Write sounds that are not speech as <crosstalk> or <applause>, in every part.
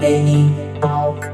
Danny Talk.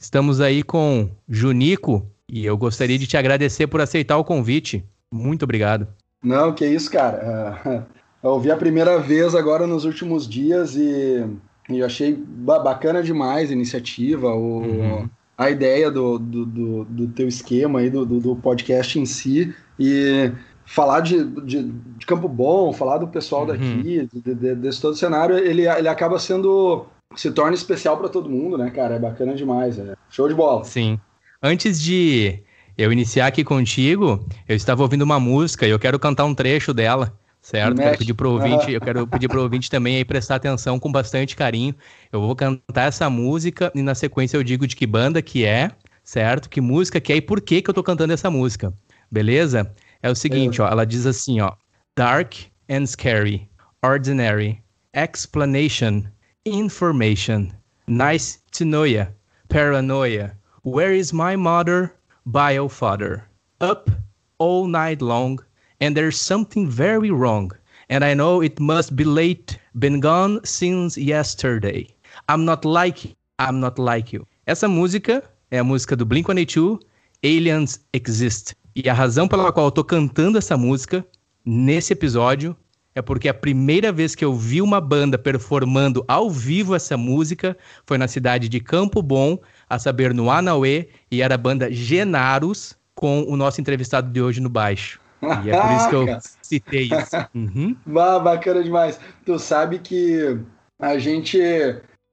Estamos aí com Junico e eu gostaria de te agradecer por aceitar o convite. Muito obrigado. Não, que isso, cara. <laughs> Eu ouvi a primeira vez agora nos últimos dias e, e eu achei ba- bacana demais a iniciativa, o, Uhum. a ideia do, do, do, do teu esquema aí, do, do, do podcast em si. E falar de, de, de Campo Bom, falar do pessoal Uhum. daqui, de, de- desse todo cenário, ele, ele acaba sendo. se torna especial para todo mundo, né, cara? É bacana demais. É show de bola. Sim. Antes de eu iniciar aqui contigo, eu estava ouvindo uma música e eu quero cantar um trecho dela, certo? Quero pedir pro ouvinte, eu quero pedir pro ouvinte também aí prestar atenção com bastante carinho. Eu vou cantar essa música e na sequência eu digo de que banda que é, certo? Que música que é e por que que eu tô cantando essa música. Beleza? É o seguinte, ó, ela diz assim, ó: Dark and scary, ordinary, explanation, information, nice to know ya, paranoia. Where is my mother? Bio father. Up all night long, and there's something very wrong. And I know it must be late, been gone since yesterday. I'm not like I'm not like you. Essa música é a música do Blink-182, Aliens Exist. E a razão pela qual eu tô cantando essa música nesse episódio é porque a primeira vez que eu vi uma banda performando ao vivo essa música foi na cidade de Campo Bom, a saber, no Anauê, e era a banda Genaros com o nosso entrevistado de hoje no baixo. E é por isso que eu citei isso. Uhum. <laughs> Bah, bacana demais. Tu sabe que a gente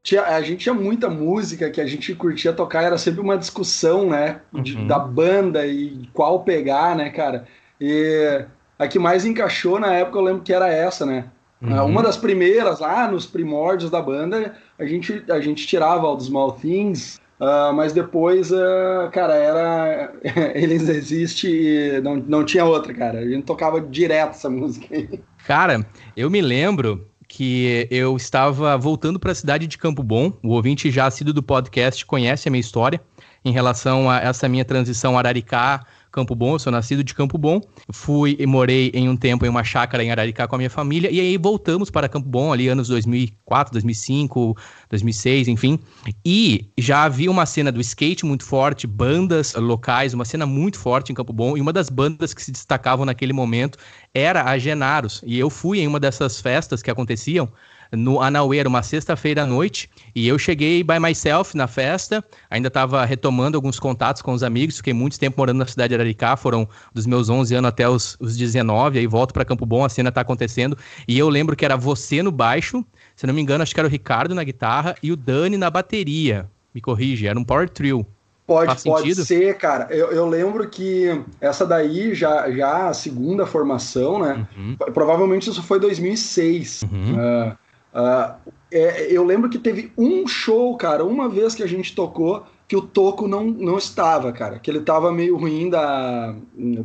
tinha, a gente tinha muita música que a gente curtia tocar, era sempre uma discussão, né? de- Uhum. Da banda e qual pegar, né, cara? E a que mais encaixou na época eu lembro que era essa, né? Ah, Uhum. Uma das primeiras, lá nos primórdios da banda, a gente, a gente tirava All the Small Things, ah, mas depois, ah, cara, era. <laughs> Eles existem não, não tinha outra, cara. A gente tocava direto essa música aí. Cara, eu me lembro que eu estava voltando para a cidade de Campo Bom. O ouvinte já assíduo do podcast conhece a minha história em relação a essa minha transição Araricá, Campo Bom. Eu sou nascido de Campo Bom. Fui e morei em um tempo em uma chácara em Araricá com a minha família. E aí voltamos para Campo Bom ali anos 2004, 2005, 2006, enfim. E já havia uma cena do skate muito forte, bandas locais, uma cena muito forte em Campo Bom. E uma das bandas que se destacavam naquele momento era a Genaros. E eu fui em uma dessas festas que aconteciam no Anauê, era uma sexta-feira à noite, e eu cheguei by myself na festa, ainda estava retomando alguns contatos com os amigos, fiquei muito tempo morando na cidade de Araricá, foram dos meus 11 anos até os, os 19, aí volto para Campo Bom, a cena tá acontecendo, e eu lembro que era você no baixo, se não me engano, acho que era o Ricardo na guitarra e o Dani na bateria, me corrige, era um power trio. Pode, Faz pode sentido? ser, cara. Eu, eu lembro que essa daí já, já a segunda formação, né? Uhum, Provavelmente isso foi 2006. uhum. Ah, ah, é, eu lembro que teve um show, cara, uma vez que a gente tocou, que o Toco não, não estava, cara. Que ele tava meio ruim da.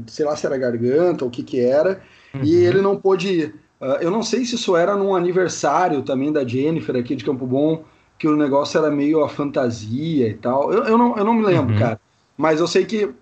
sei lá se era garganta ou o que que era. E Uhum. ele não pôde ir. Ah, eu não sei se isso era num aniversário também da Jennifer aqui de Campo Bom, que o negócio era meio a fantasia e tal. Eu, eu, não, eu não me lembro, Uhum. cara. Mas eu sei que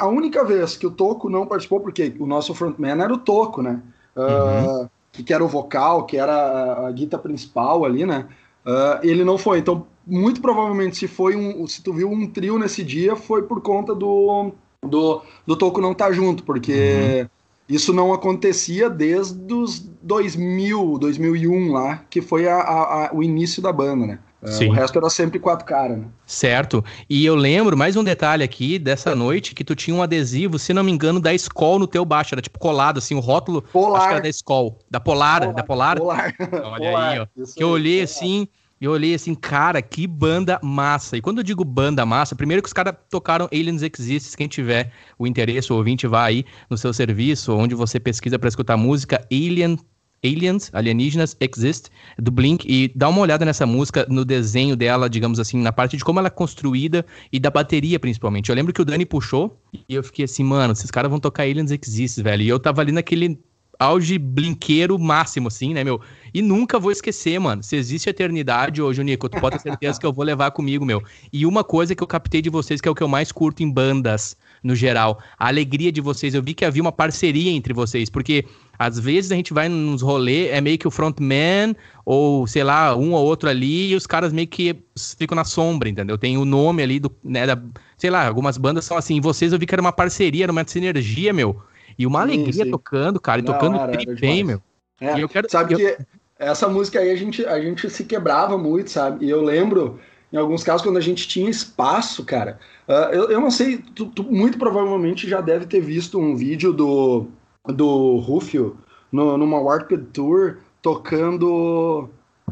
a única vez que o Toco não participou, porque o nosso frontman era o Toco, né? Ah, que, que era o vocal, que era a, a guitarra principal ali, né? Ah, ele não foi. Então, muito provavelmente, se foi um. Se tu viu um trio nesse dia, foi por conta do, do, do Toco não estar junto, porque isso não acontecia desde os 2000, 2001 lá, que foi a, a- a- o início da banda, né? Ah, Sim. o resto era sempre quatro caras, né? Certo. E eu lembro, mais um detalhe aqui dessa noite, que tu tinha um adesivo, se não me engano, da Skol no teu baixo. Era tipo colado, assim, o rótulo. Acho que Polar. era da Skol. Da Polar, da Polar. Polar. Olha Polar. aí, ó. Isso Que eu olhei Polar. assim, eu olhei assim, cara, que banda massa. E quando eu digo banda massa, primeiro que os caras tocaram Aliens Exists, quem tiver o interesse, o ouvinte vai aí no seu serviço, onde você pesquisa para escutar música, Alien Aliens, Alienígenas Exist, do Blink, e dá uma olhada nessa música, no desenho dela, digamos assim, na parte de como ela é construída e da bateria, principalmente. Eu lembro que o Dani puxou e eu fiquei assim, mano, esses caras vão tocar Aliens Exist, velho. E eu tava ali naquele auge blinqueiro máximo, assim, né, meu? E nunca vou esquecer, mano. Se existe eternidade hoje, Nico, tu pode ter certeza que eu vou levar comigo, meu. E uma coisa que eu captei de vocês, que é o que eu mais curto em bandas, no geral, a alegria de vocês. Eu vi que havia uma parceria entre vocês, porque às vezes a gente vai nos rolê, é meio que o frontman, ou sei lá, um ou outro ali, e os caras meio que ficam na sombra, entendeu? Tem o nome ali do, né, da, sei lá, algumas bandas são assim. Vocês eu vi que era uma parceria, era uma sinergia, meu. E uma sim, alegria sim. tocando, cara, e Não, tocando era, bem, meu. É, eu quero, sabe eu... que essa música aí a gente, a gente se quebrava muito, sabe? E eu lembro, em alguns casos, quando a gente tinha espaço, cara. Uh, eu, eu não sei, tu, tu, muito provavelmente já deve ter visto um vídeo do, do Rufio no, numa Warped Tour tocando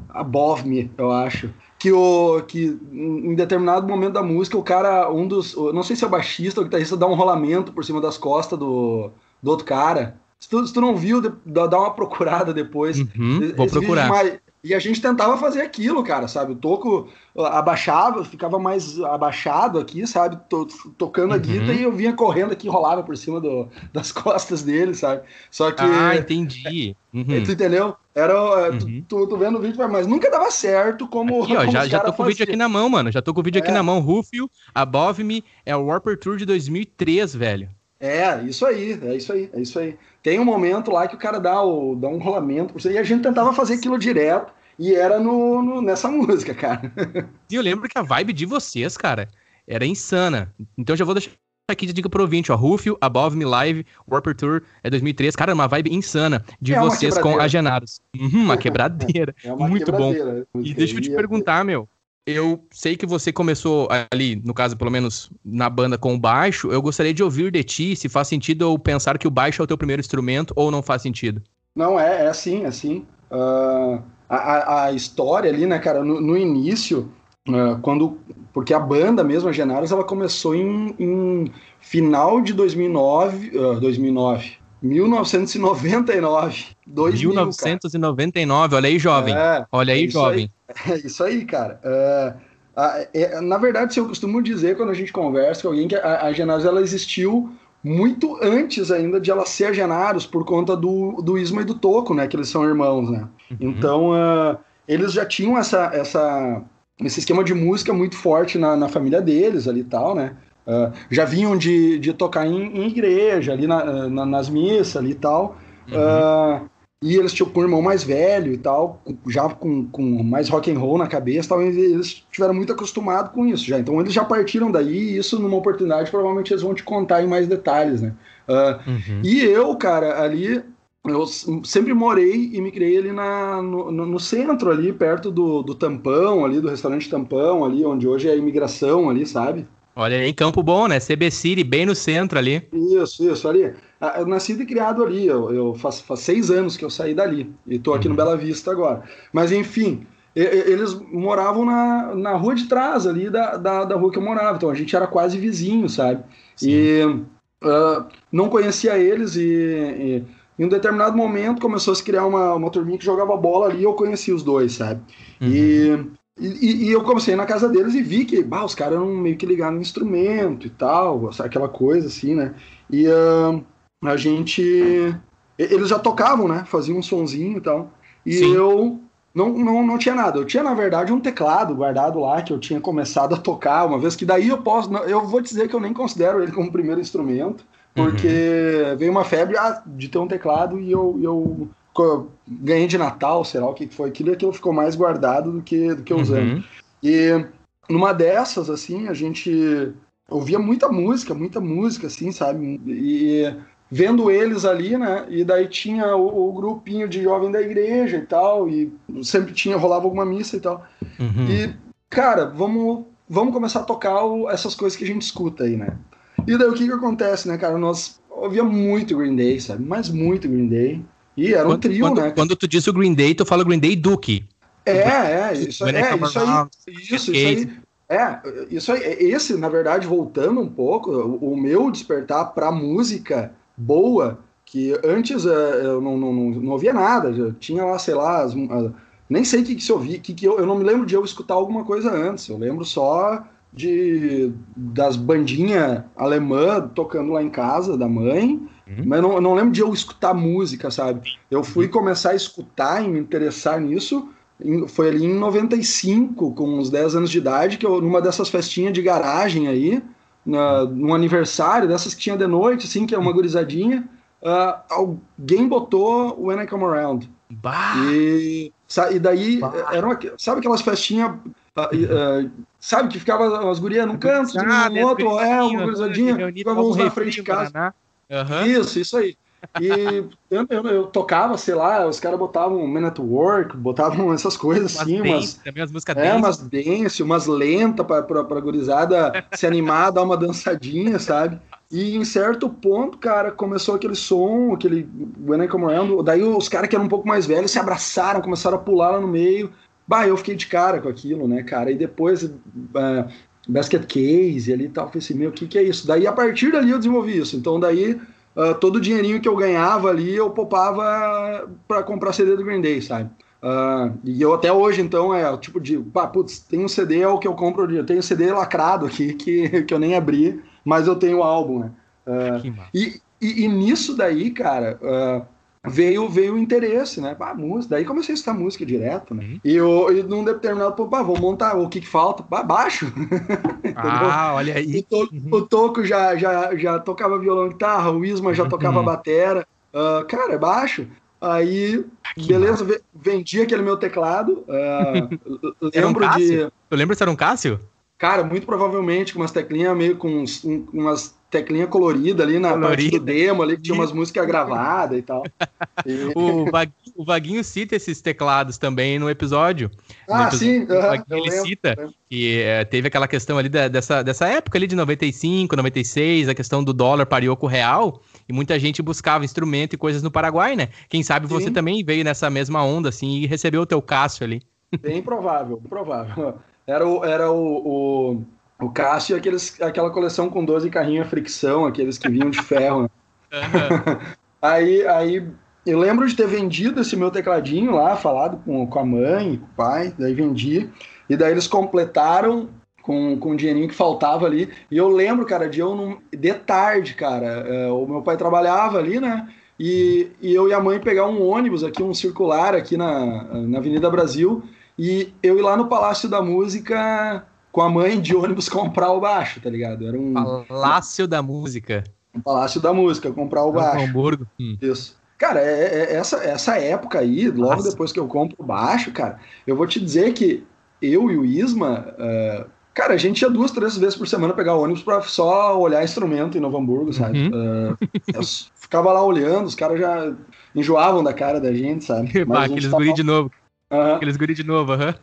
Above Me, eu acho. Que, o, que em determinado momento da música, o cara, um dos. Não sei se é o baixista ou o guitarrista, dá um rolamento por cima das costas do, do outro cara. Se tu, se tu não viu, dá uma procurada depois. Uhum, vou procurar. E a gente tentava fazer aquilo, cara, sabe? O toco abaixava, ficava mais abaixado aqui, sabe? tocando a uhum. guita e eu vinha correndo aqui, rolava por cima do, das <laughs> costas dele, sabe? Só que. Ah, entendi. Uhum. Tu entendeu? Era. É, uhum. Tu, tu, vendo o vídeo, mas nunca dava certo como. Aqui, ó, como já, já tô com o vídeo aqui na mão, mano. Já tô com o vídeo é. aqui na mão. Rufio, Above Me, é o Warper Tour de 2003, velho. É, isso aí, é isso aí, é isso aí. Tem um momento lá que o cara dá, o, dá um rolamento, e a gente tentava fazer aquilo direto, e era no, no nessa música, cara. <laughs> E eu lembro que a vibe de vocês, cara, era insana. Então já vou deixar aqui de dica pro ouvinte, ó. Rufio, Above Me Live, Warper Tour, é 2003. Cara, uma vibe insana de é vocês com Agenados. Uhum, uma quebradeira. <laughs> É uma Muito quebradeira. bom. E deixa eu te perguntar, meu eu sei que você começou ali, no caso, pelo menos na banda com o baixo. Eu gostaria de ouvir de ti se faz sentido ou pensar que o baixo é o teu primeiro instrumento ou não faz sentido. Não, é, é assim, é assim. Uh, a, a, história ali, né, cara, no, no início, uh, quando. Porque a banda mesmo, a Genaros, ela começou em, em final de 2009. Uh, 2009. 1999. 2000, 1999, cara. olha aí, jovem. É, olha aí, é jovem. Aí, é isso aí, cara. Uh, é, na verdade, eu costumo dizer quando a gente conversa com alguém que a, a ela existiu muito antes ainda de ela ser a Genaros por conta do, do Isma e do Toco, né? Que eles são irmãos, né? Uhum. Então, uh, eles já tinham essa, essa, esse esquema de música muito forte na, na família deles ali e tal, né? Uh, já vinham de, de tocar em, em igreja, ali na, na, nas missas ali e tal. Uhum. Uh, e eles tinham um irmão mais velho e tal, já com, com mais rock and roll na cabeça, tal, eles tiveram muito acostumado com isso já. Então eles já partiram daí e isso numa oportunidade provavelmente eles vão te contar em mais detalhes, né? Uh, uhum. E eu, cara, ali eu sempre morei e me criei ali na, no, no, centro ali, perto do, do Tampão, ali do restaurante Tampão, ali onde hoje é a imigração ali, sabe? Olha aí, Campo Bom, né? CB City, bem no centro ali. Isso, isso, ali. Ah, eu nasci e criado ali, eu, eu faz, faz seis anos que eu saí dali, e tô aqui uhum. no Bela Vista agora. Mas enfim, eles moravam na, na rua de trás ali da, da, da rua que eu morava, então a gente era quase vizinho, sabe? Sim. E uh, não conhecia eles e, e, em um determinado momento começou a se criar uma, uma turminha que jogava bola ali e eu conheci os dois, sabe? Uhum. E e, e, eu comecei na casa deles e vi que bah, os caras eram meio que ligados no instrumento e tal, aquela coisa assim, né? E uh, a gente. Eles já tocavam, né? Faziam um sonzinho e tal. E Sim. eu não, não, não tinha nada. Eu tinha, na verdade, um teclado guardado lá que eu tinha começado a tocar, uma vez que daí eu posso. Eu vou dizer que eu nem considero ele como primeiro instrumento, porque uhum. veio uma febre ah, de ter um teclado e eu, eu ganhei de Natal, sei lá o que foi aquilo, e aquilo ficou mais guardado do que, do que usando. Uhum. E numa dessas, assim, a gente ouvia muita música, muita música, assim, sabe? E vendo eles ali, né? E daí tinha o, o grupinho de jovem da igreja e tal, e sempre tinha, rolava alguma missa e tal. Uhum. E, cara, vamos, vamos começar a tocar o, essas coisas que a gente escuta aí, né? E daí o que que acontece, né, cara? Nós ouvia muito Green Day, sabe? Mas muito Green Day. E era um quando, trio, quando, né? Quando tu diz o Green Day, tu fala Green Day Duke. É, é, isso, é, é, isso aí. Isso, isso aí. É, isso aí. Esse, na verdade, voltando um pouco, o, o meu despertar pra música boa, que antes é, eu não, não, não, não ouvia nada, já tinha lá, sei lá, as, nem sei o que, que se ouvia, que, que eu, eu não me lembro de eu escutar alguma coisa antes, eu lembro só de das bandinhas alemã tocando lá em casa da mãe, uhum. mas não, não lembro de eu escutar música, sabe? Eu fui uhum. começar a escutar e me interessar nisso, foi ali em 95, com uns 10 anos de idade, que eu, numa dessas festinhas de garagem aí, na, num aniversário, dessas que tinha de noite, assim, que é uma uhum. gurizadinha, uh, alguém botou When I Come Around. Bah. E, e daí, bah. Era uma, sabe aquelas festinhas Uh, sabe, que ficava as gurias num canto, ah, no outro, é, uma cruzadinha, ficava uns na frente de casa. Uhum. Isso, isso aí. E <laughs> eu, eu, eu, tocava, sei lá, os caras botavam Man at Work, botavam essas coisas assim, umas, dance, também as músicas é, dance. umas dance, umas lentas pra, pra, pra gurizada <laughs> se animar, dar uma dançadinha, sabe? E em certo ponto, cara, começou aquele som, aquele When I Come Around, daí os caras que eram um pouco mais velhos se abraçaram, começaram a pular lá no meio, Bah, eu fiquei de cara com aquilo, né, cara? E depois, uh, basket case ali e tal, falei assim, meu, o que, que é isso? Daí, a partir dali, eu desenvolvi isso. Então, daí, uh, todo o dinheirinho que eu ganhava ali, eu poupava para comprar CD do Green Day, sabe? Uh, e eu até hoje, então, é o tipo de, pá, putz, tem um CD, é o que eu compro, eu tenho um CD lacrado aqui, <laughs> que, que eu nem abri, mas eu tenho o álbum, né? Uh, e, e, e, nisso daí, cara, uh, veio veio o interesse, né? Ah, música. Daí comecei a estudar música direto, né? Uhum. E, eu, e num determinado ponto, ah, vou montar o que, que falta? Ah, baixo. <laughs> ah, olha aí. O, to, uhum. o Toco já, já, já tocava violão e guitarra, o Isma já tocava uhum. batera. Uh, cara, é baixo. Aí, que beleza, massa. vendi aquele meu teclado. <laughs> Uh, lembro um de. Tu lembra se era um Cássio? Cara, muito provavelmente com umas teclinhas meio com uns, um, umas teclinha colorida ali na colorida. parte do demo ali, que tinha umas músicas gravadas e tal. E... <laughs> O, Vaguinho, o, Vaguinho, cita esses teclados também no episódio. Ah, no episódio, sim. Uh ele lembro, cita que é, teve aquela questão ali da, dessa, dessa época ali de 95, 96, a questão do dólar pariu com o real, e muita gente buscava instrumento e coisas no Paraguai, né? Quem sabe sim. você também veio nessa mesma onda, assim, e recebeu o teu Cássio ali. Bem provável, provável. Era o, era o, o o Cássio é aqueles, aquela coleção com 12 carrinhos fricção, aqueles que vinham de ferro. Né? Uhum. <laughs> aí, aí eu lembro de ter vendido esse meu tecladinho lá, falado com, com a mãe, com o pai, daí vendi. E daí eles completaram com, com o dinheirinho que faltava ali. E eu lembro, cara, de eu num, de tarde, cara. É, o meu pai trabalhava ali, né? E, e eu e a mãe pegar um ônibus aqui, um circular aqui na, na Avenida Brasil. E eu ir lá no Palácio da Música com a mãe de ônibus <laughs> comprar o baixo, tá ligado? Era um. Palácio da Música. Um Palácio da Música, comprar o baixo. Hamburgo. Hum. Isso. Cara, é, é, essa, essa época aí, logo Nossa. depois que eu compro o baixo, cara, eu vou te dizer que eu e o Isma, uh, cara, a gente ia duas, três vezes por semana pegar o ônibus pra só olhar instrumento em Novo Hamburgo, sabe? <laughs> Uhum. Uh, ficava lá olhando, os caras já enjoavam da cara da gente, sabe? Mas bah, aqueles tava... de novo. Uhum. Aqueles guri de novo, aham.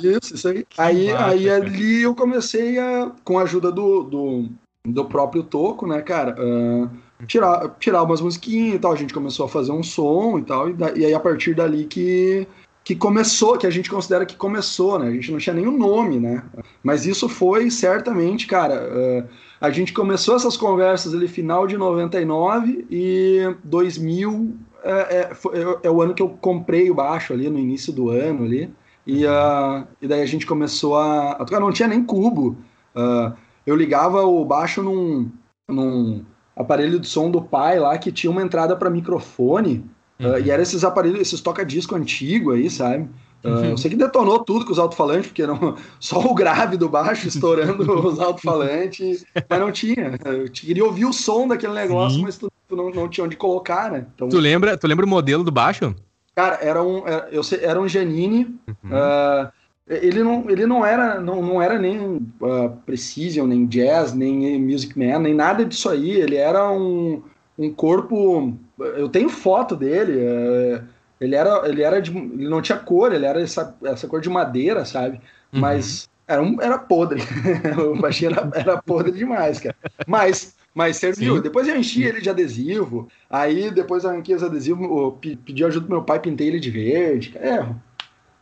Uhum. Isso, isso aí. aí, aí ali eu comecei a, com a ajuda do, do, do próprio Toco, né, cara, uh, tirar, tirar umas musiquinhas e tal. A gente começou a fazer um som e tal. E, da, e aí a partir dali que, que começou, que a gente considera que começou, né? A gente não tinha nenhum nome, né? Mas isso foi certamente, cara. Uh, a gente começou essas conversas ali final de 99 e 2000 é, é, é, o ano que eu comprei o baixo ali, no início do ano ali. E, uh, e daí a gente começou a, a tocar. Não tinha nem cubo. Uh, eu ligava o baixo num, num aparelho de som do pai lá que tinha uma entrada para microfone. Uhum. Uh, e era esses aparelhos, esses toca-disco antigo aí, sabe? Uh, eu sei que detonou tudo com os alto-falantes, porque não, <laughs> só o grave do baixo estourando <laughs> os alto-falantes, mas não tinha. Eu queria ouvir o som daquele negócio, Sim. mas tu, tu, não, não tinha onde colocar, né? Então, tu, lembra, tu lembra o modelo do baixo? Cara, era um, era, eu sei, era um Janine. Uhum. Uh, ele não, ele não era, não, não era nem uh, Precision, nem Jazz, nem Music Man, nem nada disso aí. Ele era um, um corpo. Eu tenho foto dele. Uh, ele era, ele era de, ele não tinha cor, ele era essa, essa cor de madeira, sabe? Uhum. Mas era, um, era podre. <laughs> o baixinho era, era podre demais, cara. Mas, mas serviu. Sim. Depois eu enchi ele de adesivo. Aí depois eu arranquei os adesivos, pedi ajuda pro meu pai, pintei ele de verde. É,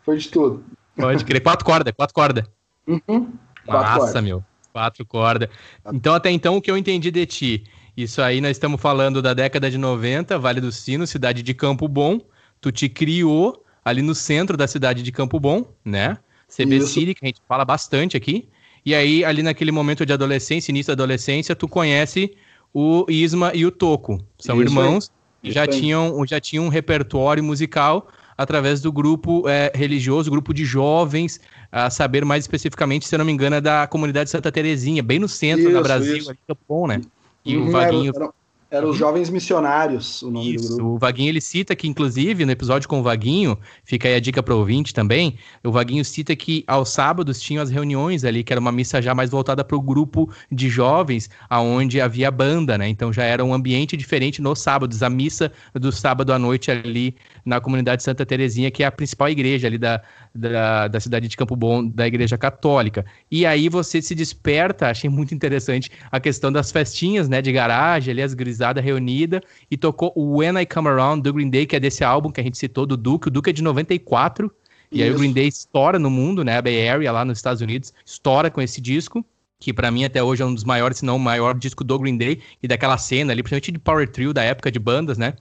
foi de tudo. Pode crer. Quatro cordas, quatro cordas. Uhum. Quatro Massa, meu. Quatro cordas. Então, até então, o que eu entendi de ti? Isso aí nós estamos falando da década de 90, Vale do Sino, cidade de Campo Bom tu te criou ali no centro da cidade de Campo Bom, né? CB City, que a gente fala bastante aqui. E aí, ali naquele momento de adolescência, início da adolescência, tu conhece o Isma e o Toco. São Isso irmãos, já tinham, já tinham um repertório musical através do grupo é, religioso, grupo de jovens, a saber mais especificamente, se eu não me engano, é da comunidade Santa Terezinha, bem no centro isso, da Brasil, isso. Bom, né? E uhum, o Vaguinho... Era, era, era os Jovens Missionários, o nome Isso, do grupo. O Vaguinho ele cita que, inclusive, no episódio com o Vaguinho, fica aí a dica para o ouvinte também, o Vaguinho cita que aos sábados tinham as reuniões ali, que era uma missa já mais voltada para o grupo de jovens, aonde havia banda, né? Então já era um ambiente diferente nos sábados, a missa do sábado à noite ali na comunidade Santa Terezinha, que é a principal igreja ali da, da, da cidade de Campo Bom, da igreja católica. E aí você se desperta, achei muito interessante a questão das festinhas, né, de garagem, ali as grisadas gurizada reunida e tocou o When I Come Around do Green Day, que é desse álbum que a gente citou, do Duke. O Duke é de 94. E Isso. aí o Green Day estoura no mundo, né? A Bay Area lá nos Estados Unidos estoura com esse disco que para mim até hoje é um dos maiores, se não o maior disco do Green Day e daquela cena ali, principalmente de Power Trio da época de bandas, né?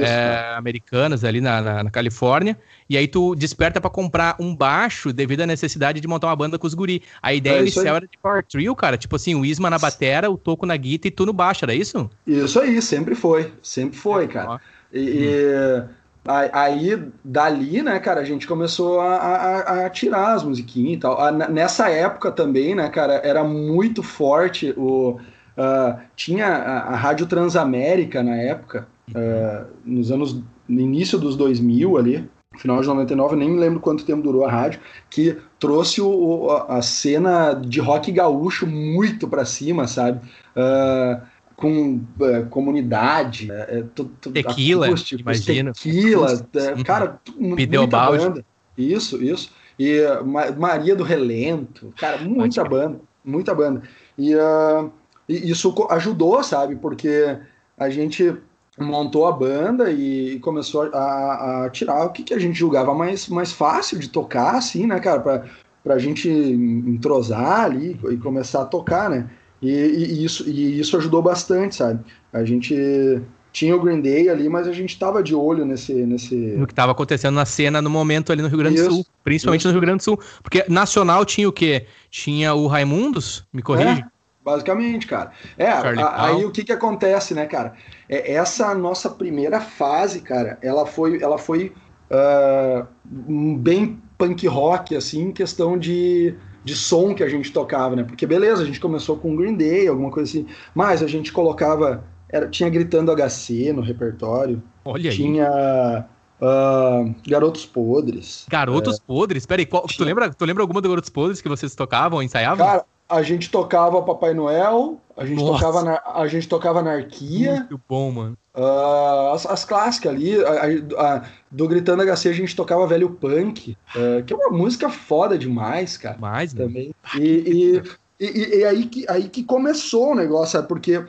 É, americanas ali na, na, na, Califórnia. E aí tu desperta para comprar um baixo devido à necessidade de montar uma banda com os guri. A ideia é inicial era de Power Trio, cara. Tipo assim, o Isma na batera, o Toco na guitarra e tu no baixo, era isso? Isso aí, sempre foi. Sempre foi, cara. E, hum. Aí, dali, né, cara, a gente começou a, a, a tirar as musiquinhas e tal. Nessa época também, né, cara, era muito forte o... Uh, tinha a, a, Rádio Transamérica na época, uh, nos anos... no início dos 2000 ali, final de 99, nem lembro quanto tempo durou a rádio, que trouxe o, a cena de rock gaúcho muito pra cima, sabe? Uh, com é, comunidade, é, tequila, acústico, imagina. Tequila, é, cara, muita banda. Isso, isso. E uh, Maria do Relento, cara, muita banda, muita banda. E, uh, e, isso ajudou, sabe? Porque a gente montou a banda e começou a, a tirar o que, que, a gente julgava mais, mais fácil de tocar, assim, né, cara? Pra, pra gente entrosar ali e começar a tocar, né? E, e, isso, e isso ajudou bastante, sabe? A gente tinha o Green Day ali, mas a gente estava de olho nesse, nesse. No que estava acontecendo na cena no momento ali no Rio Grande do Sul. Principalmente isso. no Rio Grande do Sul. Porque nacional tinha o quê? Tinha o Raimundos? Me corrige? É, basicamente, cara. É, a, aí o que que acontece, né, cara? É, essa nossa primeira fase, cara, ela foi, ela foi uh, bem punk rock, assim, em questão de de som que a gente tocava, né? Porque beleza, a gente começou com Green Day, alguma coisa assim, mas a gente colocava, era, tinha gritando HC no repertório. Olha aí. Tinha uh, Garotos Podres. Garotos é, Podres? Peraí, qual, tinha... tu, lembra, tu lembra alguma do Garotos Podres que vocês tocavam, ensaiavam? Cara, a gente tocava Papai Noel, a gente, tocava, na, a gente tocava Anarquia. Muito bom, mano. Uh, as, as, clássicas ali, a, a, do Gritando HC a gente tocava Velho Punk, uh, que é uma música foda demais, cara. Mais, também. E, e, e, e, aí, que, aí que começou o negócio, sabe? Porque uh,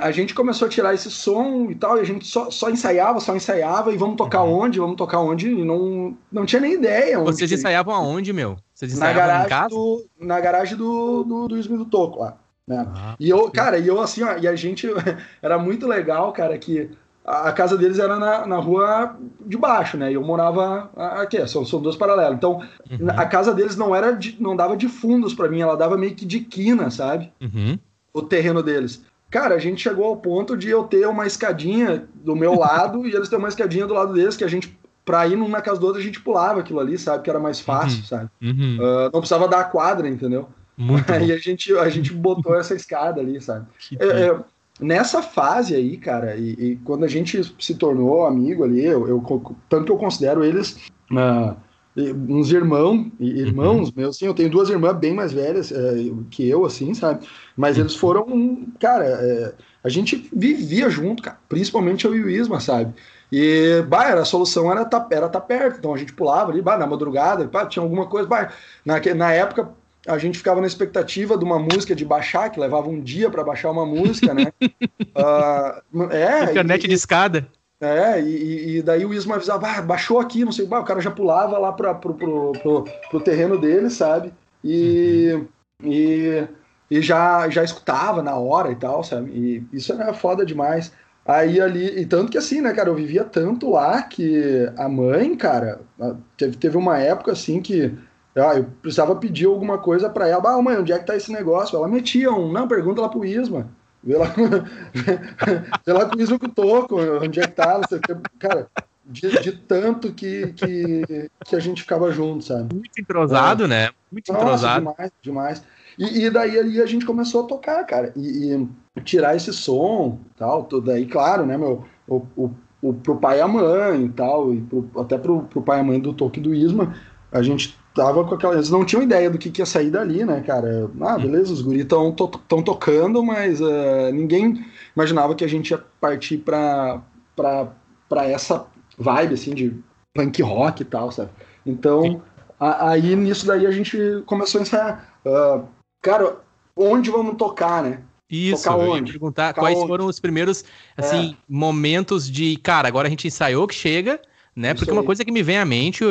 a gente começou a tirar esse som e tal, e a gente só, só ensaiava, só ensaiava, e vamos tocar uhum. onde? Vamos tocar onde? E não, não tinha nem ideia. Vocês ensaiavam aonde, meu? Vocês ensaiavam na garagem em casa? Do, na garagem do, do, do Ismi do Toco lá. Né? Ah, e eu, cara, e eu assim, ó, e a gente <laughs> era muito legal, cara, que a, casa deles era na, na rua de baixo, né? E eu morava aqui, são, são dois paralelos. Então, uhum. a casa deles não era de, não dava de fundos para mim, ela dava meio que de quina, sabe? Uhum. O terreno deles. Cara, a gente chegou ao ponto de eu ter uma escadinha do meu <laughs> lado e eles ter uma escadinha do lado deles que a gente pra ir numa casa do outro a gente pulava aquilo ali, sabe? Que era mais fácil, uhum. sabe? Uh, não precisava dar a quadra, entendeu? Muito aí a gente, a gente botou essa escada ali, sabe? É, é, nessa fase aí, cara, e, e, quando a gente se tornou amigo ali, eu, eu tanto que eu considero eles uh, uns irmãos, irmãos uhum. meus, sim, eu tenho duas irmãs bem mais velhas uh, que eu, assim, sabe? Mas eles foram, cara, é, a gente vivia junto, cara, principalmente eu e o Isma, sabe? E, bah, era, a solução era estar tá, era tá perto, então a gente pulava ali, bah, na madrugada, bah, tinha alguma coisa, bah, na, na época a gente ficava na expectativa de uma música de baixar, que levava um dia para baixar uma música, né? uh, <laughs> é, Internet e, de escada. É, e, e, daí o Isma avisava, ah, baixou aqui, não sei, bah, o cara já pulava lá para pro, pro, pro, pro, terreno dele, sabe? E, uhum. e, e, já, já escutava na hora e tal, sabe? E isso era foda demais. Aí ali, e tanto que assim, né, cara, eu vivia tanto lá que a mãe, cara, teve, teve uma época assim que eu precisava pedir alguma coisa para ela. Ah, mãe, onde é que tá esse negócio? Ela metia um, não, pergunta lá pro Isma. Vê lá, <laughs> vê lá com o Isma que eu toco, onde é que tá, não sei o que. Cara, de, de, tanto que, que, que a gente ficava junto, sabe? Muito entrosado, é. né? Muito Nossa, entrosado. Demais, demais. E, e, daí ali a gente começou a tocar, cara, e, e tirar esse som, tal, tudo aí, claro, né, meu, o, o, o, pro pai e a mãe e tal, e pro, até pro, pro pai e a mãe do Toque do Isma, a gente tava com aquela. Eles não tinham ideia do que, que ia sair dali, né, cara? Ah, beleza, os guris estão to, tocando, mas uh, ninguém imaginava que a gente ia partir pra, pra, pra essa vibe, assim, de punk rock e tal, sabe? Então, a, aí nisso daí a gente começou a ensaiar. Uh, cara, onde vamos tocar, né? Isso, tocar eu onde? perguntar tocar quais onde? foram os primeiros, assim, é. momentos de, cara, agora a gente ensaiou que chega, né? Porque uma coisa que me vem à mente, uh,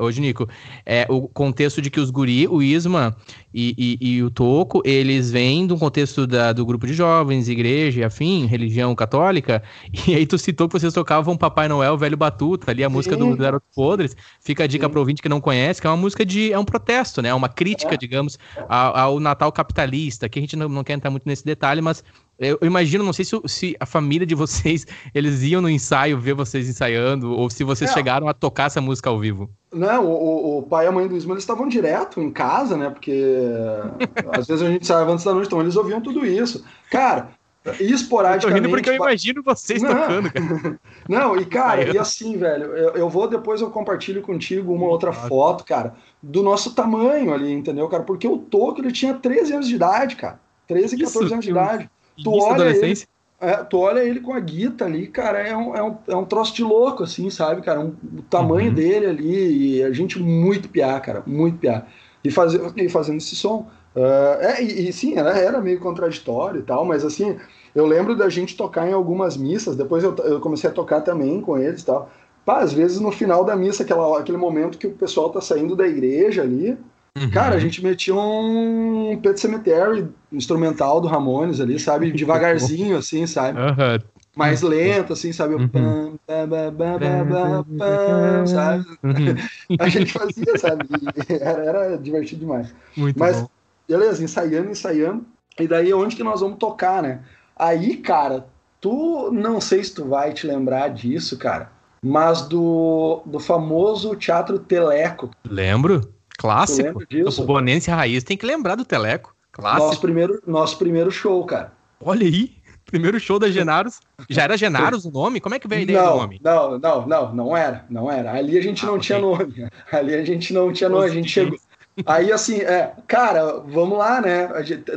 hoje, Nico, é o contexto de que os guri, o Isma e, e, e o Toco, eles vêm de um contexto da, do grupo de jovens, igreja, afim, religião católica, <laughs> e aí tu citou que vocês tocavam Papai Noel, Velho Batuta, ali a Sim. música do Garoto Podres, fica a dica Sim. pro ouvinte que não conhece, que é uma música de, é um protesto, né? É uma crítica, é. digamos, ao, ao, Natal capitalista, que a gente não, não quer entrar muito nesse detalhe, mas eu, imagino, não sei se, se, a família de vocês, <laughs> eles iam no ensaio ver vocês ensaiando, ou se vocês é. chegaram a tocar essa música ao vivo. Não, o, o pai e a mãe do Ismael estavam direto em casa, né? Porque <laughs> às vezes a gente ensaiava antes da noite, então eles ouviam tudo isso. Cara, esporadicamente... Eu tô rindo porque eu imagino vocês não, tocando, cara. <laughs> Não, e cara, e assim, velho, eu, eu, vou depois eu compartilho contigo uma outra foto, cara, do nosso tamanho ali, entendeu, cara? Porque o Toco, ele tinha 13 anos de idade, cara. 13, 14 isso, anos de idade tu olha. Ele, é, tu olha ele com a guita ali, cara, é um, é um, é um troço de louco, assim, sabe, cara? Um, o tamanho uhum. dele ali, e a gente muito piar, cara, muito piar. E, faz, e fazendo esse som. Uh, é, e, e, sim, era, era meio contraditório e tal, mas assim, eu lembro da gente tocar em algumas missas, depois eu, eu comecei a tocar também com eles e tal. Pá, às vezes no final da missa, aquela, aquele momento que o pessoal tá saindo da igreja ali, Uhum. Cara, a gente metia um Pet Cemetery instrumental do Ramones ali, sabe? Devagarzinho, <laughs> assim, sabe? Uhum. Mais lento, assim, sabe? Uhum. A gente fazia, sabe? Era, era, divertido demais. Muito Mas, bom. beleza, ensaiando, ensaiando. E daí, onde que nós vamos tocar, né? Aí, cara, tu não sei se tu vai te lembrar disso, cara, mas do, do famoso Teatro Teleco. Lembro. Clássico. O Bonense Raiz tem que lembrar do Teleco. Clássico. Nosso primeiro, nosso primeiro show, cara. Olha aí. Primeiro show da Genaros. Já era Genaros o nome? Como é que veio a ideia não, do nome? Não, não, não, não era. Não era. Ali a gente ah, não okay. tinha nome. Ali a gente não tinha nome. A gente chegou. Aí, assim, é, cara, vamos lá, né?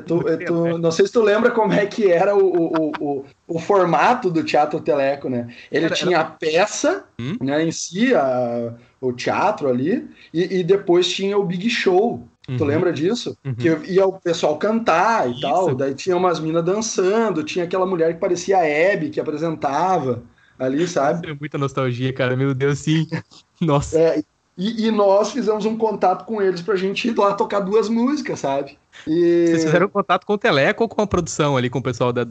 Tu, tu, não sei se tu lembra como é que era o, o, o, o formato do Teatro Teleco, né? Ele era, tinha era... a peça, hum? né, em si, a, o teatro ali, e, e, depois tinha o Big Show. Uhum. Tu lembra disso? Uhum. Que ia o pessoal cantar e Isso. tal, daí tinha umas minas dançando, tinha aquela mulher que parecia a Abby, que apresentava ali, sabe? É muita nostalgia, cara, meu Deus, sim. <laughs> Nossa. É, e, e, nós fizemos um contato com eles pra gente ir lá tocar duas músicas, sabe? E... Vocês fizeram contato com o Teleco ou com a produção ali, com o pessoal da.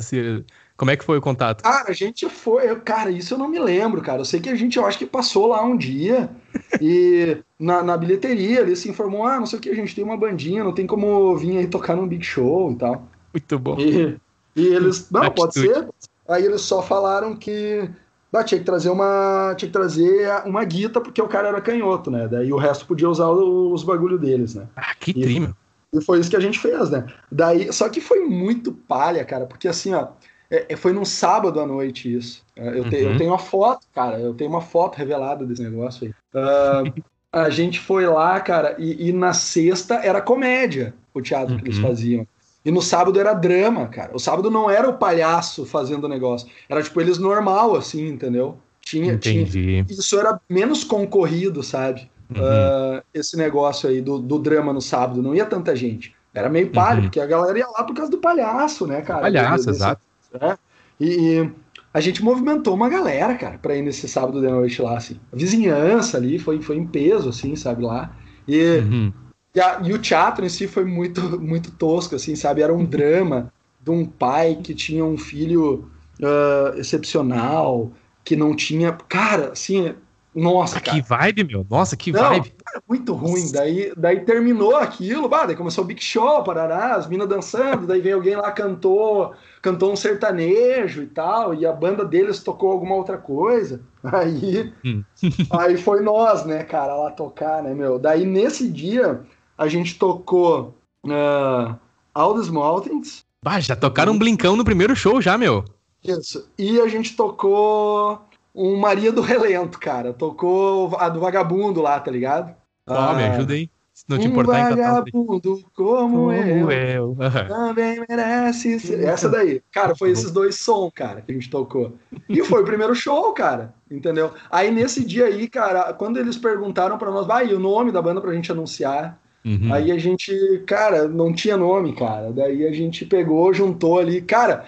Como é que foi o contato? Cara, a gente foi. Eu, cara, isso eu não me lembro, cara. Eu sei que a gente, eu acho que passou lá um dia <laughs> e na, na bilheteria ele se informou: ah, não sei o que, a gente tem uma bandinha, não tem como vir aí tocar num Big Show e tal. Muito bom. E, e eles. Não, pode ser. Aí eles só falaram que bah, tinha que trazer uma tinha que trazer uma guita porque o cara era canhoto, né? Daí o resto podia usar os bagulho deles, né? Ah, que trima. E foi isso que a gente fez, né? Daí, só que foi muito palha, cara, porque assim, ó, é, é foi num sábado à noite isso. É, eu, te, uhum. eu tenho uma foto, cara, eu tenho uma foto revelada desse negócio aí. Uh, a gente foi lá, cara, e, e, na sexta era comédia o teatro uhum. que eles uhum. faziam. E no sábado era drama, cara. O sábado não era o palhaço fazendo o negócio. Era tipo eles normal, assim, entendeu? Tinha, Entendi. Tinha, isso era menos concorrido, sabe? Uhum. Uh, esse negócio aí do, do drama no sábado. Não ia tanta gente. Era meio palha, uhum. porque a galera ia lá por causa do palhaço, né, cara? Palhaço, exato. É. E, e, a gente movimentou uma galera, cara, pra ir nesse sábado de noite lá, assim. A vizinhança ali foi, foi em peso, assim, sabe, lá. E uhum. E, a, e, o teatro em si foi muito, <laughs> muito tosco, assim, sabe? Era um drama de um pai que tinha um filho uh, excepcional, que não tinha. Cara, assim, nossa, cara. Que vibe, meu. Nossa, que não, vibe. <laughs> muito ruim. Daí, daí terminou aquilo, bah, daí começou o Big Show, parará, as minas dançando, daí veio alguém lá, cantou, cantou um sertanejo e tal, e a banda deles tocou alguma outra coisa. <laughs> Aí, hum. <laughs> aí foi nós, né, cara, lá tocar, né, meu? Daí nesse dia a gente tocou uh, All the Mountains. Bah, já tocaram um blincão no primeiro show já, meu. Isso. E a gente tocou um Maria do Relento, cara. Tocou a do Vagabundo lá, tá ligado? Ó, ah, me ajuda aí. Se não te um importar vagabundo como, como eu, eu. também merece ser. Essa daí. Cara, foi esses dois sons, cara, que a gente tocou. E foi o primeiro show, cara. Entendeu? Aí nesse dia aí, cara, quando eles perguntaram para nós, vai, o nome da banda pra gente anunciar. Uhum. Aí a gente, cara, não tinha nome, cara. Daí a gente pegou, juntou ali. Cara,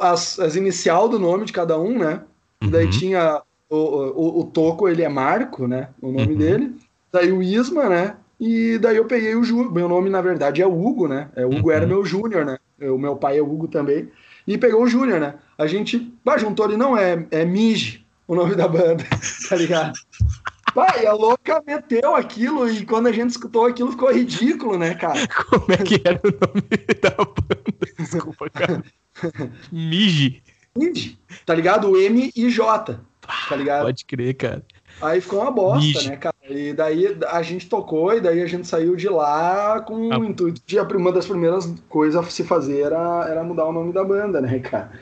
as, as inicial do nome de cada um, né? Uhum. Daí tinha o, o, o, Toco, ele é Marco, né? O nome uhum. dele. Daí o Isma, né? E daí eu peguei o Ju. Meu nome, na verdade, é Hugo, né? É, Hugo era uhum. meu Júnior, né? O meu pai é Hugo também. E pegou o Júnior, né? A gente bah, juntou ali, não, é, é Mige, o nome da banda, <laughs> tá ligado? Pai, a louca meteu aquilo e quando a gente escutou aquilo ficou ridículo, né, cara? <laughs> Como é que era o nome da banda? Desculpa, cara. <laughs> Mige. Mige, tá ligado? O M e J, tá ligado? Pode crer, cara. Aí ficou uma bosta, Mige. né, cara? E daí a gente tocou e daí a gente saiu de lá com ah. o intuito de uma das primeiras coisas a se fazer era, era mudar o nome da banda, né, cara?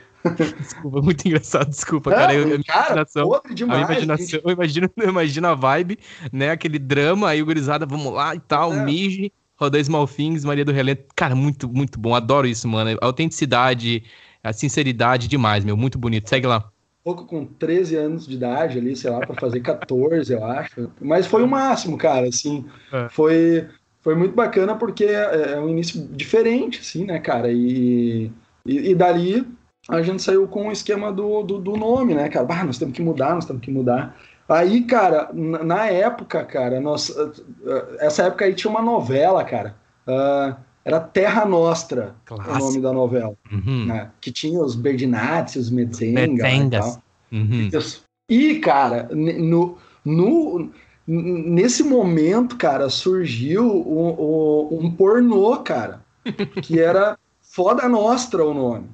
Desculpa, <laughs> muito engraçado, desculpa, não, cara. Eu, cara, imaginação, demais, a imaginação, gente... eu, imagino, <laughs> eu imagino a vibe, né? Aquele drama, aí o gurizada, vamos lá e tal, é. Mige, Rodões Malfins, Maria do Relento. Cara, muito, muito bom. Adoro isso, mano. A autenticidade, a sinceridade demais, meu. Muito bonito. Segue lá. Pouco com 13 anos de idade ali, sei lá, para fazer 14, eu acho. Mas foi o máximo, cara, assim. É. Foi, foi muito bacana porque é, é um início diferente, assim, né, cara? E, e, e dali a gente saiu com o esquema do, do, do nome, né, cara? Ah, nós temos que mudar, nós temos que mudar. Aí, cara, na época, cara, nós, uh, essa época aí tinha uma novela, cara. Uh, era Terra Nostra, Clássico. o nome da novela. Uhum. Né? Que tinha os Berdinazzi, os Metzenga e tal. Uhum. E, cara, no, no, nesse momento, cara, surgiu um, um, um pornô, cara, <laughs> que era Foda Nostra o nome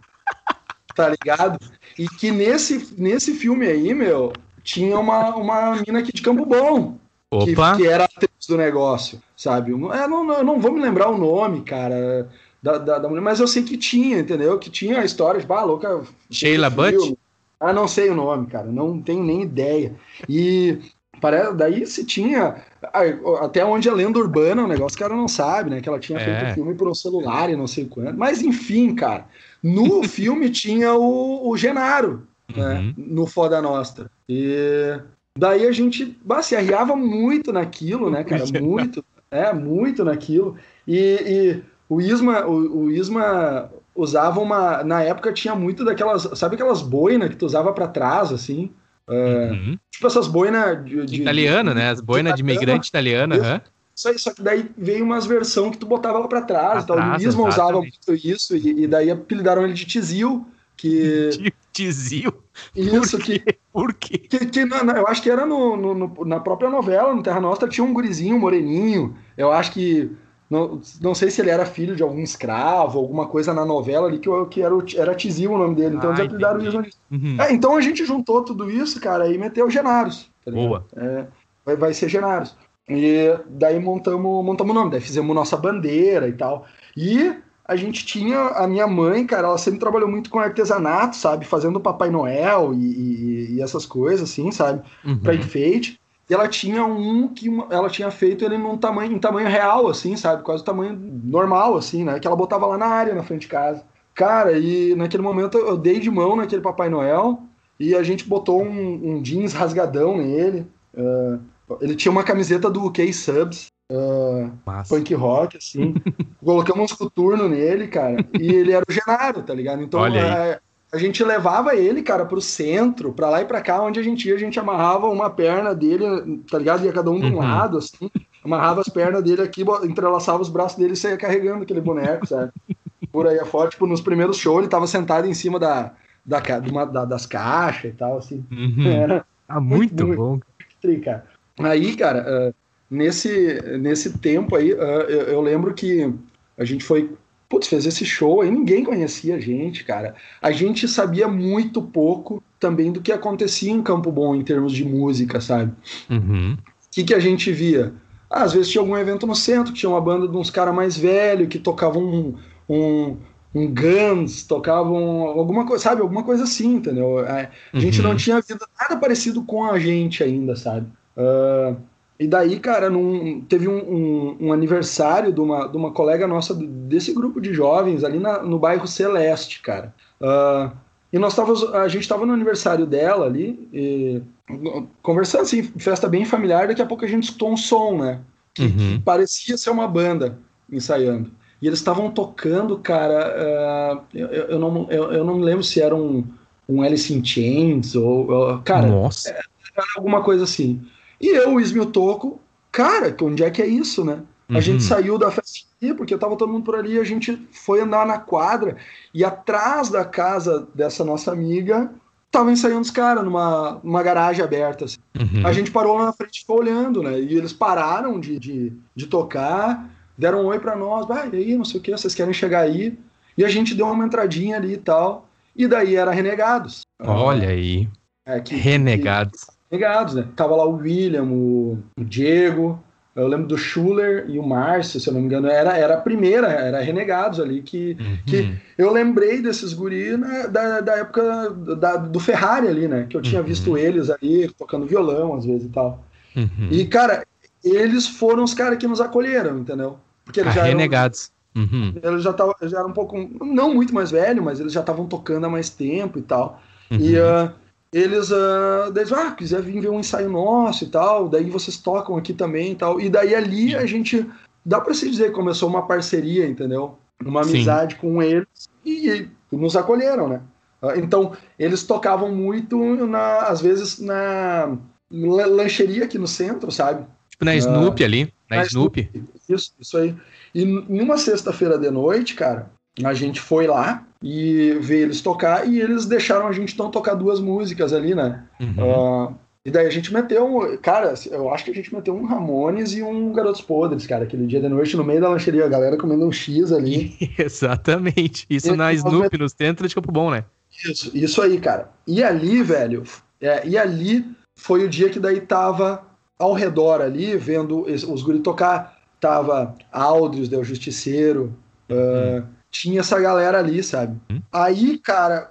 tá ligado? E que nesse, nesse filme aí, meu, tinha uma, uma mina aqui de Campo Bom. Que, que, era atriz do negócio, sabe? Eu é, não, não, não vou me lembrar o nome, cara, da, da, da, mulher, mas eu sei que tinha, entendeu? Que tinha a história de, bah, louca. Sheila Butt? Ah, não sei o nome, cara, não tenho nem ideia. E parece, daí se tinha. Até onde é lenda urbana, o um negócio que ela não sabe, né? Que ela tinha é. feito filme por um celular e não sei quanto. Mas enfim, cara. No <laughs> filme tinha o, o Genaro, né, uhum. no Foda Nostra. E daí a gente bah, se arriava muito naquilo, né, cara? <laughs> Muito, é, muito naquilo. E, e o Isma, o, o, Isma usava uma. Na época tinha muito daquelas. Sabe aquelas boinas que tu usava para trás, assim? Uh, uhum. Tipo essas boinas de, de, italiana, né? As boinas de, imigrante italiana. Uhum. Só, só que daí veio umas versões que tu botava lá pra trás. Pra tal. o Nisman usava muito isso, e, e, daí apelidaram ele de Tizil. Que... <laughs> Tizil? Isso, que. Por quê? Que, que na, na, eu acho que era no, no, no, na própria novela, no Terra Nostra, tinha um gurizinho, um moreninho. Eu acho que. Não, não sei se ele era filho de algum escravo, alguma coisa na novela ali, que, que era, o, era Tizil o nome dele. Então ah, eles apelidaram isso. Uhum. É, então a gente juntou tudo isso, cara, e meteu Genaros. Tá Boa. É, vai, vai ser Genaros. E daí montamos, montamos o nome, daí fizemos nossa bandeira e tal. E a gente tinha, a minha mãe, cara, ela sempre trabalhou muito com artesanato, sabe? Fazendo Papai Noel e, e, e essas coisas, assim, sabe? Uhum. Pra enfeite. E ela tinha um que ela tinha feito ele num tamanho, em tamanho real, assim, sabe? Quase o tamanho normal, assim, né? Que ela botava lá na área, na frente de casa. Cara, e naquele momento eu dei de mão naquele Papai Noel e a gente botou um, um jeans rasgadão nele. Uh, ele tinha uma camiseta do K-Subs, uh, punk rock, assim. <laughs> Colocamos um coturno nele, cara. E ele era o Genaro, tá ligado? Então a, é, a, gente levava ele, cara, pro centro, pra lá e pra cá, onde a gente ia, a gente amarrava uma perna dele, tá ligado? Ia cada um de um uhum. lado, assim. Amarrava as pernas dele aqui, entrelaçava os braços dele e saía carregando aquele boneco, sabe? Por aí afora, tipo, nos primeiros shows ele tava sentado em cima da, da, uma, da das caixas e tal, assim. Uhum. <laughs> Era ah, muito, muito bom. Muito, cara. Aí, cara, uh, nesse, nesse tempo aí, uh, eu, eu, lembro que a gente foi. Putz, fez esse show aí, ninguém conhecia a gente, cara. A gente sabia muito pouco também do que acontecia em Campo Bom em termos de música, sabe? O uhum. que, que a gente via? Ah, às vezes tinha algum evento no centro, que tinha uma banda de uns caras mais velhos que tocavam um, um, um Guns, tocavam alguma coisa, sabe? Alguma coisa assim, entendeu? É, a gente não uhum. tinha visto nada parecido com a gente ainda, sabe? Uh, e daí, cara, num, teve um, um, um, aniversário de uma, de uma colega nossa desse grupo de jovens ali na, no bairro Celeste, cara. Uh, e nós távamos, a gente estava no aniversário dela ali, e, conversando assim, festa bem familiar. Daqui a pouco a gente escutou um som, né? Que, uhum. que parecia ser uma banda ensaiando. E eles estavam tocando, cara. Uh, eu, eu, não, eu, eu, não me lembro se era um, um Alice in Chains ou. Uh, cara, Nossa. Era alguma coisa assim. E eu, o Ismio Toco, cara, onde é que é isso, né? A uhum. gente saiu da festinha, porque tava todo mundo por ali, a gente foi andar na quadra, e atrás da casa dessa nossa amiga, tava ensaiando os caras numa, numa garagem aberta. Assim. Uhum. A gente parou lá na frente e ficou olhando, né? E eles pararam de, de, de tocar, deram um oi para nós, ah, e aí, não sei o que, vocês querem chegar aí? E a gente deu uma entradinha ali e tal, e daí era Renegados. Olha aí. É, que, Renegados. Que, ligados, né? Tava lá o William, o, o Diego, eu lembro do Schuller e o Márcio, se eu não me engano, era, era a primeira, era Renegados ali, que, uhum. que eu lembrei desses guris né, da, da época da, do Ferrari ali, né? Que eu tinha uhum. visto eles ali tocando violão às vezes e tal. Uhum. E, cara, eles foram os caras que nos acolheram, entendeu? Porque eles ah, já Renegados. Eram, uhum. eles já, tavam, já eram um pouco, não muito mais velho, mas eles já estavam tocando há mais tempo e tal. E uh, eles, uh, eles ah, quiser vir ver um ensaio nosso e tal, daí vocês tocam aqui também e tal. E daí ali a gente, dá para se dizer, começou uma parceria, entendeu? Uma amizade Sim. com eles e, e, nos acolheram, né? Uh, então, eles tocavam muito, na, às vezes, na lancheria aqui no centro, sabe? Tipo na Snoopy uh, ali, na, na Snoopy. Snoopy. Isso, isso aí. E numa sexta-feira de noite, cara, a gente foi lá e ver eles tocar e eles deixaram a gente então tocar duas músicas ali, né? Uhum. Uh, e daí a gente meteu, cara, eu acho que a gente meteu um Ramones e um Garotos Podres, cara, aquele dia de noite no meio da lancheria, a galera comendo um X ali. <laughs> Exatamente. Isso e, na Snoop, met... no centro de Campo Bom, né? Isso, isso aí, cara. E ali, velho, é, e ali foi o dia que daí tava ao redor ali, vendo os guri tocar, tava Aldrius, Del Justiceiro, uhum. uh, tinha essa galera ali, sabe? Hum? Aí, cara,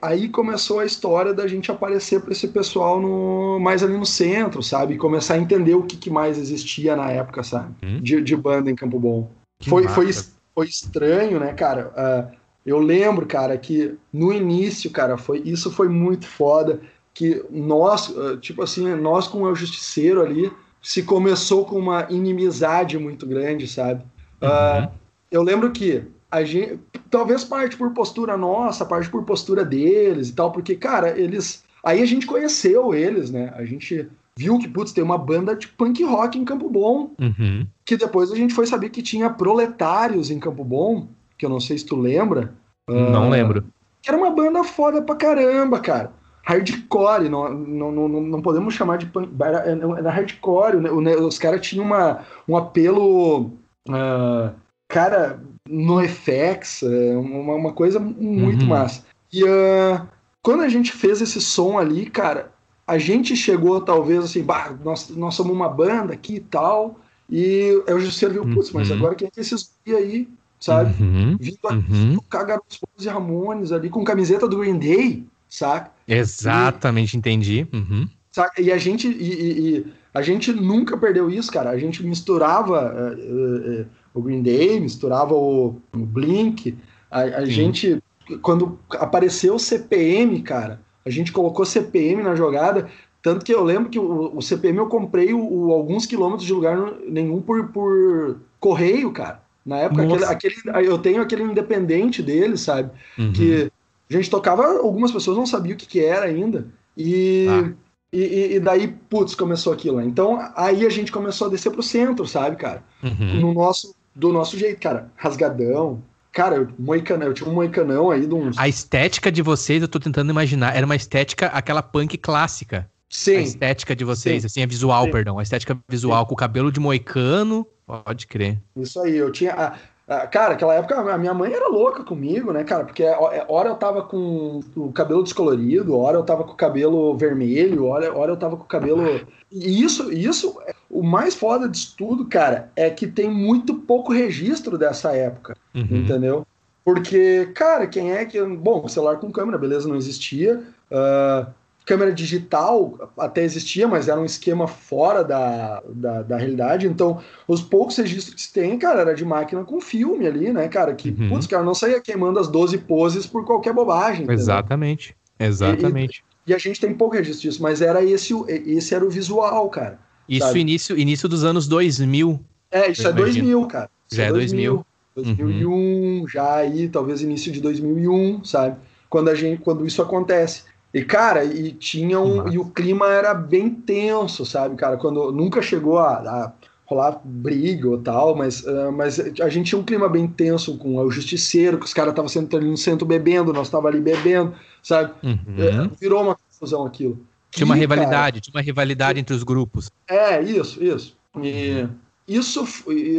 aí começou a história da gente aparecer para esse pessoal no, mais ali no centro, sabe? E começar a entender o que, que mais existia na época, sabe? Hum? De, de, banda em Campo Bom. foi, foi, foi estranho, né, cara? Uh, eu lembro, cara, que no início, cara, foi isso foi muito foda. Que nós, uh, tipo assim, nós com o Justiceiro ali, se começou com uma inimizade muito grande, sabe? Uh, eu lembro que a gente talvez parte por postura nossa, parte por postura deles e tal, porque cara, eles aí a gente conheceu eles, né? A gente viu que putz, tem uma banda de punk rock em Campo Bom, uhum. que depois a gente foi saber que tinha proletários em Campo Bom, que eu não sei se tu lembra. Não uh, lembro. Que era uma banda foda pra caramba, cara. Hardcore, não, não, não, não podemos chamar de punk, era, era hardcore, né? os caras tinham uma, um apelo. Uh, cara, no FX, é uma, uma coisa muito uhum. massa. E uh, quando a gente fez esse som ali, cara, a gente chegou talvez assim, bah, nós, nós somos uma banda aqui e tal, e eu já serviu, putz, mas uhum. agora quem é que esses aí, sabe? Uhum. Vindo aqui uhum. tocar Garotos e Ramones ali com camiseta do Green Day, saca? Exatamente, e, entendi. Uhum. Saca? E a gente, e, e, e, a gente nunca perdeu isso, cara. A gente misturava. Uh, uh, o Green Day, misturava o, o Blink. A, a gente, quando apareceu o CPM, cara, a gente colocou CPM na jogada. Tanto que eu lembro que o, o CPM eu comprei o, o, alguns quilômetros de lugar nenhum por, por correio, cara. Na época, aquele, aquele, eu tenho aquele independente dele, sabe? Uhum. Que a gente tocava, algumas pessoas não sabiam o que, que era ainda. E, ah. e, e, daí, putz, começou aquilo. Então, aí a gente começou a descer pro centro, sabe, cara? Uhum. No nosso do nosso jeito, cara. Rasgadão. Cara, eu, moicanão, eu tinha um moicanão aí de uns. A estética de vocês, eu tô tentando imaginar, era uma estética, aquela punk clássica. Sim. A estética de vocês, Sim. assim, a visual, Sim. perdão. A estética visual Sim. com o cabelo de moicano. Pode crer. Isso aí, eu tinha. A, a, cara, aquela época a minha mãe era louca comigo, né, cara? Porque é, hora eu tava com o cabelo descolorido, hora eu tava com o cabelo vermelho, hora, hora eu tava com o cabelo. E isso, isso, o mais foda disso tudo, cara, é que tem muito pouco registro dessa época, uhum. entendeu? Porque, cara, quem é que. Bom, celular com câmera, beleza, não existia. Uh, câmera digital até existia, mas era um esquema fora da, da, da, realidade. Então, os poucos registros que se tem, cara, era de máquina com filme ali, né, cara? Que, uhum. putz, cara, não saía queimando as 12 poses por qualquer bobagem. Entendeu? Exatamente. Exatamente. E, e, a gente tem pouco registro disso, mas era esse, esse era o visual, cara. Isso início, início dos anos 2000. É, isso é 2000, cara. Isso já é 2000. 2001, uhum. já aí, talvez início de 2001, sabe? Quando, a gente, quando isso acontece. E, cara, e tinha um, e o clima era bem tenso, sabe, cara? Quando nunca chegou a, a rolar briga ou tal, mas, uh, mas a gente tinha um clima bem tenso com o justiceiro, que os caras estavam sendo ali no centro bebendo, nós estávamos ali bebendo, sabe? Uhum. É, virou uma confusão aquilo. Tinha uma e, rivalidade, cara, tinha uma rivalidade entre os grupos. É, isso, isso. E, uhum isso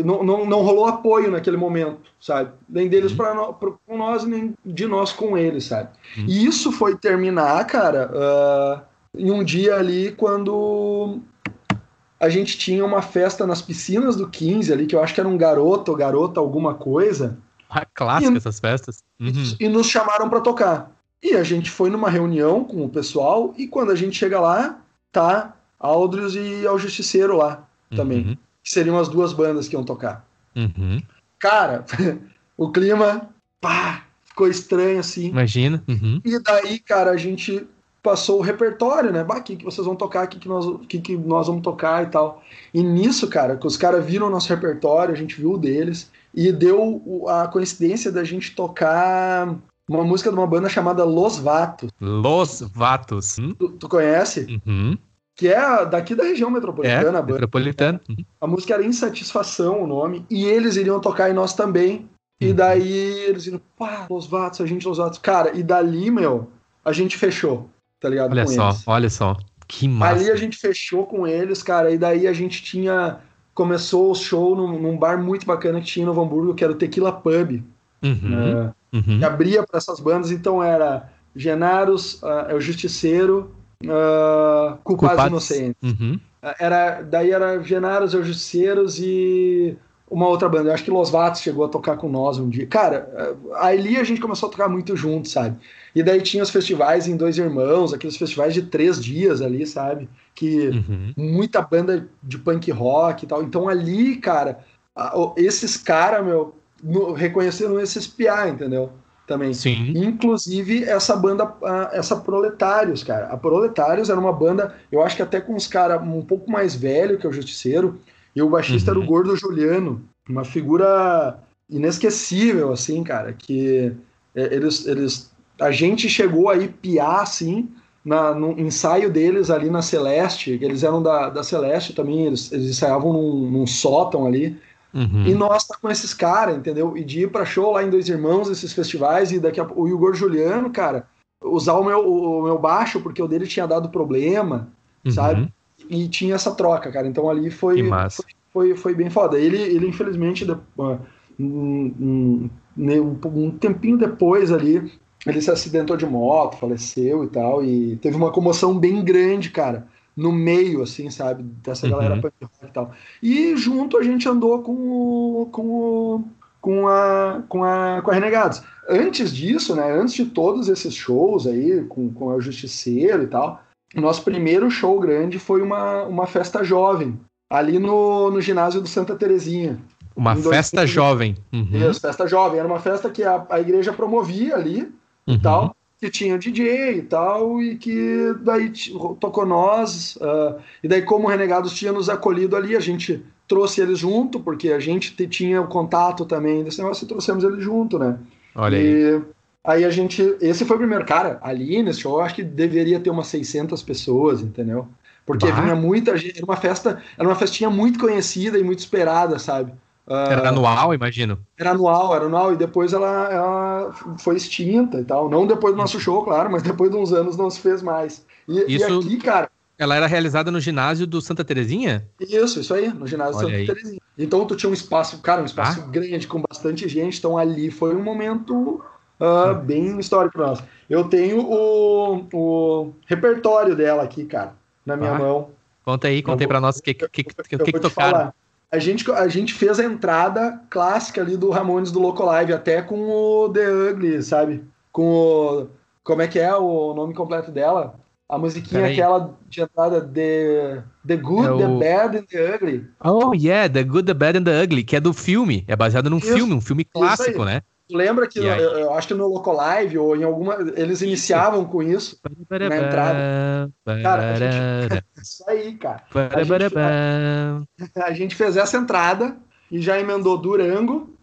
não, não, não rolou apoio naquele momento, sabe? Nem deles uhum. para com nós, nem de nós com eles, sabe? Uhum. E isso foi terminar, cara, uh, em um dia ali quando a gente tinha uma festa nas piscinas do 15 ali, que eu acho que era um garoto ou garota, alguma coisa. Ah, clássico essas festas. Uhum. E, e nos chamaram para tocar. E a gente foi numa reunião com o pessoal, e quando a gente chega lá, tá Aldrius e o Justiceiro lá também. Uhum que seriam as duas bandas que iam tocar. Uhum. Cara, <laughs> o clima, pá, ficou estranho assim. Imagina. Uhum. E daí, cara, a gente passou o repertório, né? Bah, que, que vocês vão tocar, que, que, nós, que, que nós vamos tocar e tal. E nisso, cara, que os caras viram o nosso repertório, a gente viu o deles, e deu a coincidência da gente tocar uma música de uma banda chamada Los Vatos. Los Vatos. Hum? Tu, tu, conhece? Uhum que é daqui da região metropolitana. É, metropolitana. A música era Insatisfação, o nome, e eles iriam tocar em nós também. E uhum. daí eles viram, pá, Los Vatos, a gente Los Vatos. Cara, e dali, meu, a gente fechou, tá ligado? Olha só, eles. olha só. Que massa. Ali a gente fechou com eles, cara, e daí a gente tinha. Começou o show num, num bar muito bacana que tinha em Novo Hamburgo, que era o Tequila Pub. Uhum. Né? Uhum. Que abria para essas bandas, então era Genaros, uh, é o Justiceiro, uh, Culpados, Culpados Inocentes. Uhum. Era, daí era Genaros, os Justiceiros e uma outra banda. Eu acho que Los Vatos chegou a tocar com nós um dia. Cara, ali a gente começou a tocar muito junto, sabe? E daí tinha os festivais em Dois Irmãos, aqueles festivais de três dias ali, sabe? Que uhum. muita banda de punk rock e tal. Então ali, cara, esses caras, meu, no, reconheceram esses piá, entendeu? também. Sim. Inclusive essa banda, essa Proletários, cara. A Proletários era uma banda, eu acho que até com uns caras um pouco mais velho que o Justiceiro, e o baixista uhum. era o uhum. Gordo Juliano, uma figura inesquecível, assim, cara, que é, eles, eles a gente chegou aí piar, assim, na, no ensaio deles ali na Celeste, eles eram da, da Celeste também, eles, eles ensaiavam num, num sótão ali, Uhum. E nós tá com esses caras, entendeu? E de ir pra show lá em Dois Irmãos, esses festivais, e daqui a o Igor Juliano, cara, usar o meu, o meu baixo, porque o dele tinha dado problema, uhum. sabe? E tinha essa troca, cara. Então ali foi, foi, foi, foi, bem foda. Ele, ele infelizmente, um, um, um tempinho depois ali, ele se acidentou de moto, faleceu e tal, e teve uma comoção bem grande, cara no meio, assim, sabe? Dessa galera uhum. punk rock e tal. E junto a gente andou com o, com o, com a, com a, com a Renegados. Antes disso, né? Antes de todos esses shows aí, com, com o Justiceiro e tal, nosso primeiro show grande foi uma, uma festa jovem, ali no, no ginásio do Santa Terezinha. Uma festa jovem. Uhum. Isso, festa jovem. Era uma festa que a, a igreja promovia ali uhum. e tal que tinha DJ e tal, e que daí tocou nós, uh, e daí como o Renegados tinha nos acolhido ali, a gente trouxe eles junto, porque a gente tinha o contato também desse negócio e trouxemos eles junto, né? Olha e aí. Aí a gente, esse foi o primeiro, cara, ali nesse show acho que deveria ter umas 600 pessoas, entendeu? Porque bah. vinha muita gente, era uma festa, era uma festinha muito conhecida e muito esperada, sabe? Uh, era anual, imagino. Era anual, era anual, e depois ela, ela foi extinta e tal. Não depois do nosso show, claro, mas depois de uns anos não se fez mais. E, Isso... e aqui, cara, Ela era realizada no ginásio do Santa Terezinha? Isso, isso aí, no ginásio Olha Santa aí. Terezinha. Então tu tinha um espaço, cara, um espaço Ah. grande, com bastante gente. Então ali foi um momento ah, bem histórico pra nós. Eu tenho o, o repertório dela aqui, cara, na minha Ah. mão. Conta aí, conta aí pra nós o que, que, que, que, que, tocaram. falar. A gente, a gente fez a entrada clássica ali do Ramones do Loco Live, até com o The Ugly, sabe? Com o. Como é que é o nome completo dela? A musiquinha Peraí. aquela de entrada The, the Good, É The o- Bad and The Ugly. Oh, yeah, The Good, The Bad and The Ugly, que é do filme. É baseado num Isso, filme, um filme clássico, né? Lembra que eu, eu acho que no Loco Live ou em alguma. Eles iniciavam com isso. Na entrada. Cara, a gente- <laughs> Isso aí, cara. A gente, a gente fez essa entrada e já emendou Durango,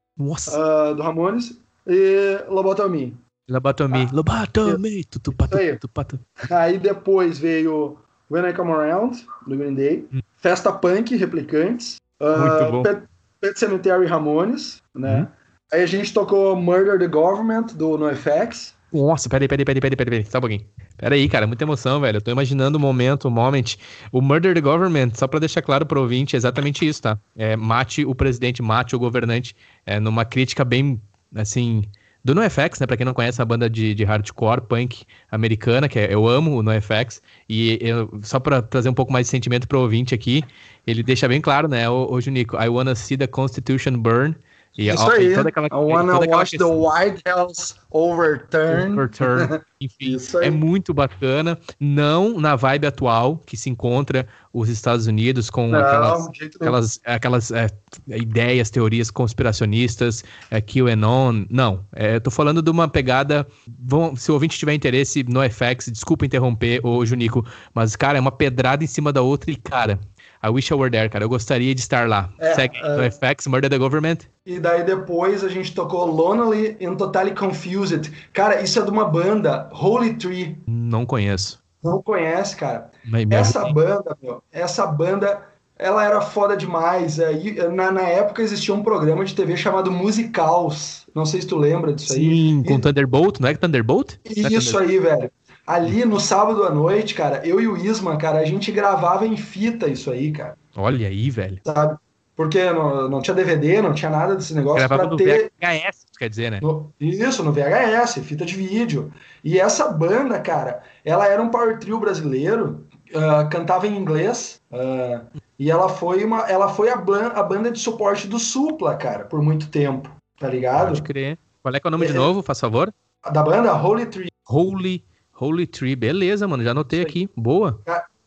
ah, do Ramones, e Lobotomia. lobotomia. Ah, Lobotomia. Tutu, patu, Isso aí. depois veio When I Come Around, do Green Day, Festa Punk, Replicantes, Hum. Muito bom. Pet, Pet Cemetery Ramones, né? Uhum. Aí a gente tocou Murder the Government, do NoFX. Nossa, peraí, peraí, peraí, peraí, peraí, peraí, só um pouquinho. Peraí, cara, muita emoção, velho. Eu tô imaginando o momento, o moment. O Murder the Government, só pra deixar claro pro ouvinte, é exatamente isso, tá? É, mate o presidente, mate o governante. É numa crítica bem, assim, do NoFX, né? Pra quem não conhece a banda de, de hardcore punk americana, que é, eu amo o NoFX. E eu, só pra trazer um pouco mais de sentimento pro ouvinte aqui, ele deixa bem claro, né, ô, ô Junico? I wanna see the Constitution burn. E, Isso ó, e aí. toda aquela, I wanna toda aquela watch the questão- White House overturn. Overturn. <laughs> Enfim, Isso é muito bacana. Não na vibe atual que se encontra os Estados Unidos com Não, aquelas, aquelas, aquelas é, ideias, teorias conspiracionistas, é, QAnon. Não, é, eu tô falando de uma pegada. Vão, se o ouvinte tiver interesse no FX, desculpa interromper, ô Junico, mas, cara, é uma pedrada em cima da outra e, cara. I wish I were there, cara. Eu gostaria de estar lá. É, Segue é. no FX, Murder the Government. E daí depois a gente tocou Lonely and Totally Confused. Cara, isso é de uma banda, Holy Tree. Não conheço. Não conhece, cara? Mas Essa banda, meu, essa banda, ela era foda demais. Aí, na, na época existia um programa de TV chamado Musicals. Não sei se tu lembra disso aí. Sim, com E- Thunderbolt, não é Thunderbolt? É Isso aí, velho. Ali no sábado à noite, cara, eu e o Isma, cara, a gente gravava em fita isso aí, cara, Olha aí, velho. sabe? Porque não, não tinha DVD, não tinha nada desse negócio Gravava no ter. VHS, quer dizer, né? no- isso, no VHS, fita de vídeo. E essa banda, cara, ela era um power trio brasileiro, ah, cantava em inglês, ah, e ela foi, uma, ela foi a, ban- a banda de suporte do Supla, cara, por muito tempo, tá ligado? Pode crer. Qual é que é o nome de É. novo, faz favor? Da banda Holy Tree. Holy, Holy Tree. Beleza, mano, já anotei aqui. Boa.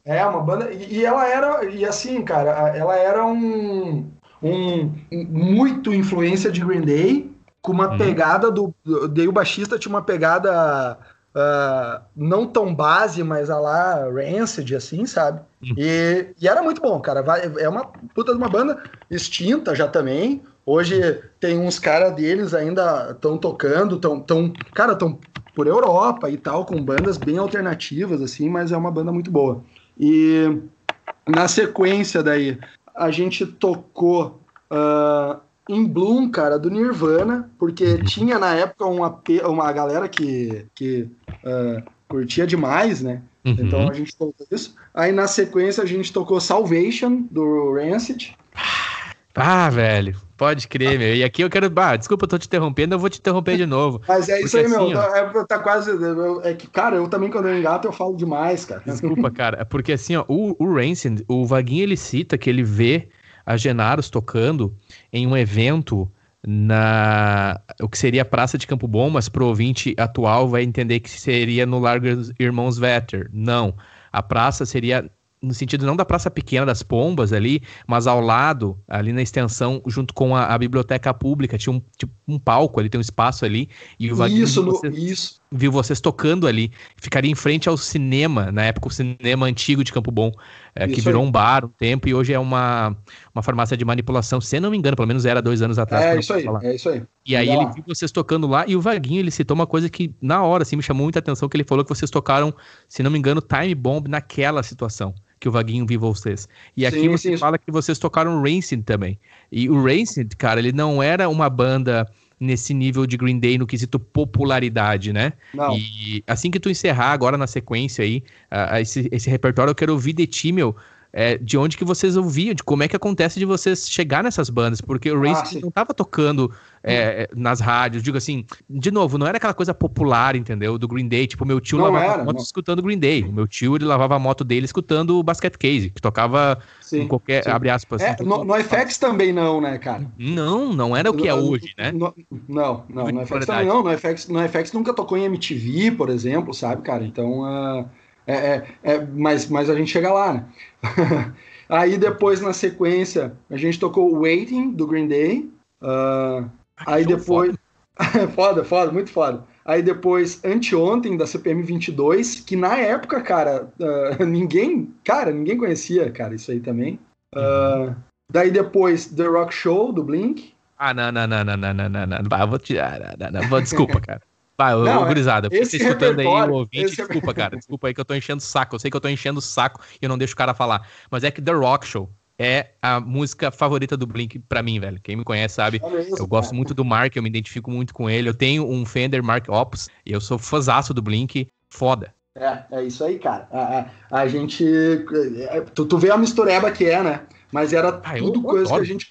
É, uma banda. E, ela era. E assim, cara, ela era um. um muito influência de Green Day, com uma Uhum. pegada do. do- Daí o baixista tinha uma pegada. ah, não tão base, mas a lá Rancid, assim, sabe? Uhum. E, e era muito bom, cara. É uma puta de uma banda extinta já também. Hoje tem uns caras deles ainda estão tocando, tão, tão, cara, estão por Europa e tal, com bandas bem alternativas, assim, mas é uma banda muito boa. E na sequência daí, a gente tocou ah, em Bloom, cara, do Nirvana, porque tinha na época uma, uma galera que, que ah, curtia demais, né? Uhum. Então a gente tocou isso. Aí na sequência a gente tocou Salvation, do Rancid. Ah, velho, pode crer, meu. E aqui eu quero. Ah, desculpa, eu tô te interrompendo, eu vou te interromper de novo. Mas é isso aí, meu. assim, ó. tá, tá quase. É que, cara, eu também, quando eu engato, eu falo demais, cara. Desculpa, cara. É Porque assim, ó, o, o Rancid, o Vaguinho, ele cita que ele vê a Genaros tocando em um evento na o que seria a Praça de Campo Bom, mas pro ouvinte atual vai entender que seria no Largo Irmãos Vetter. Não. A praça seria no sentido não da praça pequena das Pombas ali, mas ao lado, ali na extensão, junto com a, a biblioteca pública, tinha um, tipo, um palco ali, tem um espaço ali, e o Isso, no, vocês- isso. Viu vocês tocando ali, ficaria em frente ao cinema, na época o cinema antigo de Campo Bom, é, que virou aí. um bar um tempo e hoje é uma, uma farmácia de manipulação, se não me engano, pelo menos era dois anos atrás. É isso aí, falar. é isso aí. E aí ele viu vocês tocando lá e o Vaguinho ele citou uma coisa que na hora assim me chamou muita atenção que ele falou que vocês tocaram, se não me engano, Time Bomb naquela situação que o Vaguinho viu vocês. E aqui Sim, você sim. fala que vocês tocaram Rancid também. E o Rancid, cara, ele não era uma banda nesse nível de Green Day no quesito popularidade, né? Não. E assim que tu encerrar agora na sequência aí, uh, esse, esse repertório, eu quero ouvir de ti, meu, é, de onde que vocês ouviam, de como é que acontece de vocês chegar nessas bandas, porque o Race ah, não tava tocando é, nas rádios, digo assim, de novo, não era aquela coisa popular, entendeu, do Green Day, tipo, meu tio não lavava era, a moto não. escutando Green Day, o meu tio, ele lavava a moto dele escutando o Basket Case, que tocava sim, em qualquer, sim. abre aspas. É, no, no FX também não, né, cara? Não, não era o que é hoje, né? No, não, não, no FX também não, no FX, no FX nunca tocou em MTV, por exemplo, sabe, cara, então... Uh é, é, é, mas, mas a gente chega lá, né? aí depois, na sequência, a gente tocou Waiting, do Green Day. Uh, aí depois. Foda. foda, foda, muito foda. Aí depois, Anteontem, da CPM 22, que na época, cara, uh, ninguém, cara, ninguém conhecia, cara, isso aí também. Uh, daí depois, The Rock Show, do Blink. Ah, não, não, não, não, não, não, não, não. Eu vou tirar. Não, não, não. Desculpa, cara. Vai, não, ô, gurizada, você escutando aí o ouvinte, desculpa, cara, desculpa aí que eu tô enchendo o saco. Eu sei que eu tô enchendo o saco e eu não deixo o cara falar. Mas é que The Rock Show é a música favorita do Blink para mim, velho. Quem me conhece sabe, eu gosto muito do Mark, eu me identifico muito com ele. Eu tenho um Fender Mark Opus e eu sou fãzaço do Blink, foda. É, é isso aí, cara. A, a, a gente. É, tu, tu vê a mistureba que é, né? Mas era ah, tudo coisa que a gente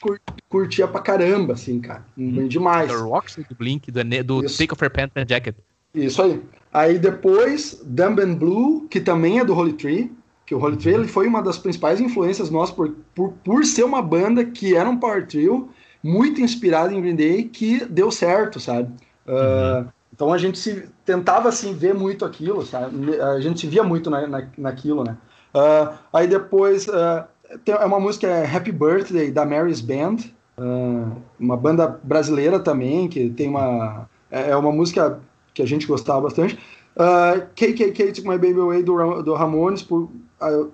curtia pra caramba, assim, cara. Hum, demais. The Rocks do Blink, do, do Take Off Your Pants and Jacket. Isso aí. Aí depois, Dumb and Blue, que também é do Holy Tree. Que o Holy Tree ele foi uma das principais influências nossas por, por, por ser uma banda que era um power trio, muito inspirada em Green Day, que deu certo, sabe? Uh, então a gente se tentava assim ver muito aquilo, sabe? A gente se via muito na, na, naquilo, né? Uh, aí depois uh, é uma música é Happy Birthday da Mary's Band, uh, uma banda brasileira também que tem uma é, é uma música que a gente gostava bastante. Uh, KKK Took My Baby Away do, do Ramones por, uh,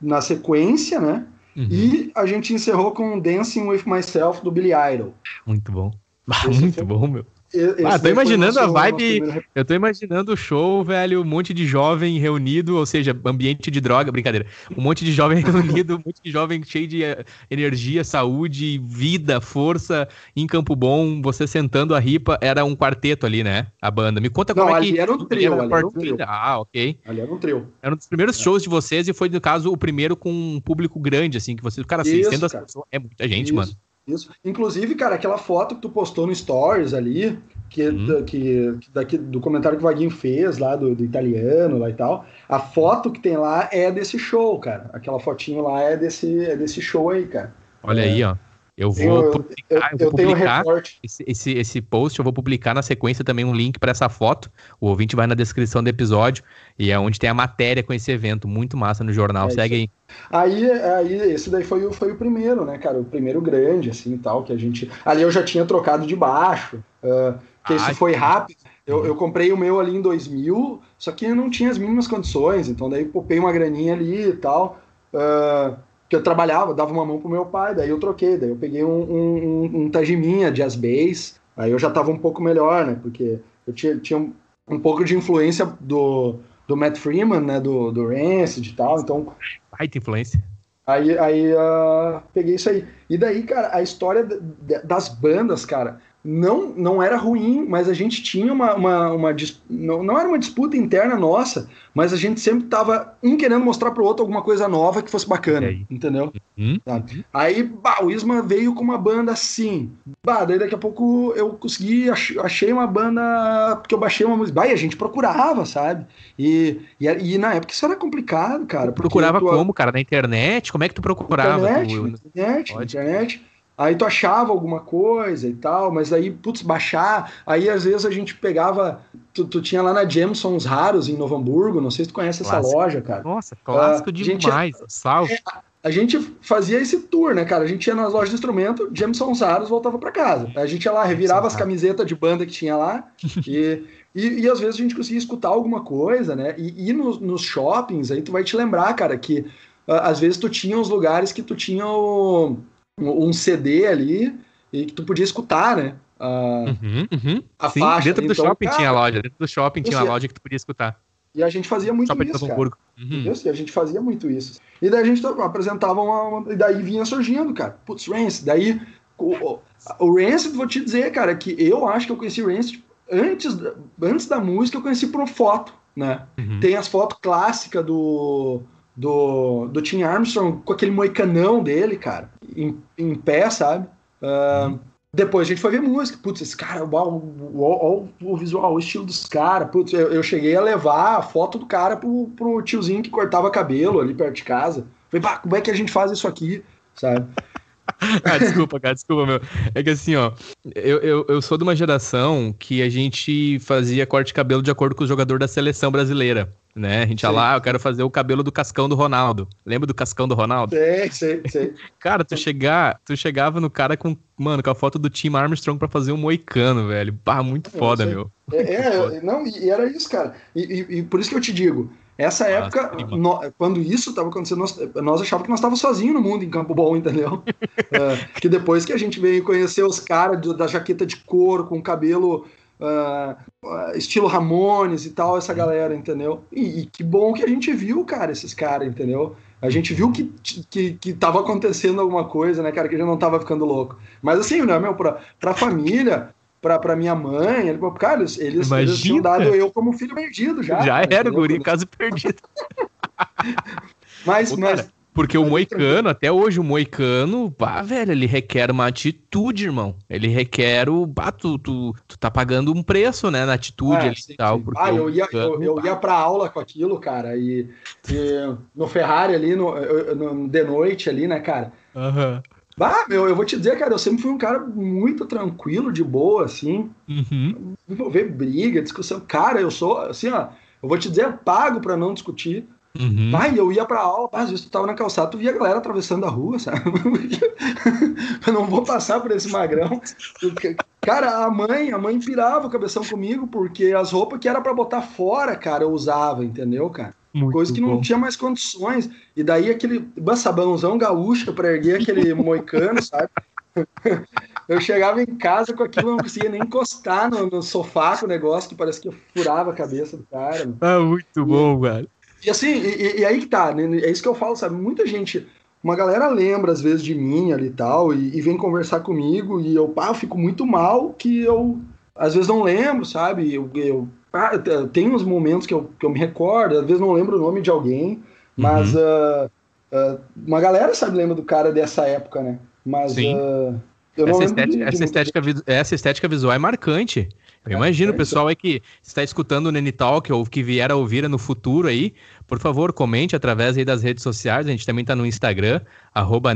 na sequência, né? Uhum. E a gente encerrou com Dancing With Myself do Billy Idol. Muito bom. muito bom, meu. Esse ah, tô imaginando a vibe. Primeiro... Eu tô imaginando o show, velho, um monte de jovem reunido, ou seja, ambiente de droga, brincadeira. Um monte de jovem <laughs> reunido, um monte de jovem cheio de eh, energia, saúde, vida, força em Campo Bom. Você sentando a ripa, era um quarteto ali, né? A banda. Me conta Não, como é que. Era um trio, era, era um trio. Ah, ok. Ali era um trio. Era um dos primeiros é. shows de vocês e foi, no caso, o primeiro com um público grande, assim, que vocês. Cara, assim, sendo as pessoas, é muita gente, Isso. mano. Isso. Inclusive, cara, aquela foto que tu postou no Stories ali, que, uhum. que, que daqui, do comentário que o Vaguinho fez lá, do, do, italiano lá e tal, a foto que tem lá é desse show, cara. Aquela fotinho lá é desse, é desse show aí, cara. Olha é. aí, ó. Eu vou publicar, eu, eu, eu vou publicar esse, esse, esse post, eu vou publicar na sequência também um link para essa foto. O ouvinte vai na descrição do episódio e é onde tem a matéria com esse evento. Muito massa no jornal. É Segue aí. Aí, aí, esse daí foi, o, foi o primeiro, né, cara? O primeiro grande, assim, tal, que a gente... Ali eu já tinha trocado de baixo, uh, que isso foi rápido. Eu, eu comprei o meu ali em 2000, só que eu não tinha as mínimas condições, então daí popei uma graninha ali e tal... Uh, que eu trabalhava, dava uma mão pro meu pai, daí eu troquei, daí eu peguei um, um, um, um Tajiminha Jazz Bass, aí eu já tava um pouco melhor, né, porque eu tinha, tinha um, um pouco de influência do, do Matt Freeman, né, do, do Rancid e tal, então... Baita influência. Aí, aí uh, peguei isso aí. E daí, cara, a história das bandas, cara, não, não era ruim, mas a gente tinha uma. uma, uma não, não era uma disputa interna nossa, mas a gente sempre tava um querendo mostrar pro outro alguma coisa nova que fosse bacana, entendeu? Uhum. Aí, bah, o Isma veio com uma banda assim. Bah, daí daqui a pouco eu consegui, achei uma banda, porque eu baixei uma música. Bah, e a gente procurava, sabe? E, e, e na época isso era complicado, cara. Procurava tu, como, cara? Na internet? Como é que tu procurava? Internet, tu... internet, internet. Aí tu achava alguma coisa e tal, mas aí, putz, baixar. Aí às vezes a gente pegava. Tu, tu tinha lá na Jamesons Raros em Novo Hamburgo, não sei se tu conhece clássico. essa loja, cara. Nossa, clássico uh, demais. Gente, Salve. É, a gente fazia esse tour, né, cara? A gente ia nas lojas de instrumento, Jameson Raros voltava para casa. A gente ia lá, revirava as camisetas de banda que tinha lá <laughs> e, e, e, às vezes a gente conseguia escutar alguma coisa, né? E, e no, nos shoppings, aí tu vai te lembrar, cara, que uh, às vezes tu tinha uns lugares que tu tinha o um CD ali e que tu podia escutar, né? A, uhum, uhum. a Sim, faixa. Dentro do então, shopping cara, tinha loja, dentro do shopping tinha uma loja que tu podia escutar. E a gente fazia muito shopping isso, cara. Uhum. E a gente fazia muito isso. E daí a gente apresentava uma, uma, E daí vinha surgindo, cara. Putz, Rance. Daí, o, o Rancid, vou te dizer, cara, que eu acho que eu conheci o Rancid antes, antes da música, eu conheci por foto, né? Uhum. Tem as fotos clássicas do, do, do Tim Armstrong com aquele moicanão dele, cara, em, em pé, sabe? Uh. Depois a gente foi ver música. Putz, esse cara, o, o visual, o estilo dos caras. Putz, eu, eu, cheguei a levar a foto do cara pro, pro tiozinho que cortava cabelo ali perto de casa. Falei, bah, como é que a gente faz isso aqui? Sabe? <laughs> ah, desculpa, cara, desculpa, meu. É que assim, ó, eu, eu, eu sou de uma geração que a gente fazia corte de cabelo de acordo com o jogador da seleção brasileira. Né? A gente ia lá, eu quero fazer o cabelo do cascão do Ronaldo. Lembra do cascão do Ronaldo? Sei, sei, sei. cara, tu, chegar, tu chegava no cara com, mano, com a foto do Tim Armstrong pra fazer um moicano, velho. Pá, muito foda, meu. É, é não, e era isso, cara. E, e, e, por isso que eu te digo, essa época, no, quando isso estava acontecendo, nós, nós achávamos que nós estávamos sozinhos no mundo em Campo Bom, <laughs> entendeu? é, que depois que a gente veio conhecer os caras da jaqueta de couro, com cabelo uh, estilo Ramones e tal, essa galera, entendeu? E, e, que bom que a gente viu, cara, esses caras, entendeu? A gente viu que, que, que tava acontecendo alguma coisa, né, cara, que a gente não tava ficando louco. Mas assim, né, meu, pra, pra família, pra, pra minha mãe, ele, cara, eles, eles, eles tinham dado eu como filho perdido já. Já era, o guri, caso perdido. <laughs> mas, Pô, mas, porque o Moicano, até hoje, o Moicano, pá, velho, ele requer uma atitude, irmão. Ele requer o. Pá, tu, tu, tu tá pagando um preço, né, na atitude é, e tal. Ah, eu ia, eu, eu, ia pra aula com aquilo, cara, e, e no Ferrari ali, no, no, de noite ali, né, cara. Aham. Uhum. Ah, meu, eu vou te dizer, cara, eu sempre fui um cara muito tranquilo, de boa, assim. Uhum. Envolver briga, discussão. Cara, eu sou, assim, ó, eu vou te dizer, eu pago pra não discutir. Uhum. Pai, eu ia pra aula, às vezes tu tava na calçada, tu via a galera atravessando a rua, sabe? <laughs> eu não vou passar por esse magrão. Cara, a mãe, a mãe pirava o cabeção comigo, porque as roupas que era para botar fora, cara, eu usava, entendeu, cara? Muito Coisa que bom. não tinha mais condições. E daí aquele sabãozão gaúcho para erguer aquele <laughs> moicano, sabe? Eu chegava em casa com aquilo, não conseguia nem encostar no, no sofá com o negócio, que parece que eu furava a cabeça do cara. Ah, muito bom, cara. E assim, e, e, aí que tá, né? É isso que eu falo, sabe? Muita gente, uma galera lembra às vezes de mim ali e tal, e, e vem conversar comigo, e eu, pá, eu fico muito mal que eu às vezes não lembro, sabe? Eu, eu, eu tenho uns momentos que eu, que eu me recordo, às vezes não lembro o nome de alguém, mas uhum. uh, uh, uma galera, sabe, lembra do cara dessa época, né? Mas uh, essa, estética, de, de essa, estética, essa estética visual é marcante. Eu imagino, é, pessoal aí que está escutando o Nene Talk ou que vier a ouvir no futuro aí, por favor, comente através aí das redes sociais. A gente também está no Instagram, arroba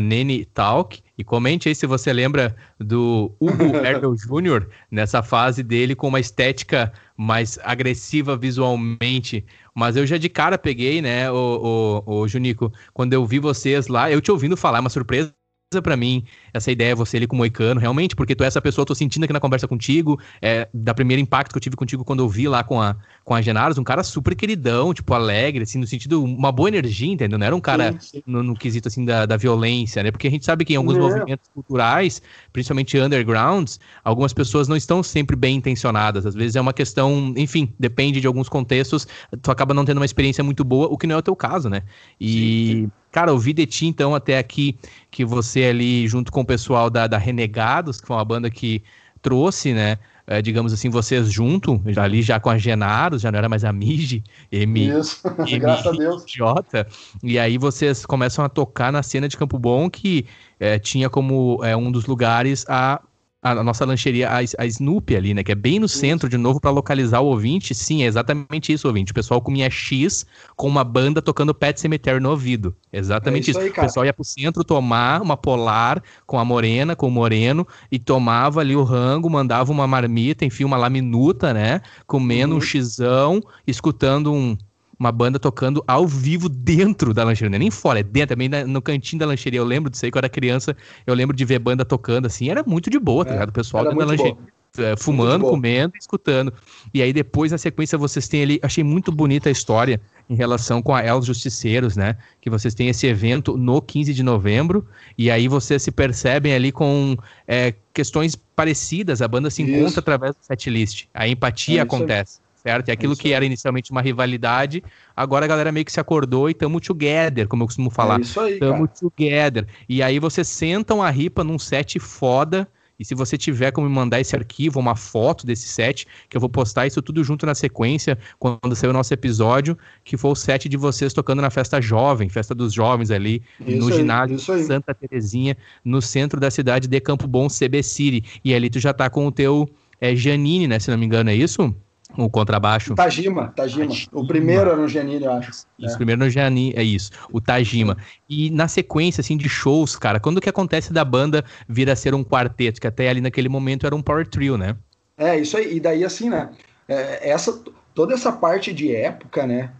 Talk. E comente aí se você lembra do Hugo <laughs> Herbel Jr. nessa fase dele com uma estética mais agressiva visualmente. Mas eu já de cara peguei, né, o, o, o Junico, quando eu vi vocês lá, eu te ouvindo falar, é uma surpresa para mim essa ideia, você ali com o Moicano, realmente, porque tu é essa pessoa, tô sentindo aqui na conversa contigo, é, da primeiro impacto que eu tive contigo quando eu vi lá com a, com a Genaros, um cara super queridão, tipo, alegre, assim, no sentido, uma boa energia, entendeu? Não era um cara sim, sim. No, no, quesito, assim, da, da violência, né? Porque a gente sabe que em alguns é. movimentos culturais, principalmente undergrounds, algumas pessoas não estão sempre bem intencionadas, às vezes é uma questão, enfim, depende de alguns contextos, tu acaba não tendo uma experiência muito boa, o que não é o teu caso, né? E... Sim, Cara, ouvi de ti, então, até aqui, que você ali, junto com o pessoal da, da Renegados, que foi uma banda que trouxe, né? É, digamos assim, vocês junto, ali já com a Genaros, já não era mais a Mige, M, Isso, <laughs> M graças a Deus. J, e aí vocês começam a tocar na cena de Campo Bom, que é, tinha como é, um dos lugares a a, nossa lancheria, a, a Snoopy ali, né? Que é bem no centro, de novo, para localizar o ouvinte. Sim, é exatamente isso, ouvinte. O pessoal comia X com uma banda tocando Pet Cemetery no ouvido. Exatamente é isso. isso. Aí, o pessoal ia pro centro tomar uma polar com a morena, com o moreno, e tomava ali o rango, mandava uma marmita, enfim, uma laminuta, né? Comendo uhum. um xizão, escutando um uma banda tocando ao vivo dentro da lancheria, não é nem fora, é dentro, também no cantinho da lancheria. Eu lembro disso aí, quando eu era criança, eu lembro de ver banda tocando assim, era muito de boa, tá é, ligado? O pessoal dentro da lancheria. É, fumando, comendo, escutando. E aí depois, na sequência, vocês têm ali, achei muito bonita a história em relação com a Els Justiceiros, né? Que vocês têm esse evento no 15 de novembro, e aí vocês se percebem ali com é, questões parecidas, a banda se encontra Isso. através do setlist, a empatia é acontece certo? E aquilo é que era inicialmente uma rivalidade, agora a galera meio que se acordou e tamo together, como eu costumo falar. É isso aí, Tamo cara. together. E aí vocês sentam a ripa num set foda, e se você tiver como me mandar esse arquivo, uma foto desse set, que eu vou postar isso tudo junto na sequência, quando sair o nosso episódio, que foi o set de vocês tocando na festa jovem, festa dos jovens ali, isso no aí, ginásio Santa Terezinha, no centro da cidade de Campo Bom, CB City. E ali tu já tá com o teu é, Janine, né? Se não me engano, é isso? O contrabaixo. Tajima, Tajima. O primeiro era no Janine, eu acho. Isso, é. primeiro no Janine, é isso. O Tajima. E na sequência, assim, de shows, cara, quando que acontece da banda vir a ser um quarteto? Que até ali naquele momento era um power trio, né? É, isso aí. E daí, assim, né? É, essa, toda essa parte de época, né?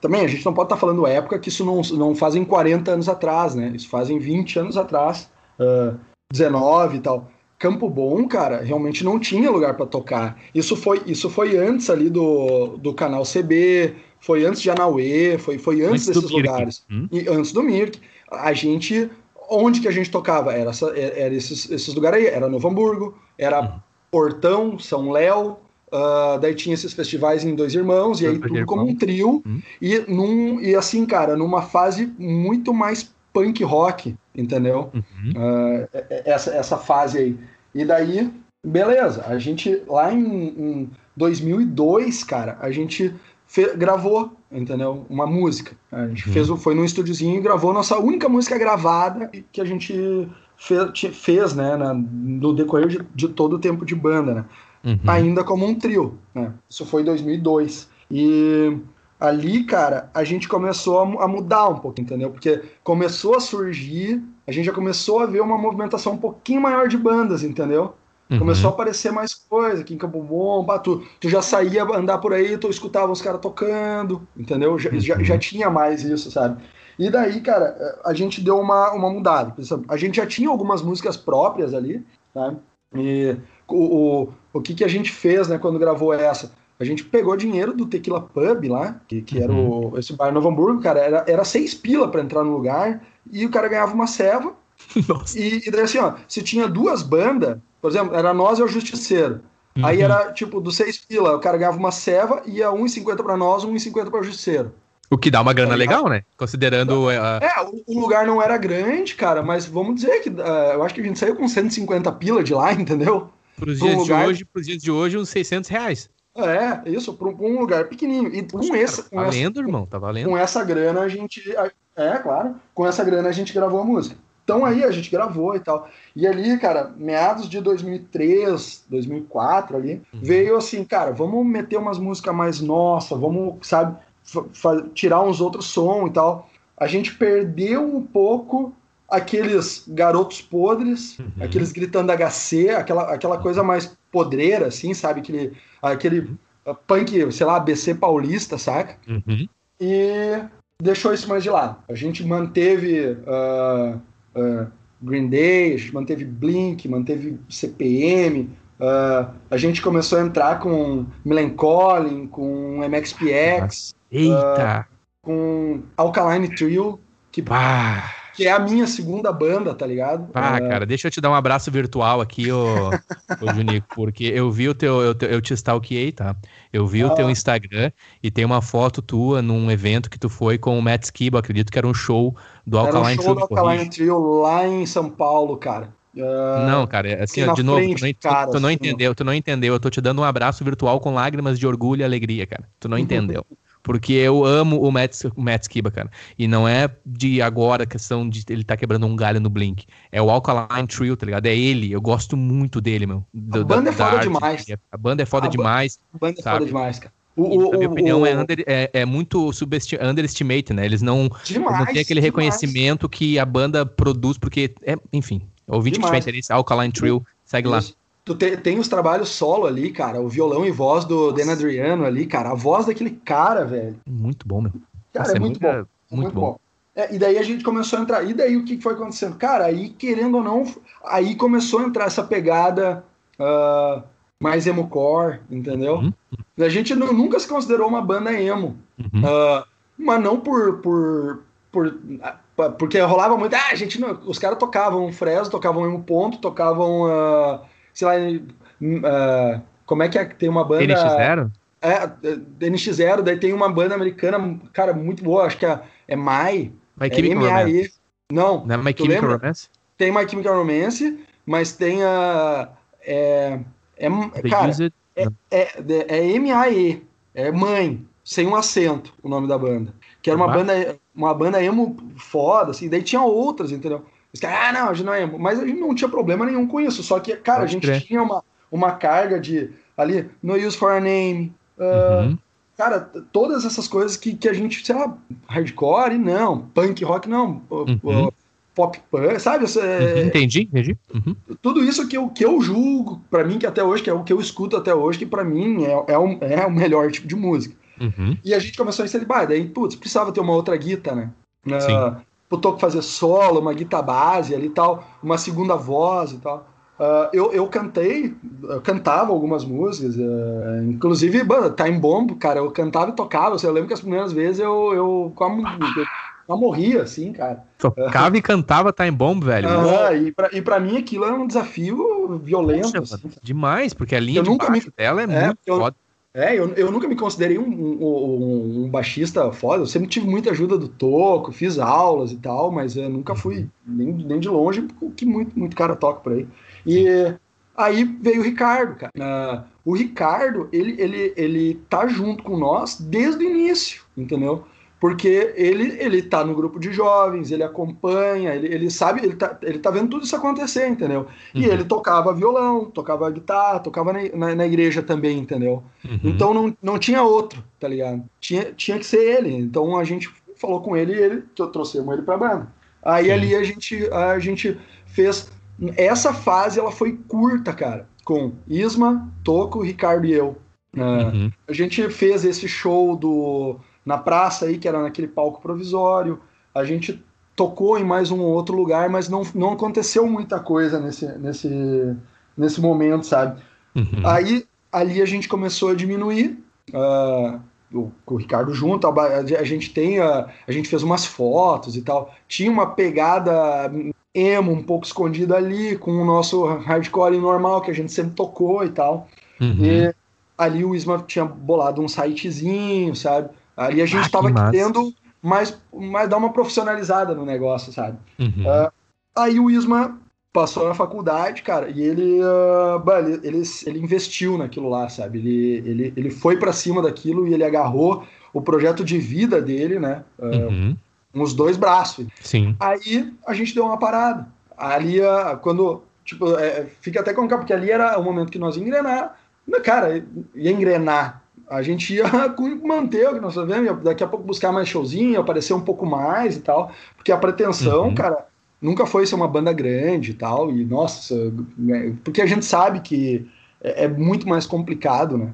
Também a gente não pode estar tá falando época que isso não, não fazem 40 anos atrás, né? Isso fazem 20 anos atrás, uh, 19 e tal. Campo Bom, cara, realmente não tinha lugar para tocar. Isso foi, isso foi antes ali do, do canal CB, foi antes de Anauê, foi, foi antes, antes desses lugares. Hum? E antes do Mirk. A gente. Onde que a gente tocava? Era, essa, era esses, esses lugares aí. Era Novo Hamburgo, era hum. Portão, São Léo. Uh, daí tinha esses festivais em Dois Irmãos, e aí tudo como um trio. Hum. E, num, e assim, cara, numa fase muito mais punk rock, entendeu? Uhum. Uh, essa, essa fase aí. E daí, beleza, a gente lá em, em 2002, cara, a gente fe, gravou, entendeu? Uma música. A gente uhum. fez, foi num estúdiozinho e gravou nossa única música gravada que a gente fez, fez né, na, no decorrer de, de todo o tempo de banda, né? Uhum. Ainda como um trio, né? Isso foi em 2002. E ali, cara, a gente começou a, a, mudar um pouco, entendeu? Porque começou a surgir, a gente já começou a ver uma movimentação um pouquinho maior de bandas, entendeu? Uhum. Começou a aparecer mais coisa aqui em Campo Bom, tu, tu já saía andar por aí, tu escutava os caras tocando, entendeu? Já, uhum. já, já, tinha mais isso, sabe? E daí, cara, a gente deu uma, uma mudada. A gente já tinha algumas músicas próprias ali, sabe? E o, o, o que, que a gente fez, né, quando gravou essa? A gente pegou dinheiro do Tequila Pub lá, que, que era o, uhum. esse bar Novo Hamburgo, cara, era, era seis pila para entrar no lugar, e o cara ganhava uma ceva. <laughs> E, e daí assim, ó, se tinha duas bandas, por exemplo, era nós e o Justiceiro. Uhum. Aí era tipo, dos seis pila, o cara ganhava uma ceva, ia 1,50 para nós, 1,50 para o Justiceiro. O que dá uma grana legal, né? Considerando. Uh... É, o, lugar não era grande, cara, mas vamos dizer que uh, eu acho que a gente saiu com 150 pila de lá, <laughs> entendeu? Para os dias, lugar... de hoje, pros dias de hoje, uns 600 reais. É, isso, para um lugar pequenininho. E Poxa, com essa. Tá valendo, essa, irmão, tá valendo. Com essa grana a gente. É, claro. Com essa grana a gente gravou a música. Então aí a gente gravou e tal. E ali, cara, meados de 2003, 2004 ali, uhum. veio assim, cara, vamos meter umas músicas mais nossas, vamos, sabe, tirar uns outros sons e tal. A gente perdeu um pouco aqueles garotos podres, uhum. aqueles gritando HC, aquela, aquela coisa mais podreira, assim, sabe? Aquele, aquele uhum. punk, sei lá, ABC paulista, saca? Uhum. E deixou isso mais de lado. A gente manteve uh, uh, Green Day, a gente manteve Blink, manteve CPM, uh, a gente começou a entrar com Melancholy, com MXPX, Eita! com Alkaline Trio, que... Ah que é a minha segunda banda, tá ligado? Ah, é... cara, deixa eu te dar um abraço virtual aqui, ô, ô <laughs> Junico, porque eu vi o teu, eu, eu te stalkeei, tá? Eu vi ah. o teu Instagram e tem uma foto tua num evento que tu foi com o Matt Skiba, acredito que era um show do Alkaline Trio. Era um show do Alkaline Trio lá em São Paulo, cara. Uh, não, cara, é assim, ó, de novo, frente, tu não, cara, tu não assim, entendeu, tu não entendeu. Eu tô te dando um abraço virtual com lágrimas de orgulho e alegria, cara. Tu não <laughs> entendeu. Porque eu amo o Matt, o Matt Skiba, cara. E não é de agora a questão de ele tá quebrando um galho no Blink. É o Alkaline Trio, tá ligado? É ele. Eu gosto muito dele, meu. Do, a banda da, é foda demais. A banda é foda a demais. A banda é sabe? foda demais, cara. O, na minha o, opinião, o, é, under, é, é, muito underestimate, né? Eles não, demais, não têm aquele demais. reconhecimento que a banda produz, porque, é, enfim, ouvinte demais. que tiver interesse, Alkaline Trio, segue Isso. lá. Tu te, tem os trabalhos solo ali, cara, o violão e voz do Dan Adriano ali, cara, a voz daquele cara, velho. Muito bom, meu. Cara, Nossa, é, muito, é muito bom. Muito, muito bom. bom. É, e daí a gente começou a entrar. E daí o que foi acontecendo? Cara, aí querendo ou não, aí começou a entrar essa pegada uh, mais emo-core, entendeu? Uhum. A gente não, nunca se considerou uma banda emo. Uhum. Uh, mas não por, por, por porque rolava muito. Ah, a gente não, os caras tocavam Fresno, tocavam emo ponto, tocavam uh, sei lá, uh, como é que é? Tem uma banda. NX0? É, é NX0, daí tem uma banda americana, cara, muito boa, acho que é, é My. My Chemical é Romance. Não. Não é My Chemical Romance? Tem My Chemical Romance, mas tem a. É, é, cara, é, é, é, é MAE, é mãe, sem um acento, o nome da banda. Que era uma banda, uma banda emo foda, assim, daí tinha outras, entendeu? Os caras, ah, não, a gente não é emo. Mas a gente não tinha problema nenhum com isso. Só que, cara, Pode a gente crer. tinha uma, uma carga de ali, no use for a name. Uh, uhum. Cara, todas essas coisas que, que a gente, sei lá, hardcore, não, punk rock, não. Uhum. Pop punk, sabe? Uhum, entendi, entendi. Uhum. Tudo isso que eu, que eu julgo, para mim, que até hoje, que é o que eu escuto até hoje, que para mim é, é, um, é o melhor tipo de música. Uhum. E a gente começou a incentivar, daí, putz, precisava ter uma outra guita, né? Uh, pro Toco fazer solo, uma guitarra base ali e tal, uma segunda voz e tal. Uh, eu, eu cantei, eu cantava algumas músicas, uh, inclusive Time Bomb, cara, eu cantava e tocava. Eu lembro que as primeiras vezes eu, eu, eu, eu morria, assim, cara. Tocava e cantava Time Bomb, velho. Uh, e, pra, e pra mim aquilo era um desafio violento. Poxa, assim, demais, porque a linha eu de nunca me... dela é, é muito eu, foda. É, eu, eu nunca me considerei um, um, um, baixista foda. Eu sempre tive muita ajuda do Toco, fiz aulas e tal, mas eu nunca fui nem, nem de longe o que muito, muito cara toca por aí. E aí veio o Ricardo, cara. Uh, o Ricardo, ele, ele, ele tá junto com nós desde o início, entendeu? Porque ele ele tá no grupo de jovens, ele acompanha, ele, ele sabe, ele tá, ele tá vendo tudo isso acontecer, entendeu? E uhum. ele tocava violão, tocava guitarra, tocava na, na, na igreja também, entendeu? Uhum. Então não, não tinha outro, tá ligado? Tinha, tinha que ser ele. Então a gente falou com ele e ele, trouxemos ele pra banda. Aí Sim. ali a gente, a gente fez. Essa fase ela foi curta, cara, com Isma, Toco, Ricardo e eu. Uh, uhum. A gente fez esse show do na praça aí, que era naquele palco provisório. A gente tocou em mais um outro lugar, mas não, não aconteceu muita coisa nesse, nesse, nesse momento, sabe? Uhum. Aí ali a gente começou a diminuir. Uh, o, o, Ricardo junto, a, a, gente tem a, a gente fez umas fotos e tal. Tinha uma pegada emo um pouco escondida ali, com o nosso hardcore normal que a gente sempre tocou e tal. Uhum. E ali o Isma tinha bolado um sitezinho, sabe? Ali a gente estava ah, querendo mais, mais dar uma profissionalizada no negócio, sabe? Uhum. Uh, aí o Isma passou na faculdade, cara, e ele, uh, ele, ele, ele, investiu naquilo lá, sabe? Ele, ele, ele foi para cima daquilo e ele agarrou o projeto de vida dele, né? Uh, uhum. Uns dois braços. Sim. Aí a gente deu uma parada. Ali, uh, quando. Tipo, é, fica até com porque ali era o momento que nós ia engrenar. Cara, ia engrenar a gente ia <laughs> manter o que nós fazemos, daqui a pouco buscar mais showzinho, aparecer um pouco mais e tal, porque a pretensão, uhum. cara, nunca foi ser uma banda grande e tal, e nossa, é, porque a gente sabe que é, é muito mais complicado, né?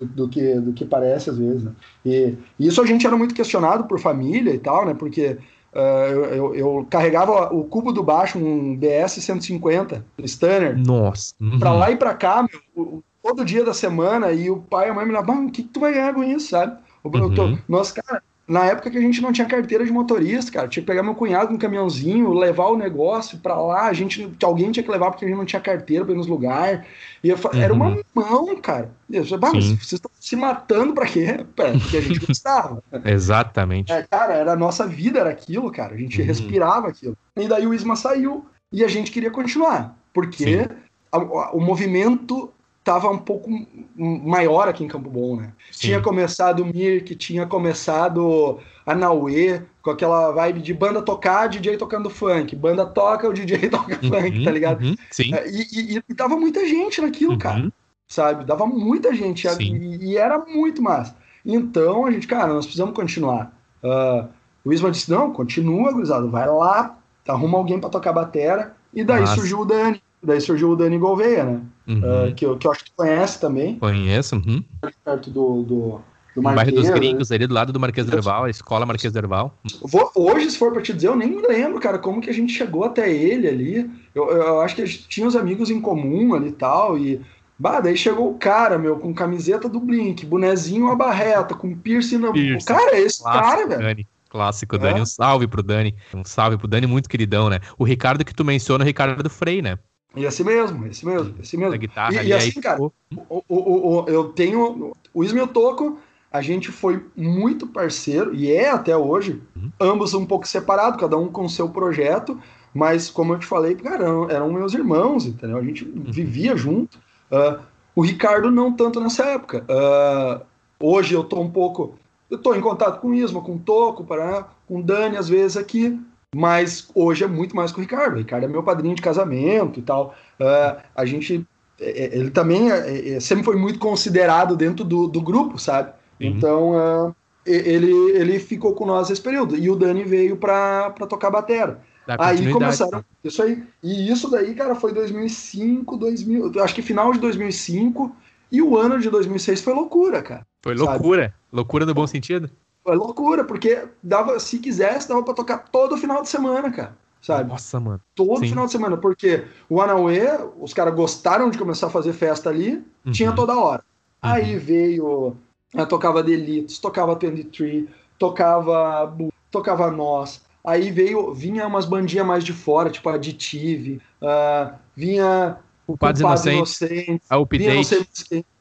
do, do, que, do que parece às vezes, né? E, e, isso a gente era muito questionado por família e tal, né? Porque uh, eu, eu, carregava o cubo do baixo, um BS 150, Stunner. Nossa. Uhum. Pra lá e pra cá, meu, todo dia da semana e o pai e a mãe me falavam, o que, que tu vai ganhar com isso, sabe? Uhum. Tô, nossa, cara, na época que a gente não tinha carteira de motorista, cara, tinha que pegar meu cunhado com um caminhãozinho, levar o negócio para lá, a gente, alguém tinha que levar porque a gente não tinha carteira para ir nos lugares. E eu, uhum. era uma mão, cara. Eu falei, vocês estão se matando para quê? <laughs> porque a gente gostava. Exatamente. É, cara, era a nossa vida, era aquilo, cara. A gente uhum. respirava aquilo. E daí o Isma saiu e a gente queria continuar, porque a, a, o movimento estava um pouco maior aqui em Campo Bom, né? Sim. Tinha começado o Mirk, tinha começado a Naue, com aquela vibe de banda tocar, DJ tocando funk, banda toca, o DJ <laughs> toca uhum, funk, tá ligado? Uhum, sim. É, e, e, e, dava muita gente naquilo, uhum. cara, sabe? Dava muita gente e, e, era muito massa. Então a gente, cara, nós precisamos continuar. Uh, o Isma disse: não, continua, gurizada, vai lá, arruma alguém para tocar batera. E daí Nossa. surgiu o Dani. Daí surgiu o Dani Gouveia, né? Uhum. Uh, que, eu, que eu acho que tu conhece também. Conheço. Uhum. Perto do, do, do Marquês, bairro dos Gringos, né? ali do lado do Marquês Derval, a escola Marquês Derval. Vou, hoje, se for pra te dizer, eu nem me lembro, cara, como que a gente chegou até ele ali. Eu, eu acho que a gente tinha os amigos em comum ali e tal, e... Bah, daí chegou o cara, meu, com camiseta do Blink, bonezinho a barreta, com piercing na... Piercing. Cara, é esse Clássico, cara, velho. Dani. Clássico, Dani. É? Um salve pro Dani. Um salve pro Dani, muito queridão, né? O Ricardo que tu menciona, o Ricardo Frei, né? E assim mesmo, esse mesmo, esse mesmo. A guitarra e, e assim, cara, o, o, o, eu tenho. o Isma o Toco, a gente foi muito parceiro, e é até hoje, uhum. ambos um pouco separados, cada um com seu projeto, mas como eu te falei, cara, eram meus irmãos, entendeu? A gente uhum. vivia junto. Uh, o Ricardo não tanto nessa época. Uh, hoje eu tô um pouco. Eu tô em contato com o Isma, com o Toco, para, com o Dani, às vezes aqui, mas hoje é muito mais com o Ricardo. O Ricardo é meu padrinho de casamento e tal. Uh, a gente. É, é, ele também é, é, sempre foi muito considerado dentro do, do grupo, sabe? Uhum. Então, uh, ele, ele ficou com nós esse período. E o Dani veio para tocar batera. Aí começaram. Isso aí. E isso daí, cara, foi 2005, 2000. Acho que final de 2005. E o ano de 2006 foi loucura, cara. Foi loucura. Sabe? Loucura no bom sentido? Foi loucura, porque dava, se quisesse, dava pra tocar todo final de semana, cara. Sabe? Nossa, mano. Todo Sim. final de semana. Porque o Anauê, os caras gostaram de começar a fazer festa ali, uhum. tinha toda hora. Uhum. Aí veio. Eu tocava Delitos, tocava 23, tocava. tocava Nós. Aí veio, vinha umas bandinhas mais de fora, tipo Additive, uh, vinha Culpados Inocentes, Inocentes, a Update,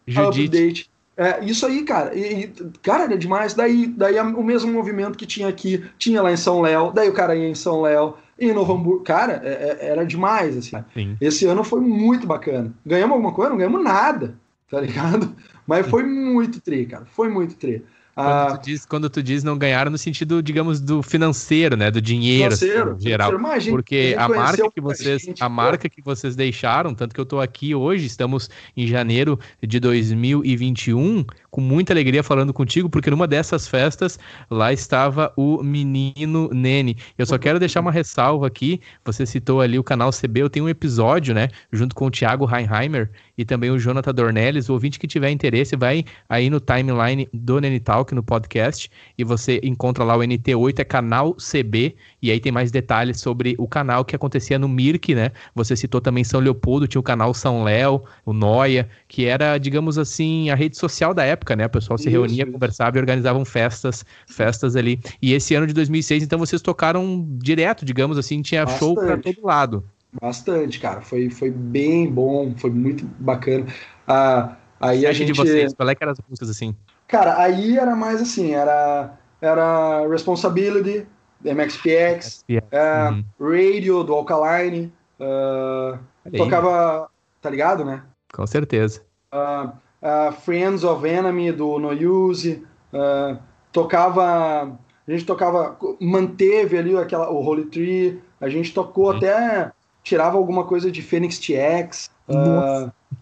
Judite. É, isso aí, cara, e, cara, era demais. Daí, daí o mesmo movimento que tinha aqui, tinha lá em São Léo, daí o cara ia em São Léo, em Novo Hamburgo. Cara, é, é, era demais, assim. Sim. Esse ano foi muito bacana. Ganhamos alguma coisa? Não ganhamos nada, tá ligado? Mas foi muito tri, cara. Foi muito tri. Quando, ah, tu diz, quando tu diz não ganharam no sentido, digamos, do financeiro, né? Do dinheiro assim, financeiro, assim, geral. Imagina, porque a marca que vocês, a, a marca que vocês deixaram, tanto que eu tô aqui hoje, estamos em janeiro de 2021, com muita alegria falando contigo, porque numa dessas festas lá estava o menino Nene. Eu só quero deixar uma ressalva aqui. Você citou ali o canal CB, eu tenho um episódio, né? Junto com o Thiago Heinheimer e também o Jonathan Dornelles. O ouvinte que tiver interesse, vai aí no timeline do Nene Talk, no podcast, e você encontra lá o NT8, é canal CB, e aí tem mais detalhes sobre o canal que acontecia no Mirk, né? Você citou também São Leopoldo, tinha o canal São Léo, o Noia, que era, digamos assim, a rede social da época, né? O pessoal se reunia, isso. conversava e organizavam festas, festas ali. E esse ano de 2006, então vocês tocaram direto, digamos assim, tinha Bastante. show para todo lado. Bastante, cara. Foi, foi bem bom, foi muito bacana. Ah, aí a gente. de vocês, qual é que eram as músicas assim? Cara, aí era mais assim, era, era Responsibility, MXPX, é, uhum. Radio do Alkaline, uh, tocava, tá ligado, né? Com certeza. Uh, uh, Friends of Enemy do No Use, tocava, a gente tocava, manteve ali aquela, o Holy Tree, a gente tocou uhum. até, tirava alguma coisa de Phoenix TX.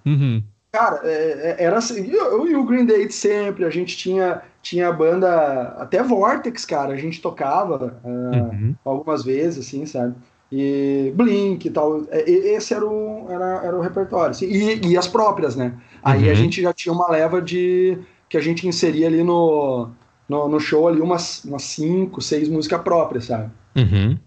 Uhum. Cara, é, é, era assim, eu e o Green Day sempre, a gente tinha, tinha banda, até Vortex, cara, a gente tocava uh, uhum. algumas vezes, assim, sabe? E Blink e tal, é, esse era o, era, era o repertório, assim, e, e as próprias, né? Aí uhum. a gente já tinha uma leva de, que a gente inseria ali no, no, no show ali umas, umas cinco, seis músicas próprias, sabe? Uhum.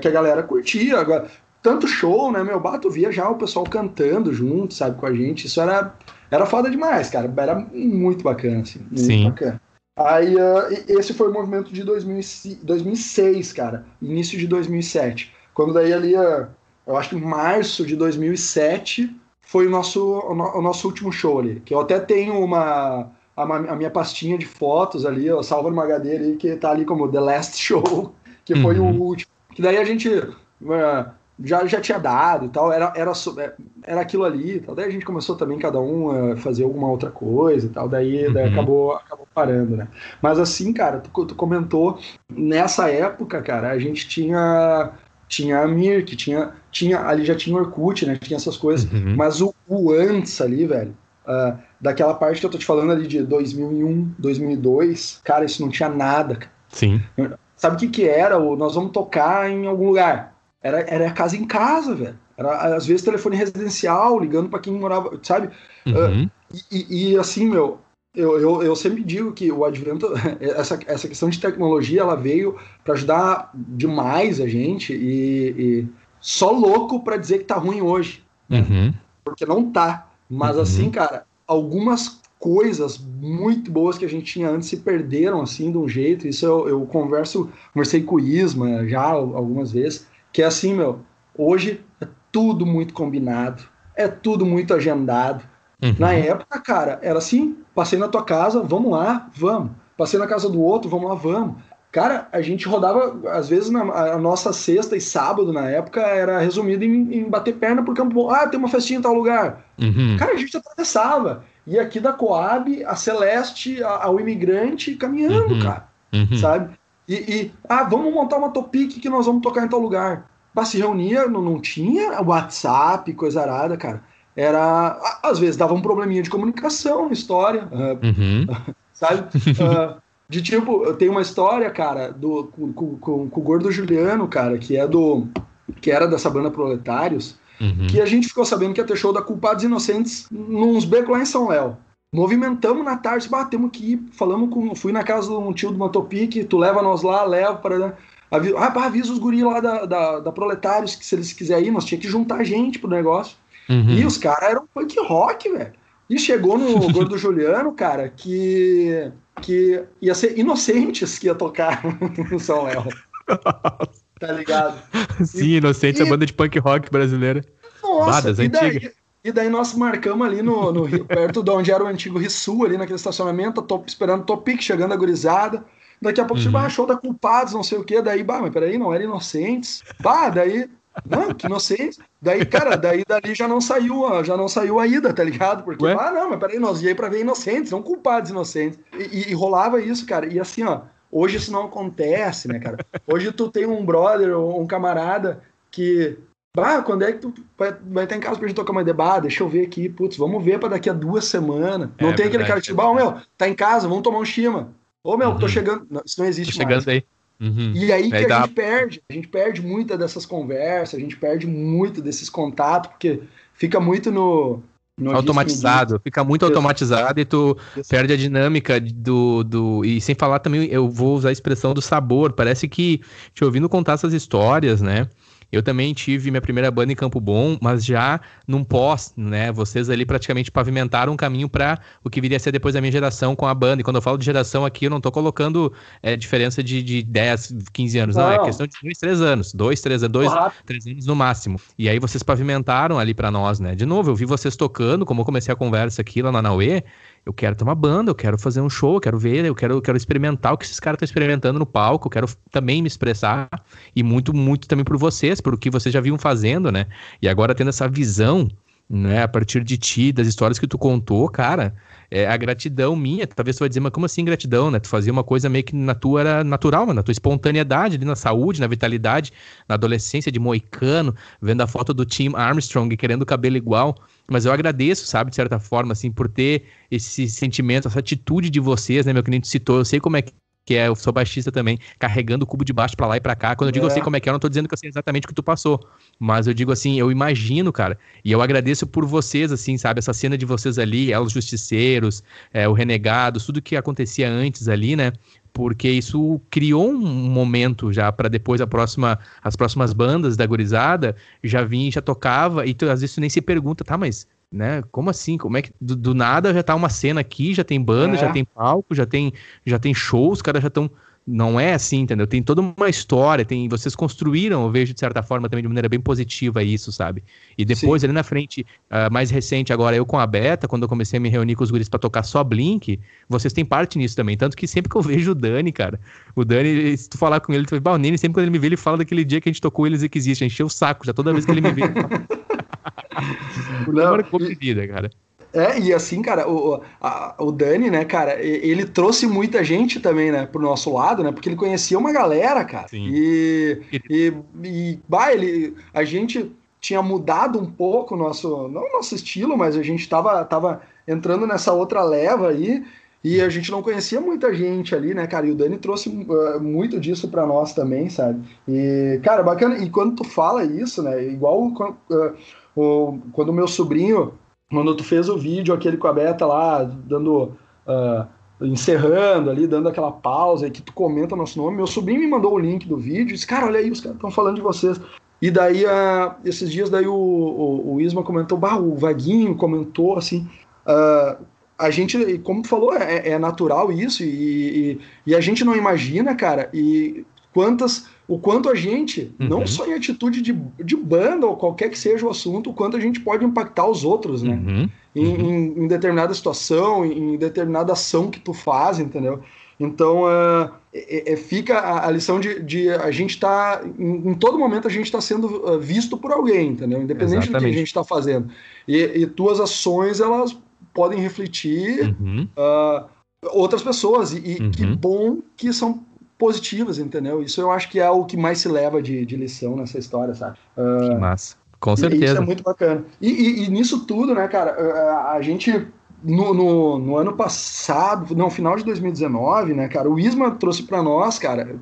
Que a galera curtia. Agora, tanto show, né, meu, bato via já o pessoal cantando junto, sabe, com a gente. Isso era, era foda demais, cara. Era muito bacana, assim. Muito Sim. bacana. Aí, uh, esse foi o movimento de 2006, cara. Início de 2007. Quando daí ali, uh, eu acho que março de 2007 foi o nosso, o, nosso último show ali. Que eu até tenho uma... A, a minha pastinha de fotos ali, ó, salva no HD ali, que tá ali como The Last Show, <laughs> que foi uhum. o último. Que daí a gente... Uh, já, já tinha dado e tal, era, era, é, era aquilo ali e tal. Daí a gente começou também, cada um, a fazer alguma outra coisa e tal, daí, uhum. daí acabou, acabou parando, né? Mas assim, cara, tu, tu comentou, nessa época, cara, a gente tinha tinha a Mirk, tinha, tinha, ali já tinha Orkut, né? Tinha essas coisas, uhum. mas o, o, antes ali, velho, uh, daquela parte que eu tô te falando ali de 2001, 2002, cara, isso não tinha nada. Cara. Sim. Sabe o que que era? O, nós vamos tocar em algum lugar. Era, era casa em casa, velho. Era, às vezes, telefone residencial, ligando para quem morava, sabe? Uhum. Uh, e, e, assim, meu, eu, eu, eu, sempre digo que o advento, <laughs> essa, essa questão de tecnologia, ela veio para ajudar demais a gente e, e só louco para dizer que tá ruim hoje. Uhum. Porque não tá. Mas uhum. assim, cara, algumas coisas muito boas que a gente tinha antes se perderam assim de um jeito. Isso eu, eu converso, conversei com o Isma já algumas vezes que é assim, meu, hoje é tudo muito combinado, é tudo muito agendado. Uhum. Na época, cara, era assim: passei na tua casa, vamos lá, vamos. Passei na casa do outro, vamos lá, vamos. Cara, a gente rodava, às vezes, na, a nossa sexta e sábado, na época, era resumido em, em bater perna por campo. Ah, tem uma festinha em tal lugar. Uhum. Cara, a gente atravessava. E aqui da Coab, a Celeste, ao imigrante, caminhando, uhum. cara. Uhum. Sabe? E, e, ah, vamos montar uma topic que nós vamos tocar em tal lugar. Pra se reunia, não, não tinha WhatsApp, coisa arada, cara. Era. Às vezes dava um probleminha de comunicação, história. Uhum. <laughs> sabe? Uh, De tipo, eu tenho uma história, cara, do, com, com, com, com o Gordo Juliano, cara, que é do. que era dessa banda Proletários, uhum. que a gente ficou sabendo que ia ter show da Culpados Inocentes nos becos lá em São Léo. Movimentamos na tarde, batemos que ir, falamos com. Fui na casa de um tio do Motopic, tu leva nós lá, leva para. Avi, ah, avisa os guris lá da, da, da, Proletários que se eles quiserem ir, nós tinha que juntar gente pro negócio. Uhum. E os caras eram punk rock, velho. E chegou no <laughs> Gordo Juliano, cara, que que ia ser Inocentes que ia tocar <laughs> no São Léo. tá ligado? Sim, Inocentes, e... a banda de punk rock brasileira. Nossa, Badas, e daí, e daí nós marcamos ali no, no perto de onde era o antigo Rissu, ali naquele estacionamento, top, esperando o Topic, chegando a gurizada. Daqui a pouco uhum. você show da Culpados, não sei o quê. Daí, bah, mas peraí, não era Inocentes. Bah, daí não, que inocente. Daí, cara, daí dali já não saiu, já não saiu a ida, tá ligado? Porque, Ué? ah, não, mas peraí, nós ia pra ver inocentes, não culpados inocentes. E, e, e, rolava isso, cara. E assim, ó, hoje isso não acontece, né, cara? Hoje tu tem um brother ou um camarada que. Bah, quando é que tu vai, vai estar em casa pra gente tocar uma debate? Deixa eu ver aqui, putz, vamos ver pra daqui a duas semanas. Não é, tem aquele cara que tipo, ah, meu, tá em casa, vamos tomar um chima. Ô, meu, uhum. tô chegando. Não, isso não existe tô chegando mais. aí. Uhum. E aí que aí a dá... gente perde, a gente perde muita dessas conversas, a gente perde muito desses contatos, porque fica muito no. no automatizado, fica muito automatizado e tu perde a dinâmica do, do. E sem falar também, eu vou usar a expressão do sabor. Parece que, te ouvindo contar essas histórias, né? Eu também tive minha primeira banda em Campo Bom, mas já num pós, né? Vocês ali praticamente pavimentaram um caminho para o que viria a ser depois da minha geração com a banda. E quando eu falo de geração aqui, eu não tô colocando é, diferença de, de 10, 15 anos, não, não, é questão de 2, 3 anos. 2, 3 anos, 2, 3 anos no máximo. E aí vocês pavimentaram ali para nós, né? De novo, eu vi vocês tocando, como eu comecei a conversa aqui lá na Naue, eu quero ter uma banda, eu quero fazer um show, eu quero ver, eu quero, eu quero experimentar o que esses caras estão experimentando no palco, eu quero também me expressar, e muito, muito também por vocês, por o que vocês já vinham fazendo, né? E agora tendo essa visão, né, a partir de ti, das histórias que tu contou, cara, é a gratidão minha, talvez tu vai dizer, mas como assim gratidão, né? Tu fazia uma coisa meio que na tua era natural, na tua espontaneidade, ali na saúde, na vitalidade, na adolescência de moicano, vendo a foto do Tim Armstrong querendo o cabelo igual, mas eu agradeço, sabe, de certa forma, assim, por ter esse sentimento, essa atitude de vocês, né, meu tu citou. Eu sei como é que é, eu sou baixista também, carregando o cubo de baixo para lá e para cá. Quando eu digo é. eu sei como é que é, eu não tô dizendo que eu sei exatamente o que tu passou, mas eu digo assim, eu imagino, cara, e eu agradeço por vocês, assim, sabe, essa cena de vocês ali, é, os justiceiros, é, o renegado, tudo que acontecia antes ali, né, porque isso criou um momento já para depois a próxima, as próximas bandas da gurizada já vinha, já tocava, e tu, às vezes tu nem se pergunta, tá, mas né? Como assim? Como é que do, do nada já tá uma cena aqui, já tem banda, é. já tem palco, já tem já tem shows, os caras já estão não é assim, entendeu? Tem toda uma história, tem vocês construíram, eu vejo de certa forma também de maneira bem positiva isso, sabe? E depois Sim. ali na frente, uh, mais recente agora eu com a Beta, quando eu comecei a me reunir com os guris para tocar só Blink, vocês têm parte nisso também, tanto que sempre que eu <laughs> vejo o Dani, cara, o Dani, se tu falar com ele, tu vai, bah, o Nene, sempre quando ele me vê, ele fala daquele dia que a gente tocou eles e que existe, encheu o saco, já toda vez que ele me vê. Não, <laughs> marcou e... vida, cara. É, e assim, cara, o, a, o Dani, né, cara, ele trouxe muita gente também, né, pro nosso lado, né, porque ele conhecia uma galera, cara. Sim. E, e, e, bah, ele, a gente tinha mudado um pouco o nosso, não o nosso estilo, mas a gente tava, tava entrando nessa outra leva aí, e a gente não conhecia muita gente ali, né, cara? E o Dani trouxe uh, muito disso para nós também, sabe? E, cara, bacana. E quando tu fala isso, né? Igual uh, o, quando o meu sobrinho quando tu fez o vídeo, aquele com a Beta lá, dando. Uh, encerrando ali, dando aquela pausa e que tu comenta nosso nome. Meu sobrinho me mandou o link do vídeo e disse, cara, olha aí, os caras estão falando de vocês. E daí, uh, esses dias, daí o, o, o, Isma comentou, bah, o Vaguinho comentou, assim, uh, a gente, como tu falou, é, é natural isso e, e, e, a gente não imagina, cara, e quantas o quanto a gente, uhum. não só em atitude de, de banda ou qualquer que seja o assunto, o quanto a gente pode impactar os outros, né? Uhum. Em, uhum. em, em, determinada situação, em, determinada ação que tu faz, entendeu? Então, uh, é, é, fica a, a, lição de, de a gente estar, tá, em, em, todo momento, a gente está sendo ah, visto por alguém, entendeu? Independente Exatamente. do que a gente está fazendo. E, e, tuas ações, elas podem refletir uhum. uh, outras pessoas. E, e que uhum. bom que são positivas, entendeu? Isso eu acho que é o que mais se leva de, de lição nessa história, sabe? Uh, que massa. Com certeza. Isso é muito bacana. E, e, e nisso tudo, né, cara, a, a gente no, no, no, ano passado, não, final de 2019, né, cara, o Isma trouxe para nós, cara,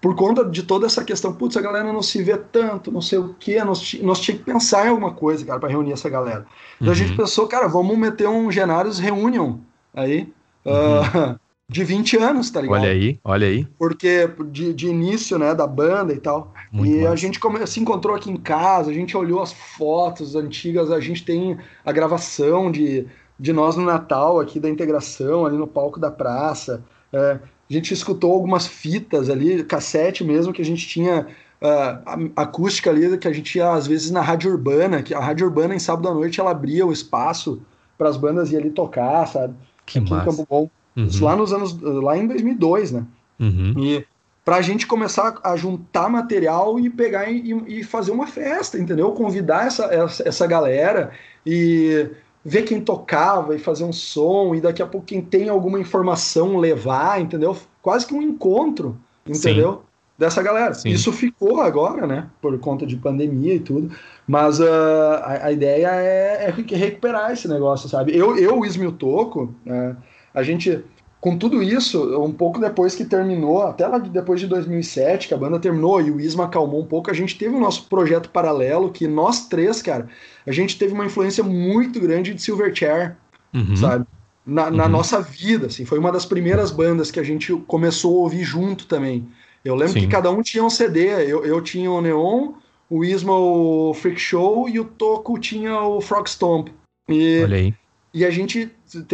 por conta de toda essa questão, putz, a galera não se vê tanto, não sei o quê, nós, nós tínhamos que pensar em alguma coisa, cara, para reunir essa galera. Então uhum. a gente pensou, cara, vamos meter um Genários Reunion aí, uhum. uh, <laughs> de 20 anos, tá ligado? Olha aí, olha aí. Porque de, de início, né, da banda e tal. Muito e a gente se encontrou aqui em casa, a gente olhou as fotos antigas, a gente tem a gravação de, de nós no Natal aqui da integração, ali no palco da praça. É, a gente escutou algumas fitas ali, cassete mesmo, que a gente tinha uh, acústica ali, que a gente ia às vezes na rádio urbana, que a rádio urbana em sábado à noite ela abria o espaço para as bandas ir ali tocar, sabe? Que aqui massa. Campo Bom. Uhum. Isso lá nos anos, lá em 2002, né? Uhum. E para a gente começar a juntar material e pegar e, e, fazer uma festa, entendeu? Convidar essa, essa, essa galera e ver quem tocava e fazer um som, e daqui a pouco quem tem alguma informação levar, entendeu? Quase que um encontro, entendeu? Sim. Dessa galera. Sim. Isso ficou agora, né? Por conta de pandemia e tudo. Mas uh, a, a, ideia é, é, recuperar esse negócio, sabe? Eu, eu o Ismil Toco, uh, a gente com tudo isso, um pouco depois que terminou, até lá depois de 2007, que a banda terminou e o Isma acalmou um pouco, a gente teve o nosso projeto paralelo, que nós três, cara, a gente teve uma influência muito grande de Silverchair, uhum. sabe? Na, na uhum. nossa vida, assim, foi uma das primeiras bandas que a gente começou a ouvir junto também. Eu lembro Sim. que cada um tinha um CD, eu, eu tinha o Neon, o Isma o Freak Show e o Toco tinha o Frog Stomp. E, Olha aí. E a gente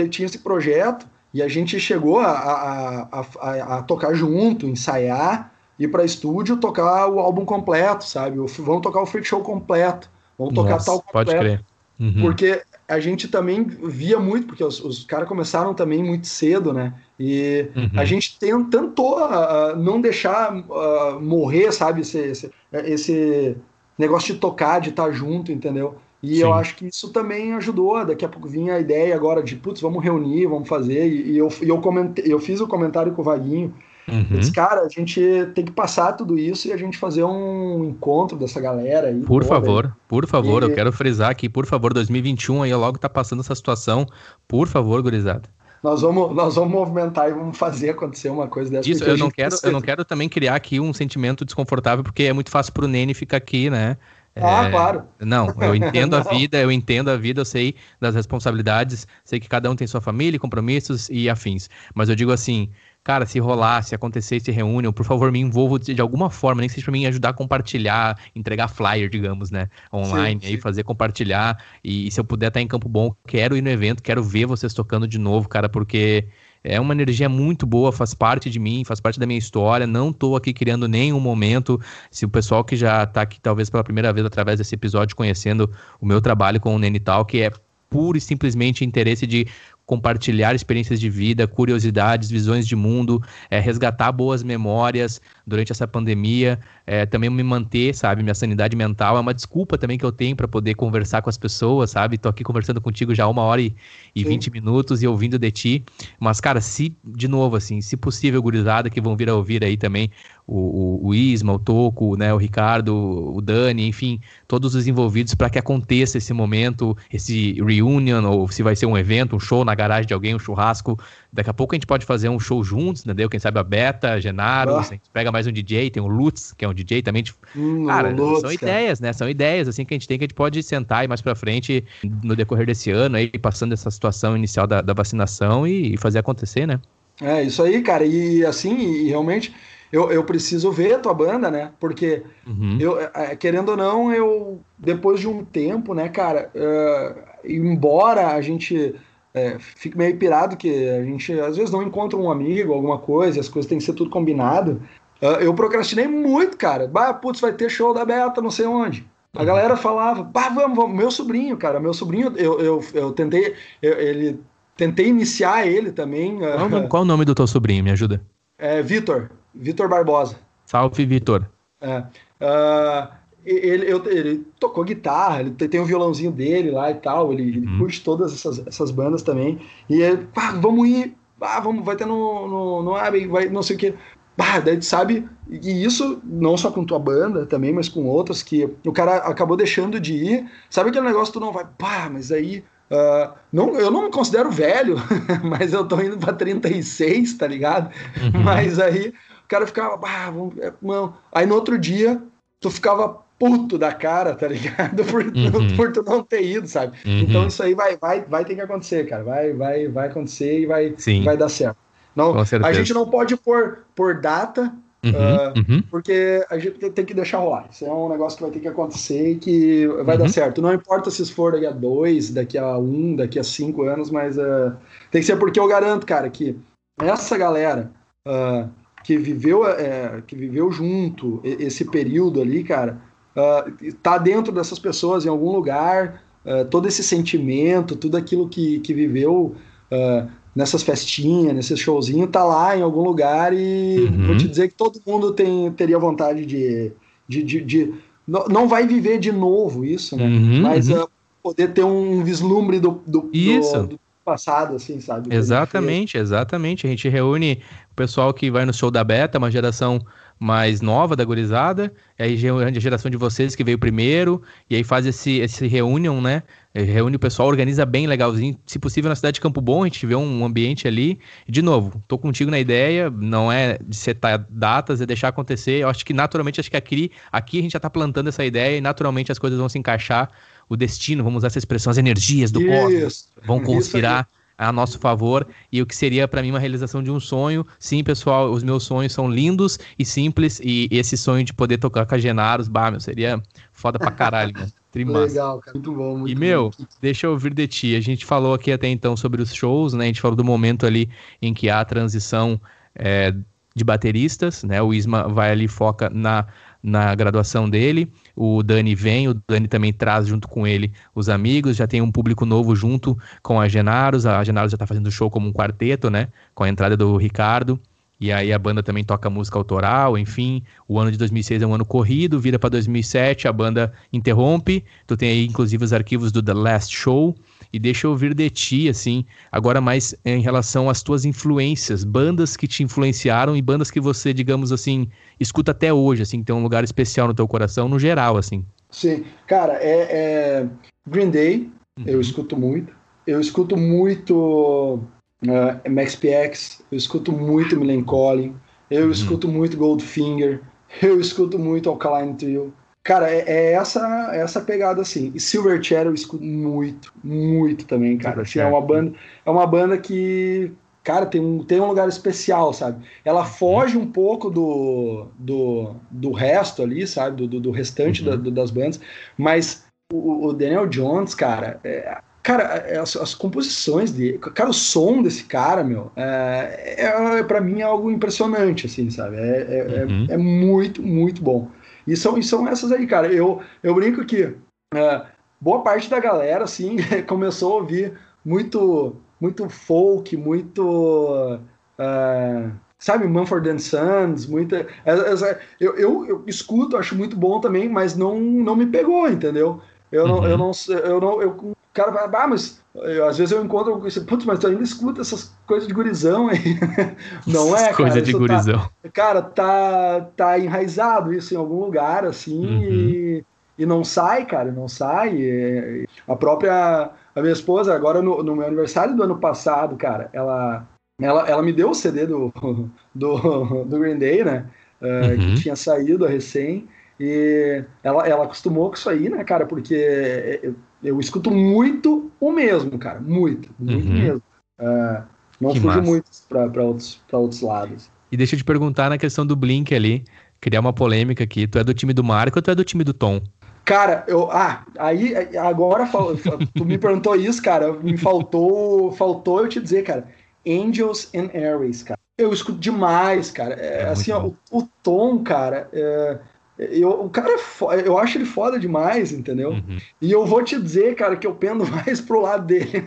tinha esse projeto, e a gente chegou a, a, a, a tocar junto, ensaiar, ir para estúdio tocar o álbum completo, sabe? Vamos tocar o Freak Show completo, vamos tocar Nossa, tal completo. Pode crer. Uhum. Porque a gente também via muito, porque os, os caras começaram também muito cedo, né? E uhum. a gente tem, tentou uh, não deixar uh, morrer, sabe? Esse, esse, esse negócio de tocar, de estar junto, entendeu? E Sim. eu acho que isso também ajudou. Daqui a pouco vinha a ideia agora de, putz, vamos reunir, vamos fazer. E, e eu, e eu, comentei, eu fiz o comentário com o Vaguinho. Uhum. Eu disse, cara, a gente tem que passar tudo isso e a gente fazer um encontro dessa galera aí. Por favor, por favor, e... eu quero frisar aqui, por favor, 2021 aí logo tá passando essa situação. Por favor, gurizada. Nós vamos, nós vamos movimentar e vamos fazer acontecer uma coisa dessa. Isso, eu não, quero, eu não quero também criar aqui um sentimento desconfortável, porque é muito fácil pro Nene ficar aqui, né? Ah, é, claro. Não, eu <laughs> entendo a vida, eu entendo a vida, eu sei das responsabilidades, sei que cada um tem sua família, compromissos e afins. Mas eu digo assim, cara, se rolar, se acontecer se reúnem, por favor, me envolvo de, de alguma forma, nem que seja para mim ajudar a compartilhar, entregar flyer, digamos, né, online, sim, sim. aí fazer compartilhar. E, e se eu puder estar em Campo Bom, quero ir no evento, quero ver vocês tocando de novo, cara, porque é uma energia muito boa, faz parte de mim, faz parte da minha história. Não estou aqui criando nenhum momento. Se o pessoal que já está aqui, talvez pela primeira vez através desse episódio, conhecendo o meu trabalho com o Nenital, que é puro e simplesmente interesse de compartilhar experiências de vida, curiosidades, visões de mundo, é, resgatar boas memórias durante essa pandemia, é, também me manter, sabe, minha sanidade mental é uma desculpa também que eu tenho para poder conversar com as pessoas, sabe? Tô aqui conversando contigo já uma hora e, e 20 minutos e ouvindo de ti, mas cara, se de novo assim, se possível, gurizada que vão vir a ouvir aí também o, o, o Isma, o Toco, né, o Ricardo, o Dani, enfim, todos os envolvidos para que aconteça esse momento, esse reunion, ou se vai ser um evento, um show na garagem de alguém, um churrasco. Daqui a pouco a gente pode fazer um show juntos, entendeu? Quem sabe a Beta, a Genaro, ah. a gente pega mais um DJ, tem o Lutz, que é um DJ também. Tipo, hum, cara, Lutz, são ideias, né? São ideias assim que a gente tem que a gente pode sentar e mais para frente no decorrer desse ano aí, passando essa situação inicial da, da vacinação e, e fazer acontecer, né? É, isso aí, cara. E assim, e realmente eu, eu preciso ver a tua banda, né? Porque, uhum. eu, é, querendo ou não, eu, depois de um tempo, né, cara, uh, embora a gente é, fique meio pirado, que a gente às vezes não encontra um amigo, alguma coisa, as coisas têm que ser tudo combinado. Uh, eu procrastinei muito, cara. Bah, putz, vai ter show da Beta, não sei onde. A galera falava, bah, vamos, vamos. Meu sobrinho, cara, meu sobrinho, eu, eu, eu tentei, eu, ele, tentei iniciar ele também. Qual, uh, <laughs> qual o nome do teu sobrinho? Me ajuda. É Vitor, Vitor Barbosa. Salve, Vitor. É. Uh, ele, eu, ele tocou guitarra, ele tem o um violãozinho dele lá e tal, ele, ele uhum. curte todas essas, essas bandas também. E ele, ah, vamos ir, ah, vamos, vai ter no, no, no Abbey, vai não sei o que. Bah, daí sabe, e isso não só com tua banda também, mas com outras, que o cara acabou deixando de ir. Sabe aquele negócio que tu não vai, pá, mas aí. Uh, não, eu não me considero velho, <laughs> mas eu tô indo pra 36, tá ligado? Uhum. Mas aí o cara ficava, bah, vamos, é, não. Aí no outro dia, tu ficava puto da cara, tá ligado? <laughs> Por, uhum. por tu não ter ido, sabe? Uhum. Então isso aí vai, vai, vai ter que acontecer, cara. Vai, vai, vai acontecer e vai, vai dar certo. Não, a gente não pode pôr por data, uhum, uh, porque a gente tem que deixar rolar. Isso é um negócio que vai ter que acontecer e que vai dar uhum. certo. Não importa se for daqui a dois, daqui a um, daqui a cinco anos, mas uh, tem que ser porque eu garanto, cara, que essa galera uh, que viveu, é, que viveu junto esse período ali, cara, tá dentro dessas pessoas em algum lugar, todo esse sentimento, tudo aquilo que, que viveu uh, nessas festinhas, nesses showzinhos, tá lá em algum lugar e uhum. vou te dizer que todo mundo tem, teria vontade de. de, de, de não, vai viver de novo isso, né? Uhum, Mas uhum. poder ter um vislumbre do, do, isso. do, do passado, assim, sabe? Exatamente, exatamente. A gente reúne o pessoal que vai no show da Beta, uma geração mais nova da gurizada, e aí a geração de vocês que veio primeiro, e aí faz esse, esse reunion, né? Reúne o pessoal, organiza bem legalzinho, se possível na cidade de Campo Bom, a gente vê um ambiente ali. De novo, tô contigo na ideia, não é de setar datas, é deixar acontecer. Eu acho que naturalmente, acho que aqui, aqui a gente já tá plantando essa ideia e naturalmente as coisas vão se encaixar. O destino, vamos usar essa expressão, as energias do cosmos vão conspirar a nosso favor e o que seria para mim uma realização de um sonho. Sim, pessoal, os meus sonhos são lindos e simples e esse sonho de poder tocar com a Genaros, bah, meu, seria foda pra caralho, né? <laughs> Trimassa. Legal, cara. Muito bom, muito E, meu, bom. deixa eu ouvir de ti. A gente falou aqui até então sobre os shows, né? A gente falou do momento ali em que há a transição é, de bateristas, né? O Isma vai ali foca na na graduação dele. O Dani vem, o Dani também traz junto com ele os amigos, já tem um público novo junto com a Genaros. A Genaros já está fazendo show como um quarteto, né? Com a entrada do Ricardo. E aí a banda também toca música autoral, enfim. O ano de 2006 é um ano corrido, vira para 2007, a banda interrompe. Tu tem aí inclusive os arquivos do The Last Show e deixa eu ouvir de ti, assim, agora mais em relação às tuas influências, bandas que te influenciaram e bandas que você, digamos assim, escuta até hoje, assim, que tem um lugar especial no teu coração, no geral, assim. Sim, cara, é, é... Green Day, uhum. eu escuto muito. Eu escuto muito uh, Max PX, eu escuto muito Melancholy, eu uhum. escuto muito Goldfinger, eu escuto muito Alkaline Trio. Cara, é, é, essa essa pegada assim. E Silverchair eu escuto muito, muito também, cara. Assim, é uma banda, é uma banda que, cara, tem um, tem um lugar especial, sabe? Ela foge um pouco do, do, do resto ali, sabe? Do, do, restante uhum. da, do, das bandas, mas o, o Daniel Jones, cara, é, cara, é, as, as, composições dele, cara, o som desse cara, meu, é, é, para mim é algo impressionante, assim, sabe? É, é, é uhum. é, é muito, muito bom. E são, e são essas aí, cara. Eu, eu brinco que é, boa parte da galera, assim, <laughs> começou a ouvir muito, muito folk, muito. Uh, sabe, Mumford Sons, muita. Eu, eu, eu, escuto, acho muito bom também, mas não, não me pegou, entendeu? Eu não, eu uhum. não, eu não, eu, o cara vai, ah, mas eu, às vezes eu encontro, putz, mas tu ainda escuta essas coisas de gurizão aí. <laughs> Não é, cara? Coisa de tá gurizão. Tá, cara, tá, tá enraizado isso em algum lugar, assim, uhum. e, e não sai, cara, não sai. a própria, a minha esposa, agora no, no meu aniversário do ano passado, cara, ela, ela, ela me deu o CD do, <laughs> do, do Green Day, né? Uh, uhum. Que tinha saído recém. E ela, ela acostumou com isso aí, né, cara? Porque eu escuto muito o mesmo, cara. Muito, muito uhum. mesmo. Uh, não que fujo muito para outros, outros lados. E deixa eu te perguntar na questão do Blink ali, criar uma polêmica aqui. Tu é do time do Marco ou tu é do time do Tom? Cara, eu. Ah, aí agora tu me perguntou isso, cara. Me faltou. Faltou eu te dizer, cara. Angels and Aries, cara. Eu escuto demais, cara. É, é assim, ó, o, o, tom, cara. É, eu, o cara é foda, eu acho ele foda demais, entendeu? Uhum. E eu vou te dizer, cara, que eu pendo <laughs> mais pro lado dele.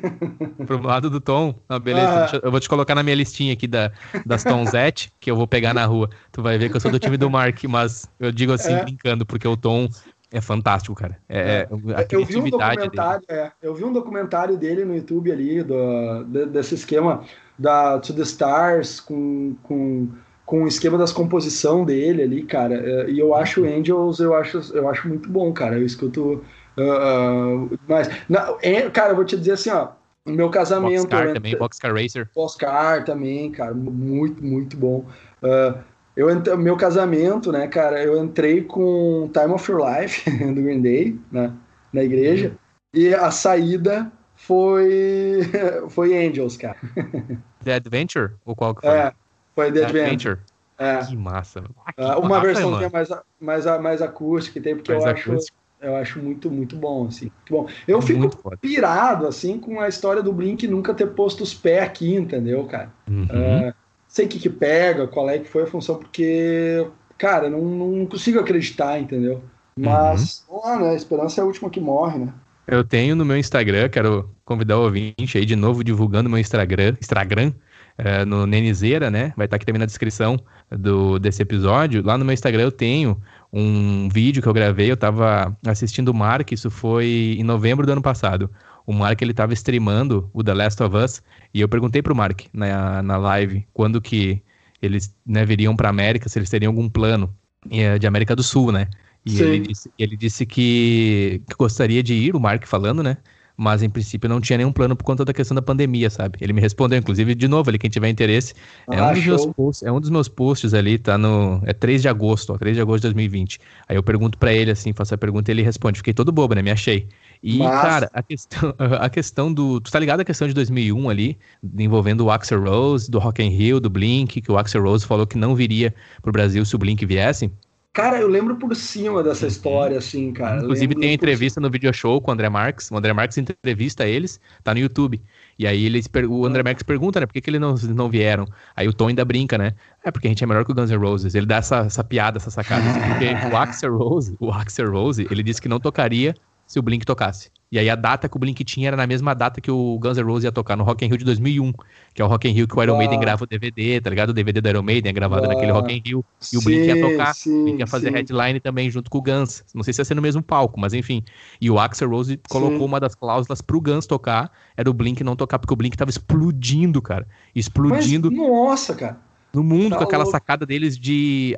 Pro lado do Tom? Ah, beleza. Ah. Eu vou te colocar na minha listinha aqui da, das Tomzete, <laughs> que eu vou pegar na rua. Tu vai ver que eu sou do time do Mark, mas eu digo assim, é. brincando, porque o Tom é fantástico, cara. É, é. é eu vi um documentário, é, eu vi um documentário dele no YouTube ali, do, desse esquema da To The Stars com, com com o esquema das composição dele ali, cara. É, e eu acho Angels, eu acho, eu acho muito bom, cara. Eu escuto. Uh, uh, mas, não, é, cara, eu vou te dizer assim, ó. No meu casamento. Boxcar também, Boxcar Racer. Boxcar também, cara. Muito, muito bom. Uh, eu meu casamento, né, cara, eu entrei com Time of Your Life <laughs> do Green Day, né, na igreja, uhum. e a saída foi <laughs> foi Angels, cara. <laughs> The Adventure? Ou qual que foi? É, foi The Adventure. É. Que massa. Ah, que uma massa, versão que é mais, mais, mais acústica tem, porque mais eu acho, eu acho muito, muito bom, assim. Muito bom. Eu é fico pirado, assim, com a história do Blink nunca ter posto os pés aqui, entendeu, cara? Uhum. Uh, sei o que que pega, qual é que foi a função, porque, cara, não, não consigo acreditar, entendeu? Mas, uhum. lá, né, a esperança é a última que morre, né? Eu tenho no meu Instagram, quero convidar o ouvinte aí de novo divulgando meu Instagram, Instagram, é, no Nenizeira, né? Vai estar aqui também na descrição do, desse episódio. Lá no meu Instagram eu tenho um vídeo que eu gravei, eu estava assistindo o Mark, isso foi em novembro do ano passado. O Mark ele estava streamando o The Last of Us e eu perguntei pro Mark na, na live quando que eles né, viriam para América, se eles teriam algum plano é, de América do Sul, né? E ele disse, ele disse que, que, gostaria de ir, o Mark falando, né? Mas em princípio não tinha nenhum plano por conta da questão da pandemia, sabe? Ele me respondeu, inclusive, de novo, ali, quem tiver interesse, é, ah, um dos meus posts, é um dos meus posts ali, tá no. É 3 de agosto, ó, 3 de agosto de 2020. Aí eu pergunto para ele, assim, faço a pergunta e ele responde. Fiquei todo bobo, né? Me achei. E, mas... cara, a questão, <laughs> a questão do. Tu tá ligado a questão de 2001 ali, envolvendo o Axel Rose, do Rock in Rio, do Blink, que o Axel Rose falou que não viria pro Brasil se o Blink viesse? Cara, eu lembro por cima dessa uhum. história, assim, cara. Inclusive tem entrevista no video show com o André Marques. O André Marques entrevista eles, tá no YouTube. E aí eles, o André Marques pergunta, né, por que, que eles não, não vieram? Aí o Tom ainda brinca, né? É porque a gente é melhor que o Guns N' Roses. Ele dá essa, essa piada, essa sacada. Assim, porque o Axel Rose, o Axel Rose, ele disse que não tocaria se o Blink tocasse. E aí a data que o Blink tinha era na mesma data que o Guns N' Roses ia tocar no Rock in Rio de 2001, que é o Rock in Rio que o Iron Maiden grava o DVD, tá ligado? O DVD do Iron Maiden é gravado naquele Rock in Rio. E o Blink ia tocar, sim, o Blink ia fazer sim. headline também junto com o Guns. Não sei se ia ser no mesmo palco, mas enfim. E o Axel Rose colocou sim. uma das cláusulas pro Guns tocar, era o Blink não tocar, porque o Blink tava explodindo, cara. Explodindo. Mas, nossa, cara no mundo tá com aquela louco. sacada deles de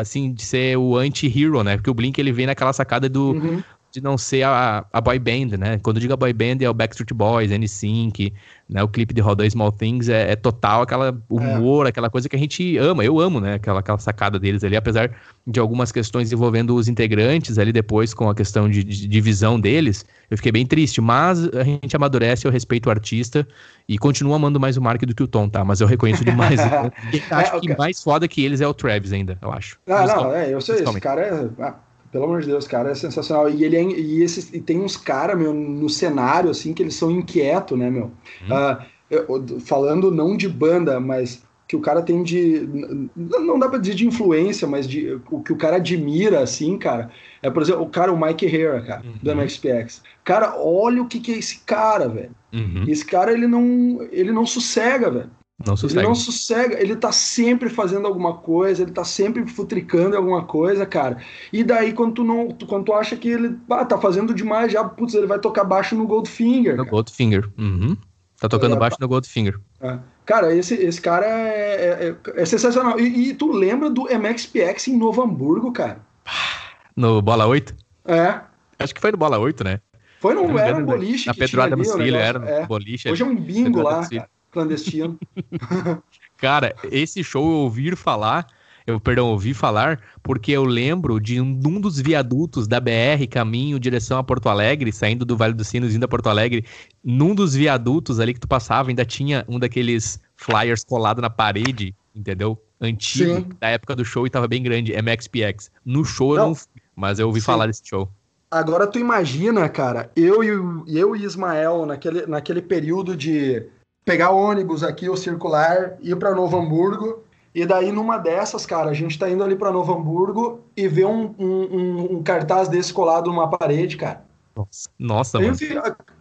assim de ser o anti-hero, né? Porque o Blink ele vem naquela sacada do, uhum de não ser a, a boy band, né? Quando eu digo a boy band é o Backstreet Boys, N5, né? O clipe de Roda Small Things é, é total aquela humor, é. aquela coisa que a gente ama. Eu amo, né? Aquela, aquela sacada deles ali, apesar de algumas questões envolvendo os integrantes ali depois com a questão de, de divisão deles, eu fiquei bem triste. Mas a gente amadurece, eu respeito o artista e continuo amando mais o Mark do que o Tom, tá? Mas eu reconheço demais. <laughs> acho é, que mais foda que eles é o Travis ainda, eu acho. Ah, não, é, eu sei, esse cara é ah, pelo amor de Deus, cara, é sensacional. E ele é, e, esses, e tem uns caras, meu, no cenário, assim, que eles são inquietos, né, meu? Uh, eu, falando não de banda, mas que o cara tem de. Não dá pra dizer de influência, mas de, o que o cara admira, assim, cara. É, por exemplo, o cara, o Mike Herrera, cara, uhum. do MXPX. Cara, olha o que, que é esse cara, velho. Uhum. Esse cara, ele não, ele não sossega, velho. Não sossega. Ele não sossega, ele tá sempre fazendo alguma coisa, ele tá sempre futricando alguma coisa, cara. E daí, quando tu não. Quando tu acha que ele ah, tá fazendo demais, já, putz, ele vai tocar baixo no Goldfinger. No cara. Goldfinger. Uhum. Tá tocando é, baixo no Goldfinger. É. Cara, esse, esse cara é, é, é sensacional. E, e, tu lembra do MXPX em Novo Hamburgo, cara? No Bola 8? É. Acho que foi no Bola 8, né? Foi no, era um boliche. Na Pedroada Cílio, era no é. boliche. Hoje é um bingo lá, cara clandestino. <laughs> Cara, esse show eu ouvi falar, eu, perdão, ouvi falar, porque eu lembro de um, um, dos viadutos da BR, caminho, direção a Porto Alegre, saindo do Vale dos Sinos, indo a Porto Alegre, num dos viadutos ali que tu passava, ainda tinha um daqueles flyers colado na parede, entendeu? Antigo, Sim. da época do show e tava bem grande, MXPX. No show não. eu não fui, mas eu ouvi Sim. falar desse show. Agora tu imagina, cara, eu e, eu e Ismael naquele, naquele período de pegar ônibus aqui, o circular, ir para Novo Hamburgo. E daí, numa dessas, cara, a gente tá indo ali para Novo Hamburgo e vê um, um, um, cartaz desse colado numa parede, cara. Nossa, Nossa mano.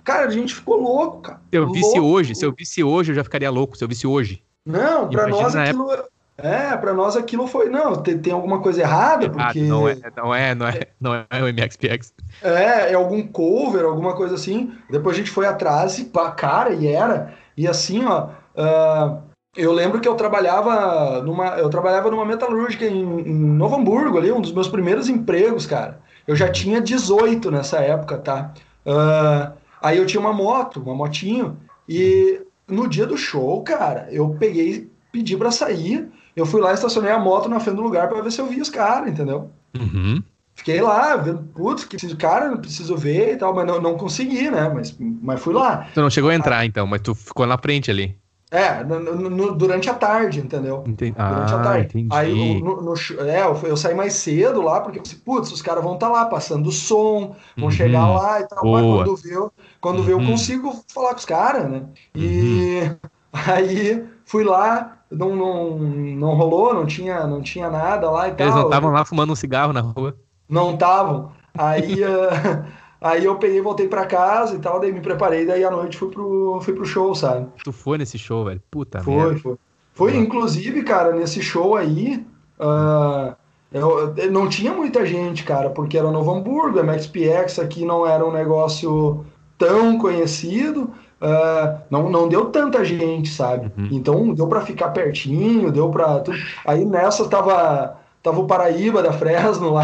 cara, a gente ficou louco, cara. Se eu visse hoje, se eu visse hoje, eu já ficaria louco, se eu visse hoje. Não, para nós aquilo. Época... É, para nós aquilo foi. Não, tem, tem alguma coisa errada, porque. Não é, não é, não é, não é o MXPX. É, é algum cover, alguma coisa assim. Depois a gente foi atrás e pá, cara, e era. E assim, ó. Uh, eu lembro que eu trabalhava numa, eu trabalhava numa metalúrgica em, em Novo Hamburgo, ali, um dos meus primeiros empregos, cara. Eu já tinha 18 nessa época, tá? Uh, aí eu tinha uma moto, uma motinho, e no dia do show, cara, eu peguei, pedi para sair, eu fui lá, estacionei a moto na frente do lugar para ver se eu via os caras, entendeu? Uhum. Fiquei lá, vendo, putz, que preciso, cara, não preciso ver e tal, mas não, não consegui, né? Mas, mas fui lá. Tu não chegou a entrar, então, mas tu ficou na frente ali. É, no, no, durante a tarde, entendeu? Entendi. Durante ah, a tarde. Entendi. Aí no, é, eu, eu, saí mais cedo lá, porque putz, os caras vão estar tá lá passando o som, vão uhum. chegar lá e tal. Mas quando vê, quando uhum. vê, eu consigo falar com os caras, né? E uhum. <laughs> aí fui lá, não, não, não rolou, não tinha, não tinha nada lá e tal. Eles não estavam lá fumando um cigarro na rua? Não estavam. Aí. uh, <laughs> Aí eu peguei, voltei para casa e tal, daí me preparei, daí à noite fui pro, fui pro show, sabe? Tu foi nesse show, velho? Puta foi, merda. Foi, foi. inclusive, cara, nesse show aí, uh, eu, eu, não tinha muita gente, cara, porque era Novo Hamburgo, MXPX aqui não era um negócio tão conhecido, uh, não, não deu tanta gente, sabe? Uhum. Então deu para ficar pertinho, deu para. Aí nessa tava, tava o Paraíba da Fresno lá.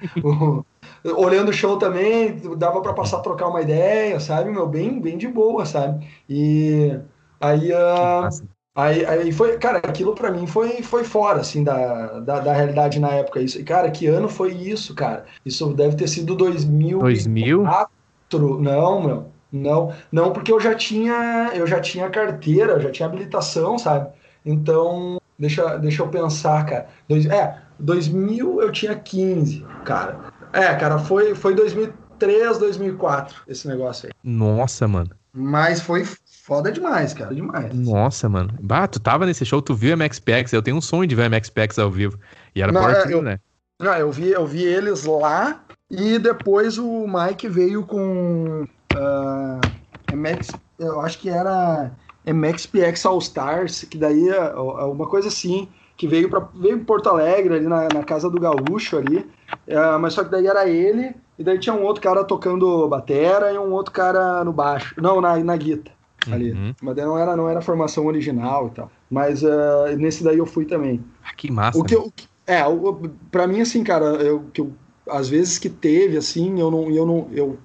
<laughs> olhando o show também, dava para passar a trocar uma ideia, sabe, meu, bem, bem de boa, sabe? E aí, uh, aí, aí foi, cara, aquilo para mim foi, foi fora, assim, da, da, da, realidade na época. Isso, e, cara, que ano foi isso, cara? Isso deve ter sido 2000. 2000? Não, meu. Não, não, porque eu já tinha, eu já tinha carteira, já tinha habilitação, sabe? Então, deixa, deixa eu pensar, cara. Dois, é, 2000 eu tinha 15, cara. É, cara, foi, foi 2003, 2004 esse negócio aí. Nossa, mano. Mas foi foda demais, cara, demais. Nossa, mano. Bah, tu tava nesse show, tu viu a MXPX, eu tenho um sonho de ver a MXPX ao vivo. E era não, é, né? Não, eu vi, eu vi eles lá e depois o Mike veio com uh, ah, MX, eu acho que era MXPX All Stars, que daí é, é uma coisa assim, que veio para veio em Porto Alegre, ali na, na casa do Gaúcho ali. É, mas só que daí era ele, e daí tinha um outro cara tocando batera e um outro cara no baixo. Não, na, na guita. Ali. Uhum. Mas daí não era, não era a formação original e tal. Mas uh, nesse daí eu fui também. Ah, que massa. O que eu, é, o, pra mim, assim, cara, eu, que eu, às vezes que teve, assim, eu não, eu não, eu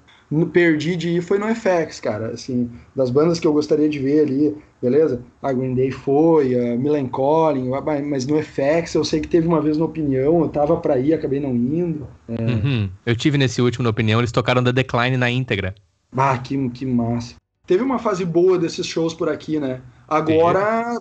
perdi de ir foi no FX, cara. Assim, das bandas que eu gostaria de ver ali, beleza? A Green Day foi, a Melancholy, mas no FX eu sei que teve uma vez na opinião, eu tava pra ir, acabei não indo. É... Uhum. Eu tive nesse último na opinião, eles tocaram The Decline na íntegra. Ah, que, que massa. Teve uma fase boa desses shows por aqui, né? Agora,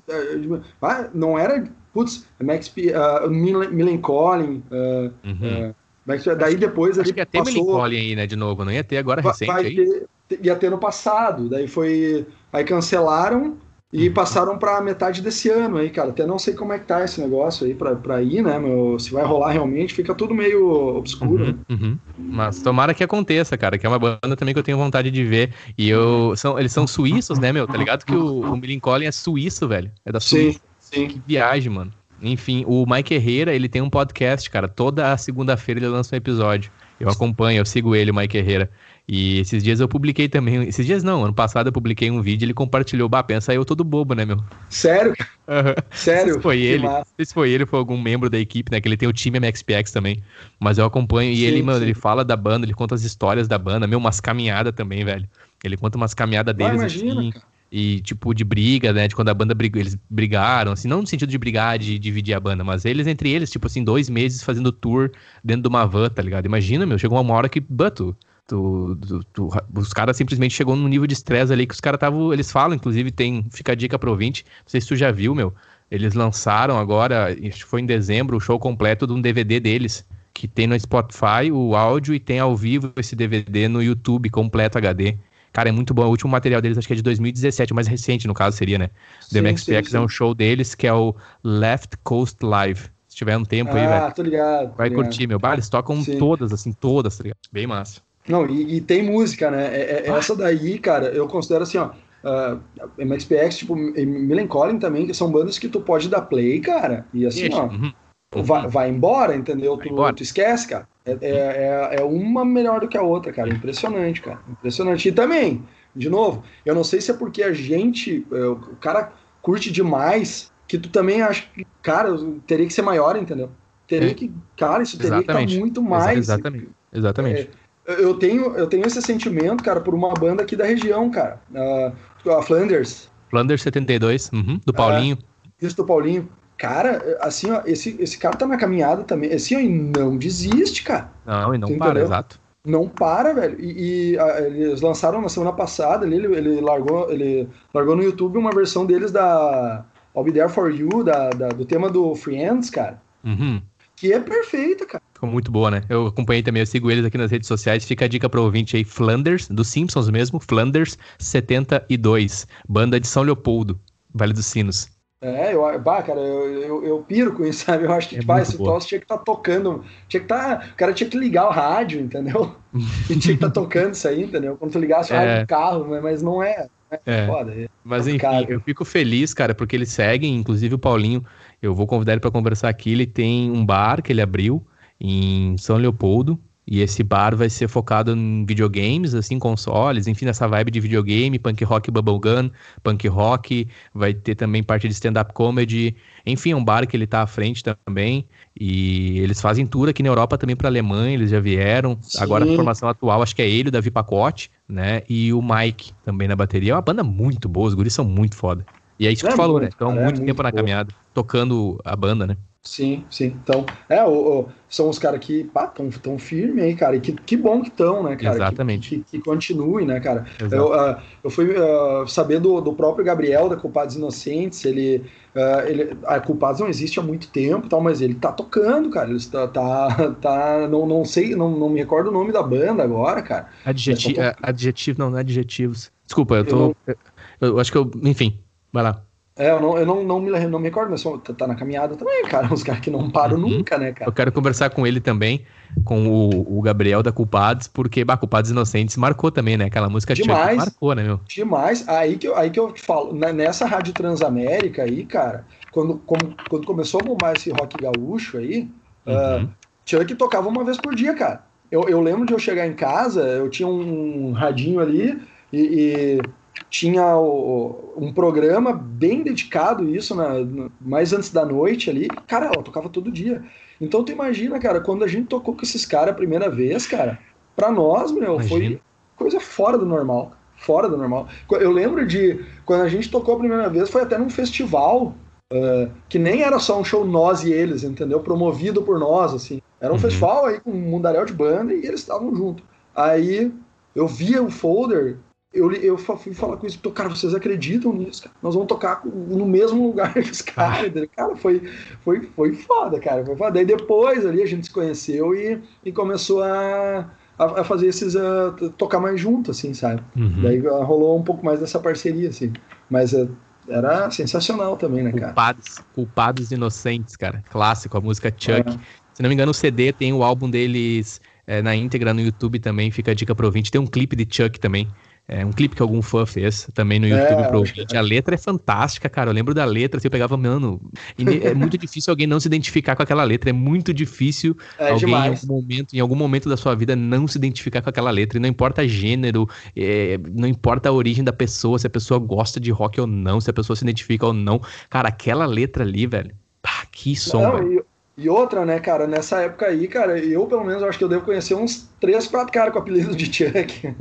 ah, não era, putz, Max, uh, Melancholy, uh, uhum. uh, mas daí depois Acho que ia ter passou... Melancholy aí, né, de novo, não ia ter agora recente vai aí? Ter, ia ter no passado, daí foi... Aí cancelaram e uhum. passaram para metade desse ano aí, cara. Até não sei como é que tá esse negócio aí para ir, né, meu? Se vai rolar realmente, fica tudo meio obscuro. Uhum, uhum. Mas tomara que aconteça, cara, que é uma banda também que eu tenho vontade de ver. E eu... São, eles são suíços, né, meu? Tá ligado que o, o Melancholy é suíço, velho? É da Suíça. Sim, sim. Que viagem, mano. Enfim, o Mike Herrera, ele tem um podcast, cara. Toda segunda-feira ele lança um episódio. Eu acompanho, eu sigo ele, o Mike Herrera. E esses dias eu publiquei também. Esses dias não, ano passado eu publiquei um vídeo ele compartilhou. Bah, pensa eu todo bobo, né, meu? Sério? <laughs> Uhum. Sério? Se foi ele. Se foi ele foi algum membro da equipe, né? Que ele tem o time MXPX também. Mas eu acompanho. E sim, ele, mano, sim. ele fala da banda, ele conta as histórias da banda. Meu, umas caminhadas também, velho. Ele conta umas caminhadas deles. Ah, imagina, assim. Cara e tipo de briga, né? De quando a banda brigou, eles brigaram, assim, não no sentido de brigar, de dividir a banda, mas eles entre eles, tipo assim, dois meses fazendo tour dentro de uma van, tá ligado? Imagina, meu, chegou uma hora que, tu, tu, tu, tu os caras simplesmente chegou num nível de estresse ali que os caras estavam, eles falam, inclusive tem, fica a dica pro ouvinte, não sei se tu já viu, meu, eles lançaram agora, acho que foi em dezembro, o show completo de um DVD deles, que tem no Spotify o áudio e tem ao vivo esse DVD no YouTube completo HD. Cara, é muito bom. O último material deles acho que é de 2017, o mais recente no caso seria, né? Sim, The MXPX é um show deles que é o Left Coast Live. Se tiver um tempo ah, aí, velho. Ah, tô ligado. Vai ligado. curtir, meu. Bah, eles tocam sim. todas, assim, todas, tá ligado? Bem massa. Não, e, e tem música, né? É, é, ah. Essa daí, cara, eu considero assim, ó. Uh, MXPX, tipo, Millencolin também, que são bandas que tu pode dar play, cara. E assim, Ixi, ó. Uhum. Vai, vai embora, entendeu? Tu, embora. tu esquece, cara. É, é, é, é, uma melhor do que a outra, cara. Impressionante, cara. Impressionante. E também, de novo, eu não sei se é porque a gente, é, o cara curte demais, que tu também acha que, cara, teria que ser maior, entendeu? Teria é. que, cara, isso teria Exatamente. que estar muito mais. Exatamente. Exatamente. É, eu tenho, eu tenho esse sentimento, cara, por uma banda aqui da região, cara. Uh, a Flanders. Flanders 72, uhum, do Paulinho. isso do Paulinho. Cara, assim, ó, esse, esse cara tá na caminhada também. Assim, ó, e não desiste, cara. Não, e não para, entendeu? exato. Não para, velho. E, e a, eles lançaram na semana passada, ele, ele, largou, ele largou no YouTube uma versão deles da I'll Be There For You, da, da do tema do Friends, cara. Uhum. Que é perfeita, cara. Ficou muito boa, né? Eu acompanhei também, eu sigo eles aqui nas redes sociais. Fica a dica pro ouvinte aí, Flanders, dos Simpsons mesmo, Flanders 72, banda de São Leopoldo, Vale dos Sinos. É, eu, bah, cara, eu, eu, eu, piro com isso, <laughs> sabe? Eu acho que, é tipo, ah, esse troço tinha que estar tá tocando, tinha que tá, o cara tinha que ligar o rádio, entendeu? <laughs> E tinha que estar tá tocando isso aí, entendeu? Quando tu ligasse o é. rádio do carro, mas não é. é, é. Foda, é mas enfim, eu fico feliz, cara, porque eles seguem, inclusive o Paulinho, eu vou convidar ele para conversar aqui, ele tem um bar que ele abriu em São Leopoldo, e esse bar vai ser focado em videogames, assim, consoles, enfim, nessa vibe de videogame, punk rock bubblegum, punk rock, vai ter também parte de stand-up comedy, enfim, é um bar que ele tá à frente também, e eles fazem tour aqui na Europa também para Alemanha, eles já vieram, Sim. agora a formação atual, acho que é ele, o Davi Pacote, né, e o Mike também na bateria, é uma banda muito boa, os guris são muito foda. E é isso que é tu falou, né? muito, estão muito, é muito tempo na caminhada, tocando a banda, né. Sim, sim. Então, é, o, o, são os caras que estão tão firmes aí, cara. E que, que bom que estão, né, cara? Exatamente. Que, que, que continuem, né, cara? Eu, uh, eu fui uh, saber do, do próprio Gabriel, da Culpados Inocentes. Ele. Uh, ele a Culpados não existe há muito tempo, tal, mas ele tá tocando, cara. Ele tá. tá, <laughs> tá não, não sei, não, não me recordo o nome da banda agora, cara. Adjetivo, é, adjetivo não, não é adjetivos. Desculpa, eu tô. Eu, não... eu acho que eu. Enfim, vai lá. É, eu não, eu não, não, me, não me recordo, mas tá, tá na caminhada também, <laughs> cara. Uns caras que não param uhum. nunca, né, cara? Eu quero conversar com ele também, com o, o Gabriel da Culpados, porque, bah, Culpados Inocentes marcou também, né? Aquela música Demais. marcou, né, meu? Demais. Aí que, eu, aí que eu te falo, né, nessa Rádio Transamérica aí, cara, quando, quando, quando começou a bombar esse rock gaúcho aí, uhum. uh, Chuck tocava uma vez por dia, cara. Eu, eu lembro de eu chegar em casa, eu tinha um radinho ali e, e tinha o, um programa bem dedicado a isso, né, mais antes da noite ali. Cara, ela tocava todo dia. Então tu imagina, cara, quando a gente tocou com esses caras a primeira vez, cara, pra nós, meu, imagina. foi coisa fora do normal. Fora do normal. Eu lembro de quando a gente tocou a primeira vez, foi até num festival Uh, que nem era só um show nós e eles, entendeu? Promovido por nós, assim. Era um uhum. festival aí com um mundaréu de banda e eles estavam junto. Aí eu via o folder eu, eu fui falar com isso, cara, vocês acreditam nisso, cara? Nós vamos tocar no mesmo lugar que os <laughs> caras. Cara, foi, foi, foi foda, cara. Foi foda. Daí depois ali a gente se conheceu e, e começou a, a, fazer esses. A, tocar mais junto, assim, sabe? Uhum. Daí rolou um pouco mais dessa parceria, assim. Mas é, era sensacional também, né, cara? Culpados, culpados inocentes, cara. Clássico, a música Chuck. É. Se não me engano, o CD tem o álbum deles é, na íntegra no YouTube também. Fica a dica pro ouvinte. Tem um clipe de Chuck também. É um clipe que algum fã fez também no é, YouTube é, pro ouvinte. A letra é fantástica, cara. Eu lembro da letra, assim, eu pegava, mano. é muito <laughs> difícil alguém não se identificar com aquela letra. É muito difícil é alguém em algum, momento, em algum momento da sua vida não se identificar com aquela letra. E não importa gênero, é, não importa a origem da pessoa, se a pessoa gosta de rock ou não, se a pessoa se identifica ou não. Cara, aquela letra ali, velho. Pá, que som, não, velho. E outra, né, cara, nessa época aí, cara, eu pelo menos acho que eu devo conhecer uns três, quatro caras com apelido de Chuck.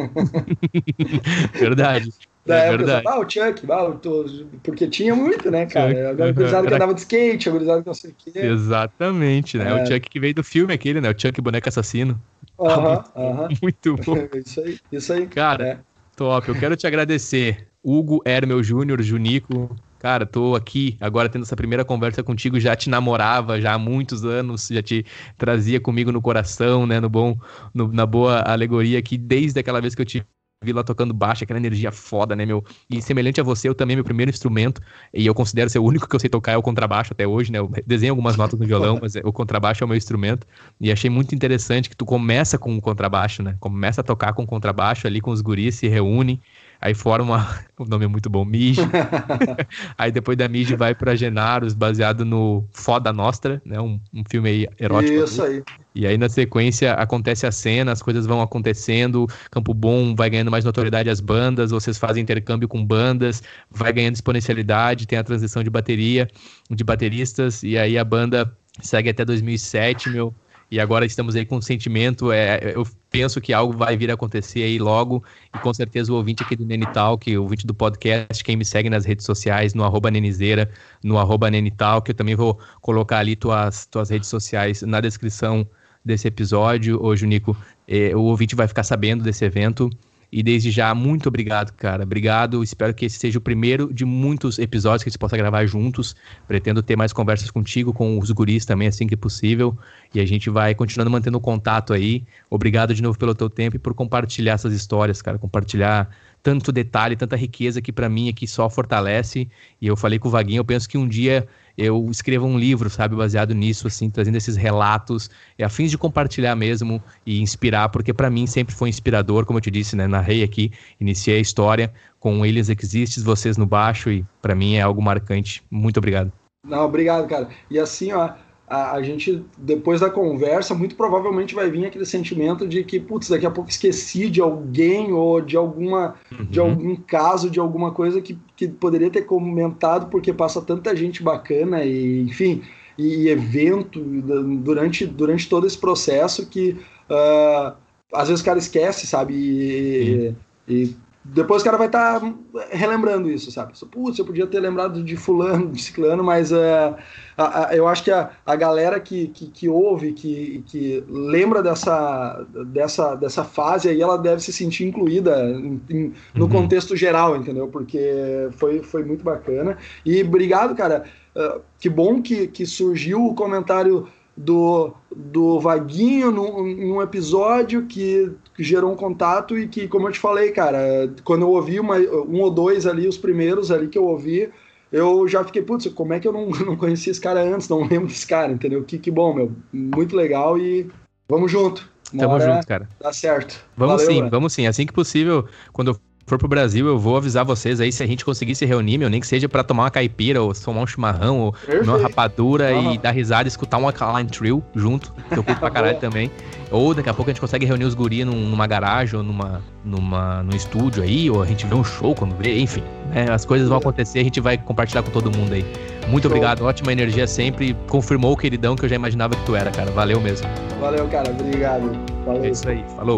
<laughs> verdade. Da é época, verdade. ah, o Chuck, ah, tô... porque tinha muito, né, cara? Chuck, agora gurizada que andava de skate, gurizada que não sei o quê. Exatamente, né? É. O Chuck que veio do filme aquele, né? O Chuck Boneco Assassino. Aham, uh aham. -huh, <laughs> Muito bom. <laughs> isso aí, isso aí. Cara, é. top. Eu quero te agradecer. Hugo Hermel Júnior, Junico, cara, tô aqui agora tendo essa primeira conversa contigo, já te namorava já há muitos anos, já te trazia comigo no coração, né, no bom, no, na boa alegoria que desde aquela vez que eu te vi lá tocando baixo, aquela energia foda, né, meu? E semelhante a você, eu também, meu primeiro instrumento, e eu considero ser o único que eu sei tocar é o contrabaixo até hoje, né? Eu desenho algumas notas no violão, <laughs> mas o contrabaixo é o meu instrumento. E achei muito interessante que tu começa com o contrabaixo, né? Começa a tocar com o contrabaixo ali com os guris, se reúnem Aí forma. <laughs> O nome é muito bom, Mige. <laughs> aí depois da Mige vai para Genaros, baseado no Foda Nostra, né? Um, um filme aí erótico. Isso aí. E aí na sequência acontece a cena, as coisas vão acontecendo, Campo Bom vai ganhando mais notoriedade as bandas, vocês fazem intercâmbio com bandas, vai ganhando exponencialidade, tem a transição de bateria, de bateristas, e aí a banda segue até 2007, meu e agora estamos aí com sentimento, é, eu penso que algo vai vir a acontecer aí logo, e com certeza o ouvinte aqui do Nenital, que o ouvinte do podcast, quem me segue nas redes sociais, no arroba Nenizeira, no arroba Nenital, que eu também vou colocar ali tuas, tuas redes sociais na descrição desse episódio. Hoje, Nico, eh, o ouvinte vai ficar sabendo desse evento, e desde já, muito obrigado, cara. Obrigado. Espero que esse seja o primeiro de muitos episódios que a gente possa gravar juntos. Pretendo ter mais conversas contigo, com os guris também, assim que possível. E a gente vai continuando mantendo contato aí. Obrigado de novo pelo teu tempo e por compartilhar essas histórias, cara. Compartilhar tanto detalhe, tanta riqueza que para mim aqui só fortalece. E eu falei com o Vaguinho, eu penso que um dia eu escrevo um livro, sabe, baseado nisso, assim, trazendo esses relatos, e a fins de compartilhar mesmo e inspirar, porque para mim sempre foi inspirador, como eu te disse, né, narrei aqui, iniciei a história com eles Exists, vocês no baixo, e para mim é algo marcante. Muito obrigado. Não, obrigado, cara. E assim, ó, a, a, gente, depois da conversa, muito provavelmente vai vir aquele sentimento de que, putz, daqui a pouco esqueci de alguém ou de alguma uhum. de algum caso, de alguma coisa que, que poderia ter comentado, porque passa tanta gente bacana e, enfim, e, evento durante, durante todo esse processo que uh, às vezes o cara esquece, sabe? E, e depois o cara vai estar tá relembrando isso, sabe? Putz, eu podia ter lembrado de fulano, de ciclano, mas uh, a, a, eu acho que a, a galera que, que, que ouve, que, que lembra dessa, dessa, dessa fase aí, ela deve se sentir incluída em, em, no uhum. contexto geral, entendeu? Porque foi, foi muito bacana. E obrigado, cara. Uh, que bom que, que surgiu o comentário do, do Vaguinho num, num episódio que gerou um contato e que, como eu te falei, cara, quando eu ouvi uma, um ou dois ali, os primeiros ali que eu ouvi, eu já fiquei, putz, como é que eu não, <laughs> não conhecia esse cara antes, não lembro desse cara, entendeu? Que, que bom, meu, muito legal e vamos junto. Uma Tamo junto, cara. Dá certo. Vamos Valeu, sim, mano. vamos sim. Assim que possível, quando eu for pro Brasil, eu vou avisar vocês aí se a gente conseguir se reunir, meu, nem que seja para tomar uma caipira, ou tomar um chimarrão, ou Perfeito. uma rapadura e dar risada e escutar uma Caline Trill junto, que eu curto pra caralho <laughs> também. Ou daqui a pouco a gente consegue reunir os guri num, numa garagem ou numa, numa, num estúdio aí, ou a gente vê um show quando vê, enfim. Né, as coisas vão acontecer, a gente vai compartilhar com todo mundo aí. Muito show. obrigado, ótima energia sempre. Confirmou o queridão que eu já imaginava que tu era, cara. Valeu mesmo. Valeu, cara. Obrigado. Valeu. É isso aí. Falou.